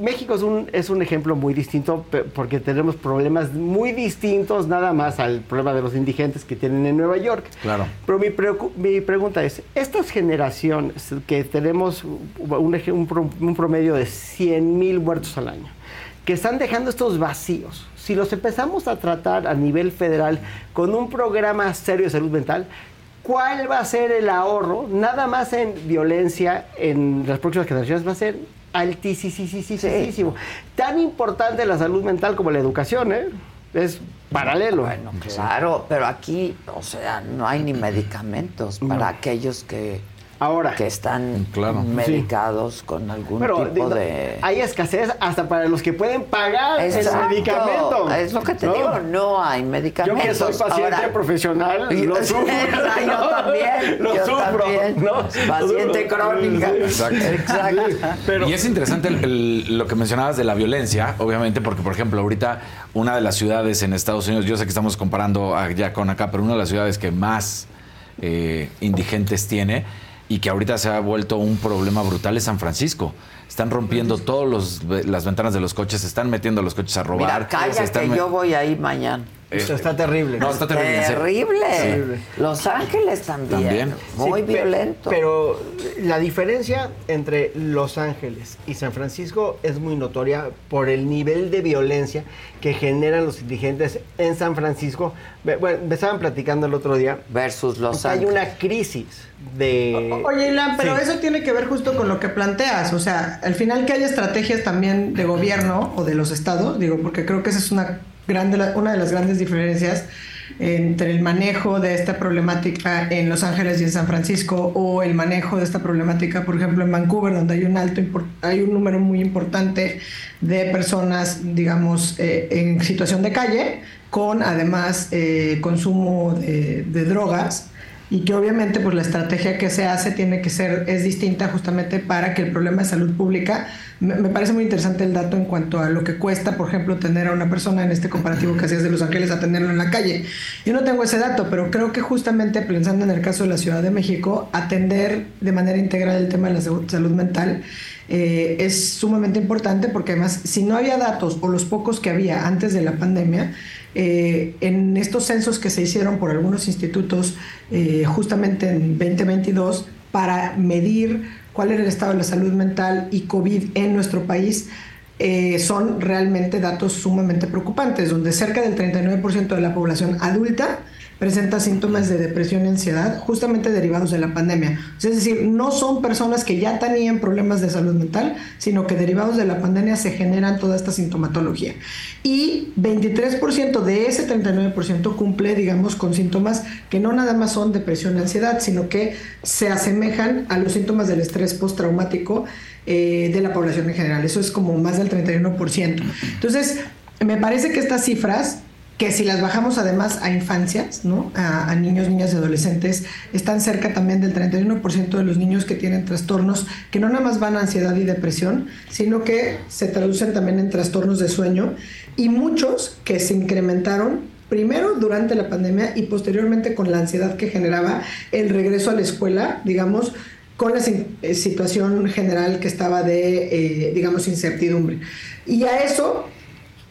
México es un, es un ejemplo muy distinto porque tenemos problemas muy distintos nada más al problema de los indigentes que tienen en Nueva York. Claro. Pero mi, mi pregunta es, estas generaciones que tenemos un, un un promedio de 100 mil muertos al año, que están dejando estos vacíos, si los empezamos a tratar a nivel federal con un programa serio de salud mental, ¿cuál va a ser el ahorro? Nada más en violencia en las próximas generaciones va a ser altísimo. Tan importante la salud mental como la educación, ¿eh? Es paralelo. Bueno, claro, pero aquí, o sea, no hay ni medicamentos para aquellos que, Ahora, que están medicados con algún Pero tipo de... hay escasez hasta para los que pueden pagar Exacto, el medicamento. Es lo que te ¿no? digo, no hay Yo medicamentos. que soy paciente Ahora- profesional, lo sufro. yo ¿no? también, Lo yo sufro, también. ¿no? Paciente crónica. Exacto. Exacto. y es interesante el- el- lo que mencionabas de la violencia, obviamente, porque, por ejemplo, ahorita una de las ciudades en Estados Unidos, yo sé que estamos comparando allá con acá, pero una de las ciudades que más eh, indigentes tiene y que ahorita se ha vuelto un problema brutal es San Francisco. Están rompiendo todas las ventanas de los coches, están metiendo los coches a robar. Mira, se están yo voy ahí mañana. Eh, está terrible. No, está terrible. Terrible. Sí. Los Ángeles también. También. Muy Sí, violento. Pero la diferencia entre Los Ángeles y San Francisco es muy notoria por el nivel de violencia que generan los indigentes en San Francisco. Bueno, me estaban platicando el otro día. Versus Los Hay Ángeles. una crisis de... Oye, Ilan, pero Sí. eso tiene que ver justo con lo que planteas. O sea, al final que haya estrategias también de gobierno o de los estados, digo, porque creo que esa es una, grande, una de las grandes diferencias entre el manejo de esta problemática en Los Ángeles y en San Francisco o el manejo de esta problemática, por ejemplo, en Vancouver, donde hay un alto hay un número muy importante de personas, digamos, eh, en situación de calle, con además eh, consumo de drogas y que obviamente pues la estrategia que se hace tiene que ser es distinta justamente para que el problema de salud pública me, parece muy interesante el dato en cuanto a lo que cuesta por ejemplo tener a una persona en este comparativo que hacías de Los Ángeles a tenerlo en la calle. Yo no tengo ese dato pero creo que justamente pensando en el caso de la Ciudad de México atender de manera integral el tema de la salud salud mental eh, es sumamente importante porque además si no había datos o los pocos que había antes de la pandemia eh, en estos censos que se hicieron por algunos institutos eh, justamente en 2022 para medir cuál era el estado de la salud mental y COVID en nuestro país, eh, son realmente datos sumamente preocupantes, donde cerca del 39% de la población adulta presenta síntomas de depresión y ansiedad justamente derivados de la pandemia. Es decir, no son personas que ya tenían problemas de salud mental, sino que derivados de la pandemia se generan toda esta sintomatología. Y 23% de ese 39% cumple, digamos, con síntomas que no nada más son depresión y ansiedad, sino que se asemejan a los síntomas del estrés postraumático eh, de la población en general. Eso es como más del 31%. Entonces, me parece que estas cifras que si las bajamos además a infancias, ¿no? a, niños, niñas y adolescentes, están cerca también del 31% de los niños que tienen trastornos que no nada más van a ansiedad y depresión, sino que se traducen también en trastornos de sueño y muchos que se incrementaron primero durante la pandemia y posteriormente con la ansiedad que generaba el regreso a la escuela, digamos, con la eh, situación general que estaba de, eh, digamos, incertidumbre. Y a eso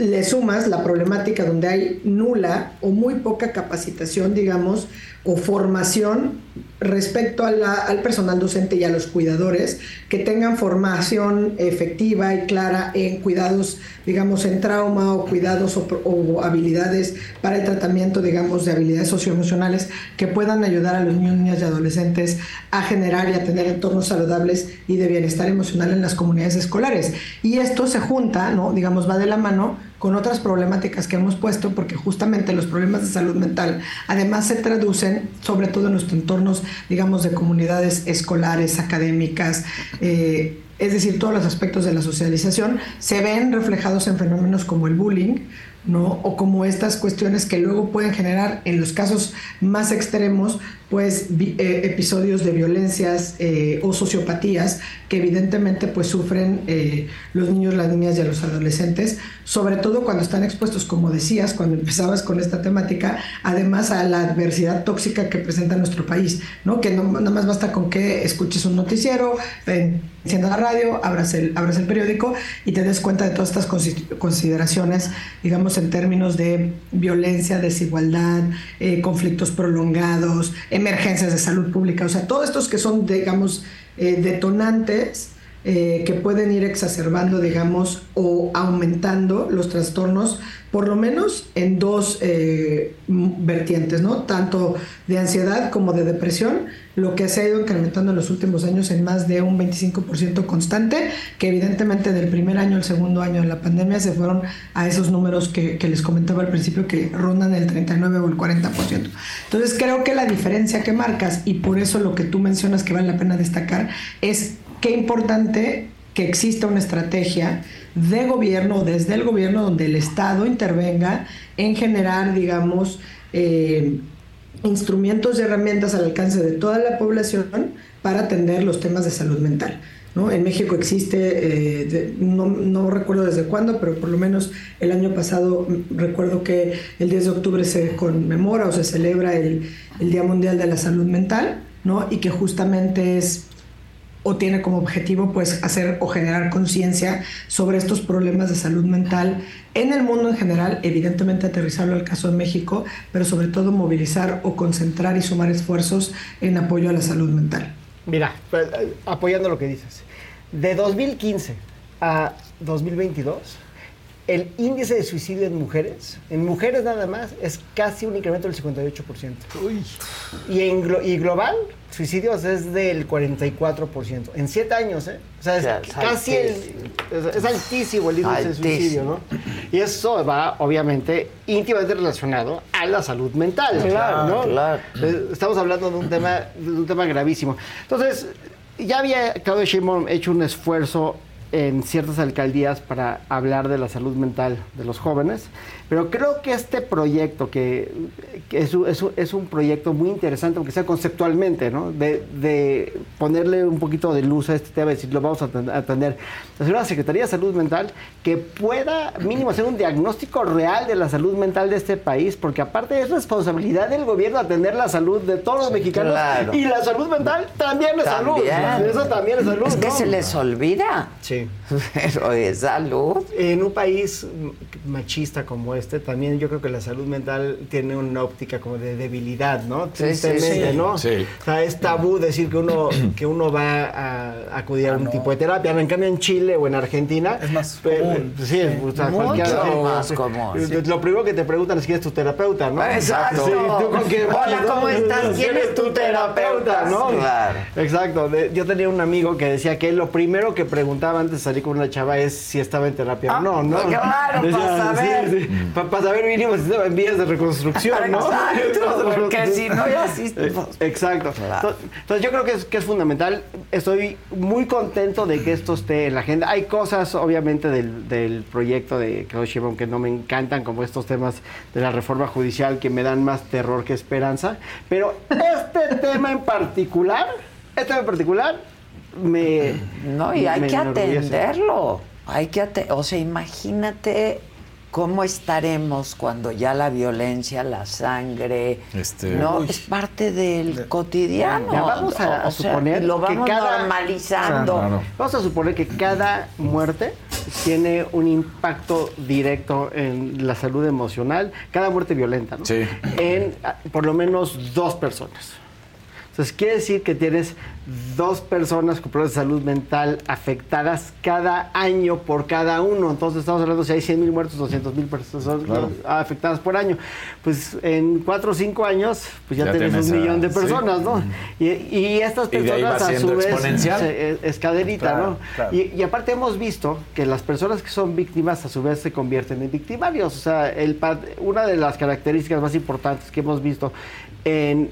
le sumas la problemática donde hay nula o muy poca capacitación, digamos, o formación respecto al personal docente y a los cuidadores, que tengan formación efectiva y clara en cuidados, digamos, en trauma o cuidados o habilidades para el tratamiento, digamos, de habilidades socioemocionales que puedan ayudar a los niños, niñas y adolescentes a generar y a tener entornos saludables y de bienestar emocional en las comunidades escolares. Y esto se junta, ¿no? Digamos, va de la mano con otras problemáticas que hemos puesto, porque justamente los problemas de salud mental además se traducen sobre todo en nuestros entornos, digamos, de comunidades escolares, académicas, eh, es decir, todos los aspectos de la socialización, se ven reflejados en fenómenos como el bullying, ¿no? O como estas cuestiones que luego pueden generar, en los casos más extremos, pues eh, episodios de violencias eh, o sociopatías que evidentemente pues sufren eh, los niños, las niñas y los adolescentes, sobre todo cuando están expuestos, como decías, cuando empezabas con esta temática, además a la adversidad tóxica que presenta nuestro país, ¿no? Que no, nada más basta con que escuches un noticiero, enciendas la radio, abras el, abras el periódico y te des cuenta de todas estas consi- consideraciones, digamos, en términos de violencia, desigualdad, conflictos prolongados, emergencias de salud pública, o sea, todos estos que son, digamos, eh, detonantes eh, que pueden ir exacerbando, digamos, o aumentando los trastornos, por lo menos en dos eh, vertientes, ¿no? Tanto de ansiedad como de depresión, lo que se ha ido incrementando en los últimos años en más de un 25% constante, que evidentemente del primer año al segundo año de la pandemia se fueron a esos números que, que les comentaba al principio, que rondan el 39 o el 40%. Entonces creo que la diferencia que marcas, y por eso lo que tú mencionas que vale la pena destacar, es qué importante que exista una estrategia de gobierno desde el gobierno donde el Estado intervenga en generar, digamos, eh, instrumentos y herramientas al alcance de toda la población para atender los temas de salud mental. ¿no? En México existe, eh, no, no recuerdo desde cuándo, pero por lo menos el año pasado mm, recuerdo que el 10 de octubre se conmemora o se celebra el, el Día Mundial de la Salud Mental, ¿no? y que justamente es o tiene como objetivo pues hacer o generar conciencia sobre estos problemas de salud mental en el mundo en general, evidentemente aterrizarlo al caso de México, pero sobre todo movilizar o concentrar y sumar esfuerzos en apoyo a la salud mental. Mira, eh, apoyando lo que dices, de 2015 a 2022, el índice de suicidio en mujeres, en mujeres nada más, es casi un incremento del 58%. Y, en glo- y global, suicidios es del 44%. En siete años, ¿eh? O sea, es Ya, es casi el, es, es altísimo el índice de suicidio, ¿no? Y eso va, obviamente, íntimamente relacionado a la salud mental. Claro, ¿no? claro. Eh, Estamos hablando de un tema, de un tema gravísimo. Entonces, ya había Claudio Sheinbaum hecho un esfuerzo en ciertas alcaldías para hablar de la salud mental de los jóvenes, pero creo que este proyecto, que, que es, un- es un- es un proyecto muy interesante, aunque sea conceptualmente, ¿no? de, de ponerle un poquito de luz a este tema, y decir, lo vamos a aten- a atender, hacer una Secretaría de Salud Mental que pueda mínimo hacer un diagnóstico real de la salud mental de este país, porque aparte es responsabilidad del gobierno atender la salud de todos los mexicanos Claro. y la salud mental también es salud. Eso también es salud. Es que ¿no? se les olvida. Sí. day Pero es salud. En un país machista como este, también yo creo que la salud mental tiene una óptica como de debilidad, ¿no? Sí, Tristemente, sí, sí. ¿no? Sí. O sea, es tabú decir que uno, que uno va a acudir a un tipo de terapia. En cambio, en Chile o en Argentina... Es más común. Sí, o sea, Mucho cualquiera- más común, Eh, sí. Lo primero que te preguntan es quién es tu terapeuta, ¿no? Exacto. Sí, ¿tú con quién vas, Hola? ¿cómo estás? ¿Quién es tu terapeuta? ¿no? Claro. Exacto. De- Yo tenía un amigo que decía que él lo primero que preguntaba antes de salir con una chava es si estaba en terapia o no, ¿no? Ah, claro, para saber. para saber mínimo si estaba en vías de reconstrucción, ¿no? Exacto, porque si no, ya sí- Eh, Exacto. Entonces, entonces, yo creo que es, que es fundamental. Estoy muy contento de que esto esté en la agenda. Hay cosas, obviamente, del, del proyecto de Claudio Sheinbaum que no me encantan, como estos temas de la reforma judicial que me dan más terror que esperanza. Pero este tema en particular, este tema en particular, me... No, y hay que atenderlo. Hay que o sea, imagínate cómo estaremos cuando ya la violencia, la sangre, Este- no Uy. es parte del cotidiano. Ya vamos a, O a sea, suponer lo que vamos cada normalizando. Vamos a suponer que cada muerte tiene un impacto directo en la salud emocional, cada muerte violenta, ¿no? Sí. En ah, por lo menos dos personas. Entonces, quiere decir que tienes dos personas con problemas de salud mental afectadas cada año por cada uno. Entonces, estamos hablando si hay 100 mil muertos, 200 mil personas Claro. afectadas por año. Pues en cuatro o cinco años, pues ya, Ya tienes tienes un a- millón de sí. personas, ¿no? Y, y estas personas a su vez se- es, Claro, ¿no? claro. Y, y aparte hemos visto que las personas que son víctimas a su vez se convierten en victimarios. O sea, el, una de las características más importantes que hemos visto en eh,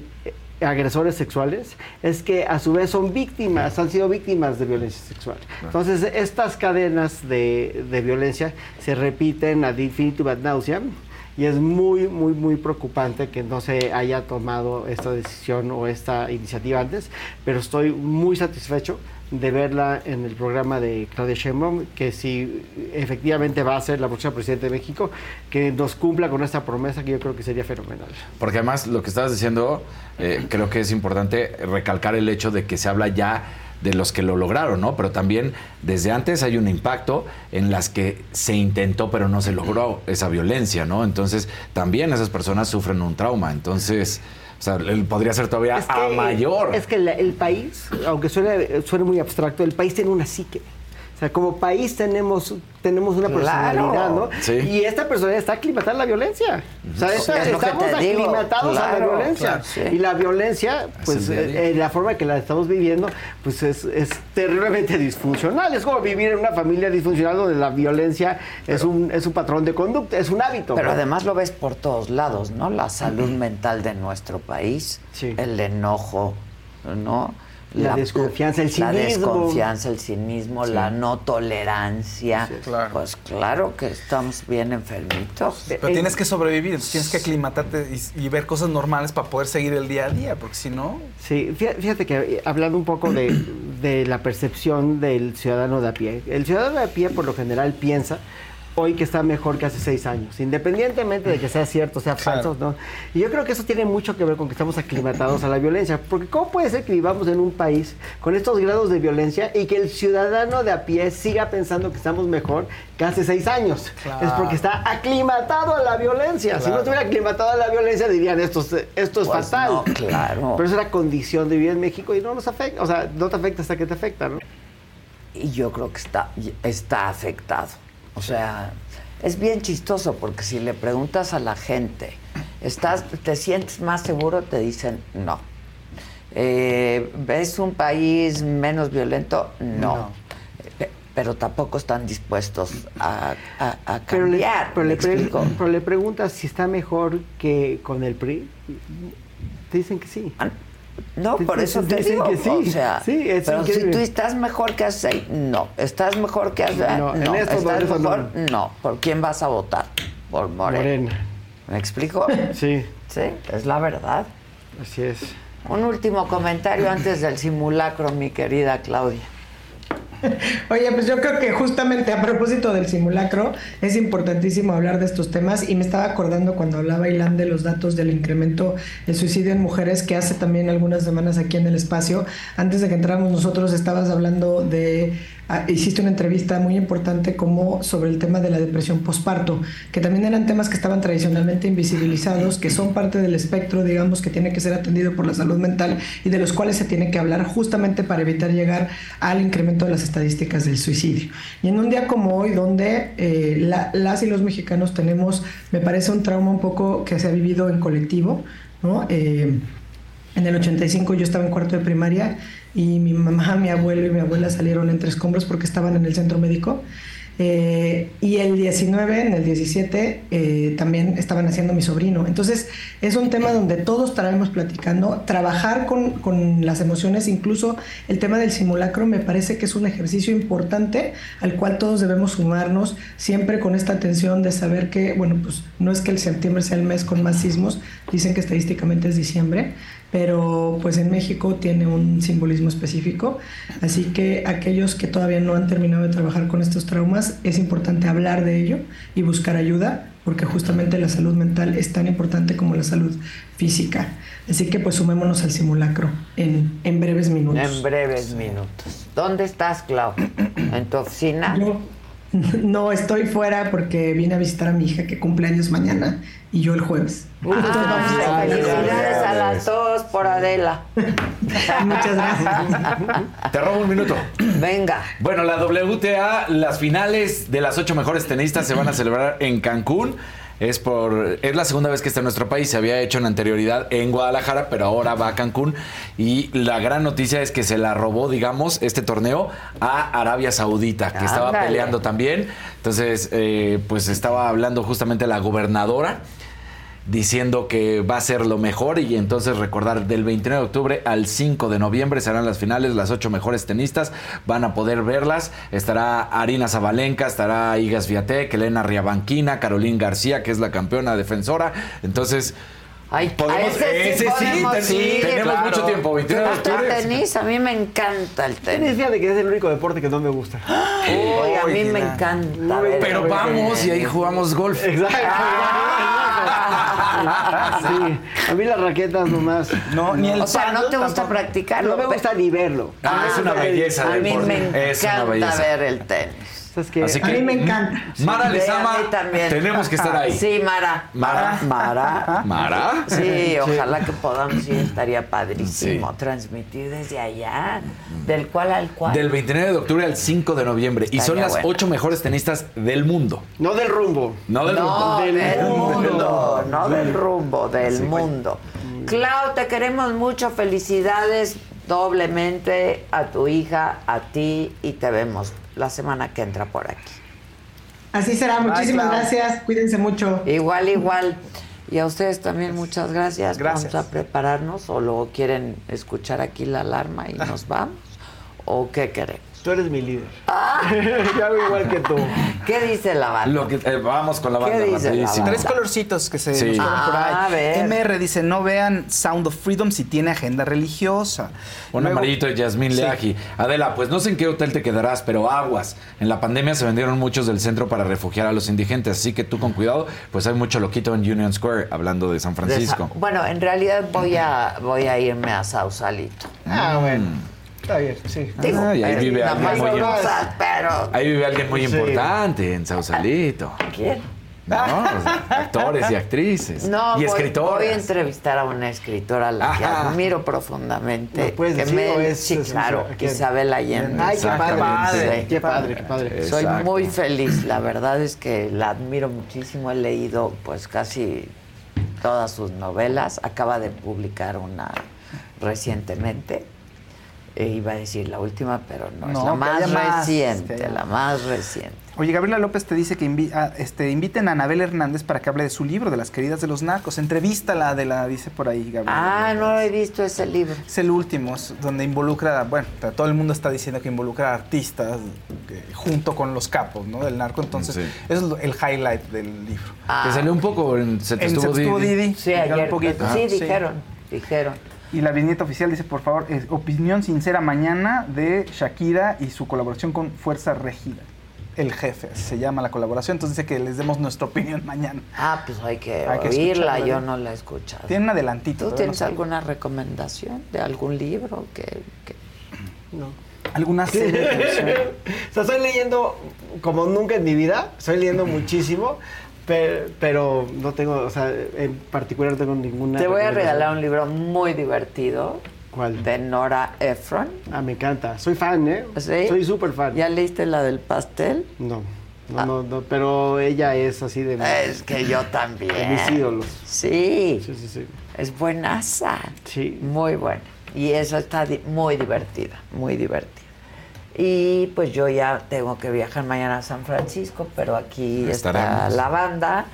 agresores sexuales es que a su vez son víctimas, han sido víctimas de violencia sexual. Entonces, estas cadenas de, de violencia se repiten ad infinitum ad nauseam y es muy, muy, muy preocupante que no se haya tomado esta decisión o esta iniciativa antes, pero estoy muy satisfecho de verla en el programa de Claudia Sheinbaum, que si efectivamente va a ser la próxima presidenta de México, que nos cumpla con esta promesa que yo creo que sería fenomenal. Porque además lo que estabas diciendo, eh, creo que es importante recalcar el hecho de que se habla ya de los que lo lograron, ¿no? Pero también desde antes hay un impacto en las que se intentó pero no se logró esa violencia, ¿no? Entonces también esas personas sufren un trauma. Entonces, o sea, él podría ser todavía Es a mayor. Es que la- el país, aunque suene, suene muy abstracto, el país tiene una psique. Sea, como país tenemos, tenemos una Claro. personalidad, ¿no? Sí. Y esta personalidad está aclimatada a la violencia. O sea, Es estamos aclimatados a la violencia. claro, sí. Y la violencia, pues, eh, eh, la forma que la estamos viviendo, pues es, es terriblemente disfuncional. Es como vivir en una familia disfuncional donde la violencia es, un, es un patrón de conducta, es un hábito. Pero ¿no? además lo ves por todos lados, ¿no? La salud mental de nuestro país, el enojo, ¿no? La desconfianza, el La cinismo. desconfianza, el cinismo, Sí. la no tolerancia. Sí, claro. Pues claro que estamos bien enfermitos. Pero tienes que sobrevivir, entonces tienes que aclimatarte y, y ver cosas normales para poder seguir el día a día, porque si no... Sí, fí- fíjate que eh, hablando un poco de, de la percepción del ciudadano de a pie, el ciudadano de a pie por lo general piensa hoy que está mejor que hace seis años, independientemente de que sea cierto, sea falso, ¿no? Y yo creo que eso tiene mucho que ver con que estamos aclimatados a la violencia, porque ¿cómo puede ser que vivamos en un país con estos grados de violencia y que el ciudadano de a pie siga pensando que estamos mejor que hace seis años? Claro. Es porque está aclimatado a la violencia. Si no estuviera aclimatado a la violencia dirían esto es, esto es Pues fatal. no, claro. Pero es la condición de vivir en México y no nos afecta, o sea, no te afecta hasta que te afecta, ¿no? Y yo creo que está, está afectado. O sea, es bien chistoso porque si le preguntas a la gente, ¿estás, ¿te sientes más seguro? Te dicen no. Eh, ¿Ves un país menos violento? No. Pe- Pero tampoco están dispuestos a, a- a Pero le, cambiar. pero, ¿me le pre- explico? pero le preguntas si está mejor que con el PRI. Te dicen que sí. No, por te- eso te digo. que sí. O sea, Sí, es pero si tú estás mejor que hace seis, no. ¿Estás mejor que hace No, no? en esto no, ¿Estás no. mejor? No. ¿Por quién vas a votar? Por Morena. Morena. ¿Me explico? Sí. Sí, es la verdad. Así es. Un último comentario antes del simulacro, mi querida Claudia. Oye, pues yo creo que justamente a propósito del simulacro es importantísimo hablar de estos temas y me estaba acordando cuando hablaba Ilan de los datos del incremento del suicidio en mujeres que hace también algunas semanas aquí en el espacio. Antes de que entráramos nosotros estabas hablando de, hiciste una entrevista muy importante como sobre el tema de la depresión posparto, que también eran temas que estaban tradicionalmente invisibilizados, que son parte del espectro, digamos, que tiene que ser atendido por la salud mental y de los cuales se tiene que hablar justamente para evitar llegar al incremento de las estadísticas del suicidio. Y en un día como hoy, donde eh, la- las y los mexicanos tenemos, me parece un trauma un poco que se ha vivido en colectivo, ¿no? Eh, en el 85 yo estaba en cuarto de primaria y mi mamá, mi abuelo y mi abuela salieron entre escombros porque estaban en el centro médico. Eh, y el 19, en el 17, eh, también estaban haciendo mi sobrino. Entonces, es un tema donde todos estaremos platicando. Trabajar con, con las emociones, incluso el tema del simulacro, me parece que es un ejercicio importante al cual todos debemos sumarnos, siempre con esta atención de saber que, bueno, pues no es que el septiembre sea el mes con más sismos, dicen que estadísticamente es diciembre, pero pues en México tiene un simbolismo específico, así que aquellos que todavía no han terminado de trabajar con estos traumas, es importante hablar de ello y buscar ayuda, porque justamente la salud mental es tan importante como la salud física. Así que pues sumémonos al simulacro en, en breves minutos. En breves minutos. ¿Dónde estás, Clau? ¿En tu oficina? Yo, no estoy fuera porque vine a visitar a mi hija que cumple años mañana y yo el jueves. Entonces vamos a estar Ay, felicidades a las dos por Adela. Muchas gracias. Te robo un minuto. Venga. Bueno, la WTA, las finales de las ocho mejores tenistas se van a celebrar en Cancún. Es por es la segunda vez que está en nuestro país. Se había hecho en anterioridad en Guadalajara, pero ahora va a Cancún. Y la gran noticia es que se la robó, digamos, este torneo a Arabia Saudita, que estaba peleando también. Entonces, eh, pues estaba hablando justamente la gobernadora diciendo que va a ser lo mejor y entonces recordar del 29 de octubre al 5 de noviembre serán las finales, las ocho mejores tenistas van a poder verlas, estará Arina Zabalenka, estará Igas Viatek, Elena Riabanquina, Carolín García, que es la campeona defensora, entonces... Ay, podemos- ese sí podemos ten- ir. tenemos Claro. mucho tiempo, 29 de octubre. tenis, a mí me encanta el Tenis, tenis. fíjate que es el único deporte que no me gusta. Uy, a mí me Uy, encanta. ver Pero vamos y ahí jugamos golf. Exacto. Sí, a mí las raquetas nomás. No, ni el O sea, ¿no te gusta tampoco. practicarlo? No me gusta ni verlo. Ah, es una belleza A mí deporte. me encanta ver el tenis. ¿Sabes qué? Así A mí me encanta. Mara Sí, Lezama, a mí también. tenemos que estar ahí. Sí, Mara. Mara. Mara. ¿Mara? Sí, ojalá que podamos ir, estaría padrísimo transmitir desde allá, del cual al cual. Del 29 de octubre al 5 de noviembre. y son las bueno. ocho mejores tenistas del mundo. No del rumbo. No del. No, del, Del mundo, mundo. no del rumbo, del mundo. Clau, te queremos mucho, felicidades doblemente a tu hija, a ti y te vemos la semana que entra por aquí. Así será, muchísimas gracias, cuídense mucho. Igual, igual. Y a ustedes también muchas gracias. Gracias. Vamos a prepararnos o luego quieren escuchar aquí la alarma y nos vamos. ¿O qué queremos? Tú eres mi líder. Yo hago igual que tú. ¿Qué dice la banda? Lo que, eh, vamos con la ¿Qué banda dice la rapidísimo. banda? Tres colorcitos que se Sí. nos por Ah, a ahí. ver. MR dice, no vean Sound of Freedom si tiene agenda religiosa. Un Luego- amarillito de Yasmín Sí. Leaji. Adela, pues no sé en qué hotel te quedarás, pero aguas. En la pandemia se vendieron muchos del centro para refugiar a los indigentes, así que tú con cuidado, pues hay mucho loquito en Union Square, hablando de San De Francisco. Bueno, en realidad voy a voy a irme a Sausalito. Ah, bueno. Está bien, sí. Digo, Ah, y ahí vive alguien muy cosas, pero Ahí vive alguien muy Sí. importante en Sausalito. ¿quién? ¿No? O sea, actores y actrices. No, y voy, escritoras. voy a entrevistar a una escritora a la que Ajá. admiro profundamente. ¿Lo puedes que decir me- es- sí, es- claro? Isabel Allende. Ay, qué padre. Sí. Qué padre, qué padre. Soy Exacto. muy feliz, la verdad es que la admiro muchísimo, he leído pues casi todas sus novelas, acaba de publicar una recientemente, E iba a decir la última, pero no, es No, la que más más, reciente, que haya la más reciente. Oye, Gabriela López te dice que invi- ah, este, inviten a Anabel Hernández para que hable de su libro, de las queridas de los narcos. Entrevístala de la, dice por ahí, Gabriela. Ah, no he visto ese libro. Es el último, es donde involucra, bueno, todo el mundo está diciendo que involucra a artistas que- junto con los capos, ¿no? Del narco. Entonces, Sí. eso es lo- el highlight del libro. Que salió un poco en Se te En estuvo Se te estuvo Didi. Didi. Sí, ayer. un poquito. sí, Ah, sí. dijeron, dijeron. Y la viñeta oficial dice, por favor, es opinión sincera mañana de Shakira y su colaboración con Fuerza Regida. El jefe, se llama la colaboración. Entonces dice que les demos nuestra opinión mañana. Ah, pues hay que, Hay que oírla, yo ¿no? la he escuchado. Tiene un adelantito. ¿Tú tienes no alguna recomendación de algún libro que, que- No. ¿Alguna serie? O sea, estoy leyendo como nunca en mi vida, estoy leyendo muchísimo, pero, pero no tengo, o sea, en particular no tengo ninguna. Te voy a regalar un libro muy divertido ¿Cuál? de Nora Ephron. Ah, me encanta. Soy fan, ¿eh? ¿Sí? Soy súper fan. ¿Ya leíste la del pastel? No, no, Ah. no, no, pero ella es así de, Es que yo también. de mis ídolos. Sí, Sí, sí, sí. es buenaza. Sí. Muy buena. Y eso está di- muy divertida, muy divertida. Y pues yo ya tengo que viajar mañana a San Francisco, pero aquí está la banda.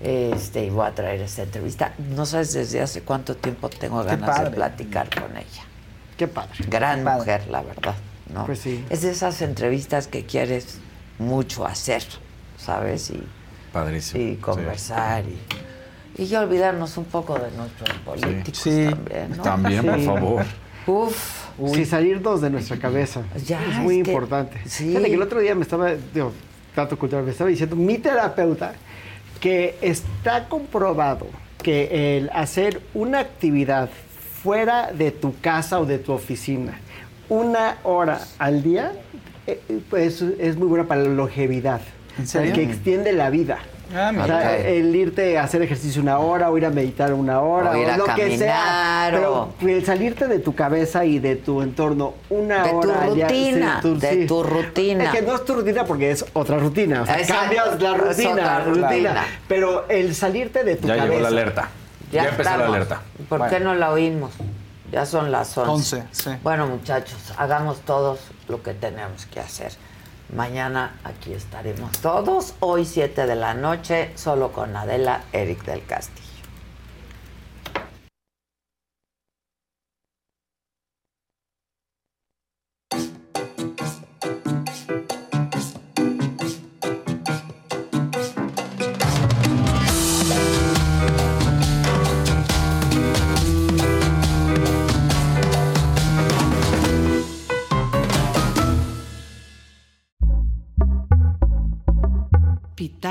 Este, y voy a traer esta entrevista. No sabes desde hace cuánto tiempo tengo Qué ganas de platicar con ella. Qué padre. Gran Qué padre. mujer, la verdad. ¿no? Pues sí. Es de esas entrevistas que quieres mucho hacer, ¿sabes? Y, Padrísimo. y conversar y, y ya olvidarnos un poco de nuestros políticos Sí. también. ¿no? También, por favor. Uf, Sí, salirnos de nuestra cabeza. Ya, es muy es que- importante. sí. Fíjate que el otro día me estaba, digo, dato cultural, me estaba diciendo mi terapeuta que está comprobado que el hacer una actividad fuera de tu casa o de tu oficina una hora al día eh, pues es muy buena para la longevidad. ¿En O sea, serio? que extiende la vida. Ah, O sea, el irte a hacer ejercicio una hora, o ir a meditar una hora, O ir a lo que sea. caminar, Pero el salirte de tu cabeza y de tu entorno una De tu hora. ya- rutina, sí, de tu rutina. Es que no es tu rutina porque es otra rutina. O sea, Exacto, cambias la rutina, otra rutina. rutina. Pero el salirte de tu Ya cabeza. llegó la alerta. Ya, empezó la alerta. ¿Por Bueno. qué no la oímos? Ya son las 11. 11, sí. Bueno, muchachos, hagamos todos lo que tenemos que hacer. Mañana aquí estaremos todos. Hoy 7 de la noche, solo con Adela Eric del Castillo.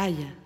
Pitaya.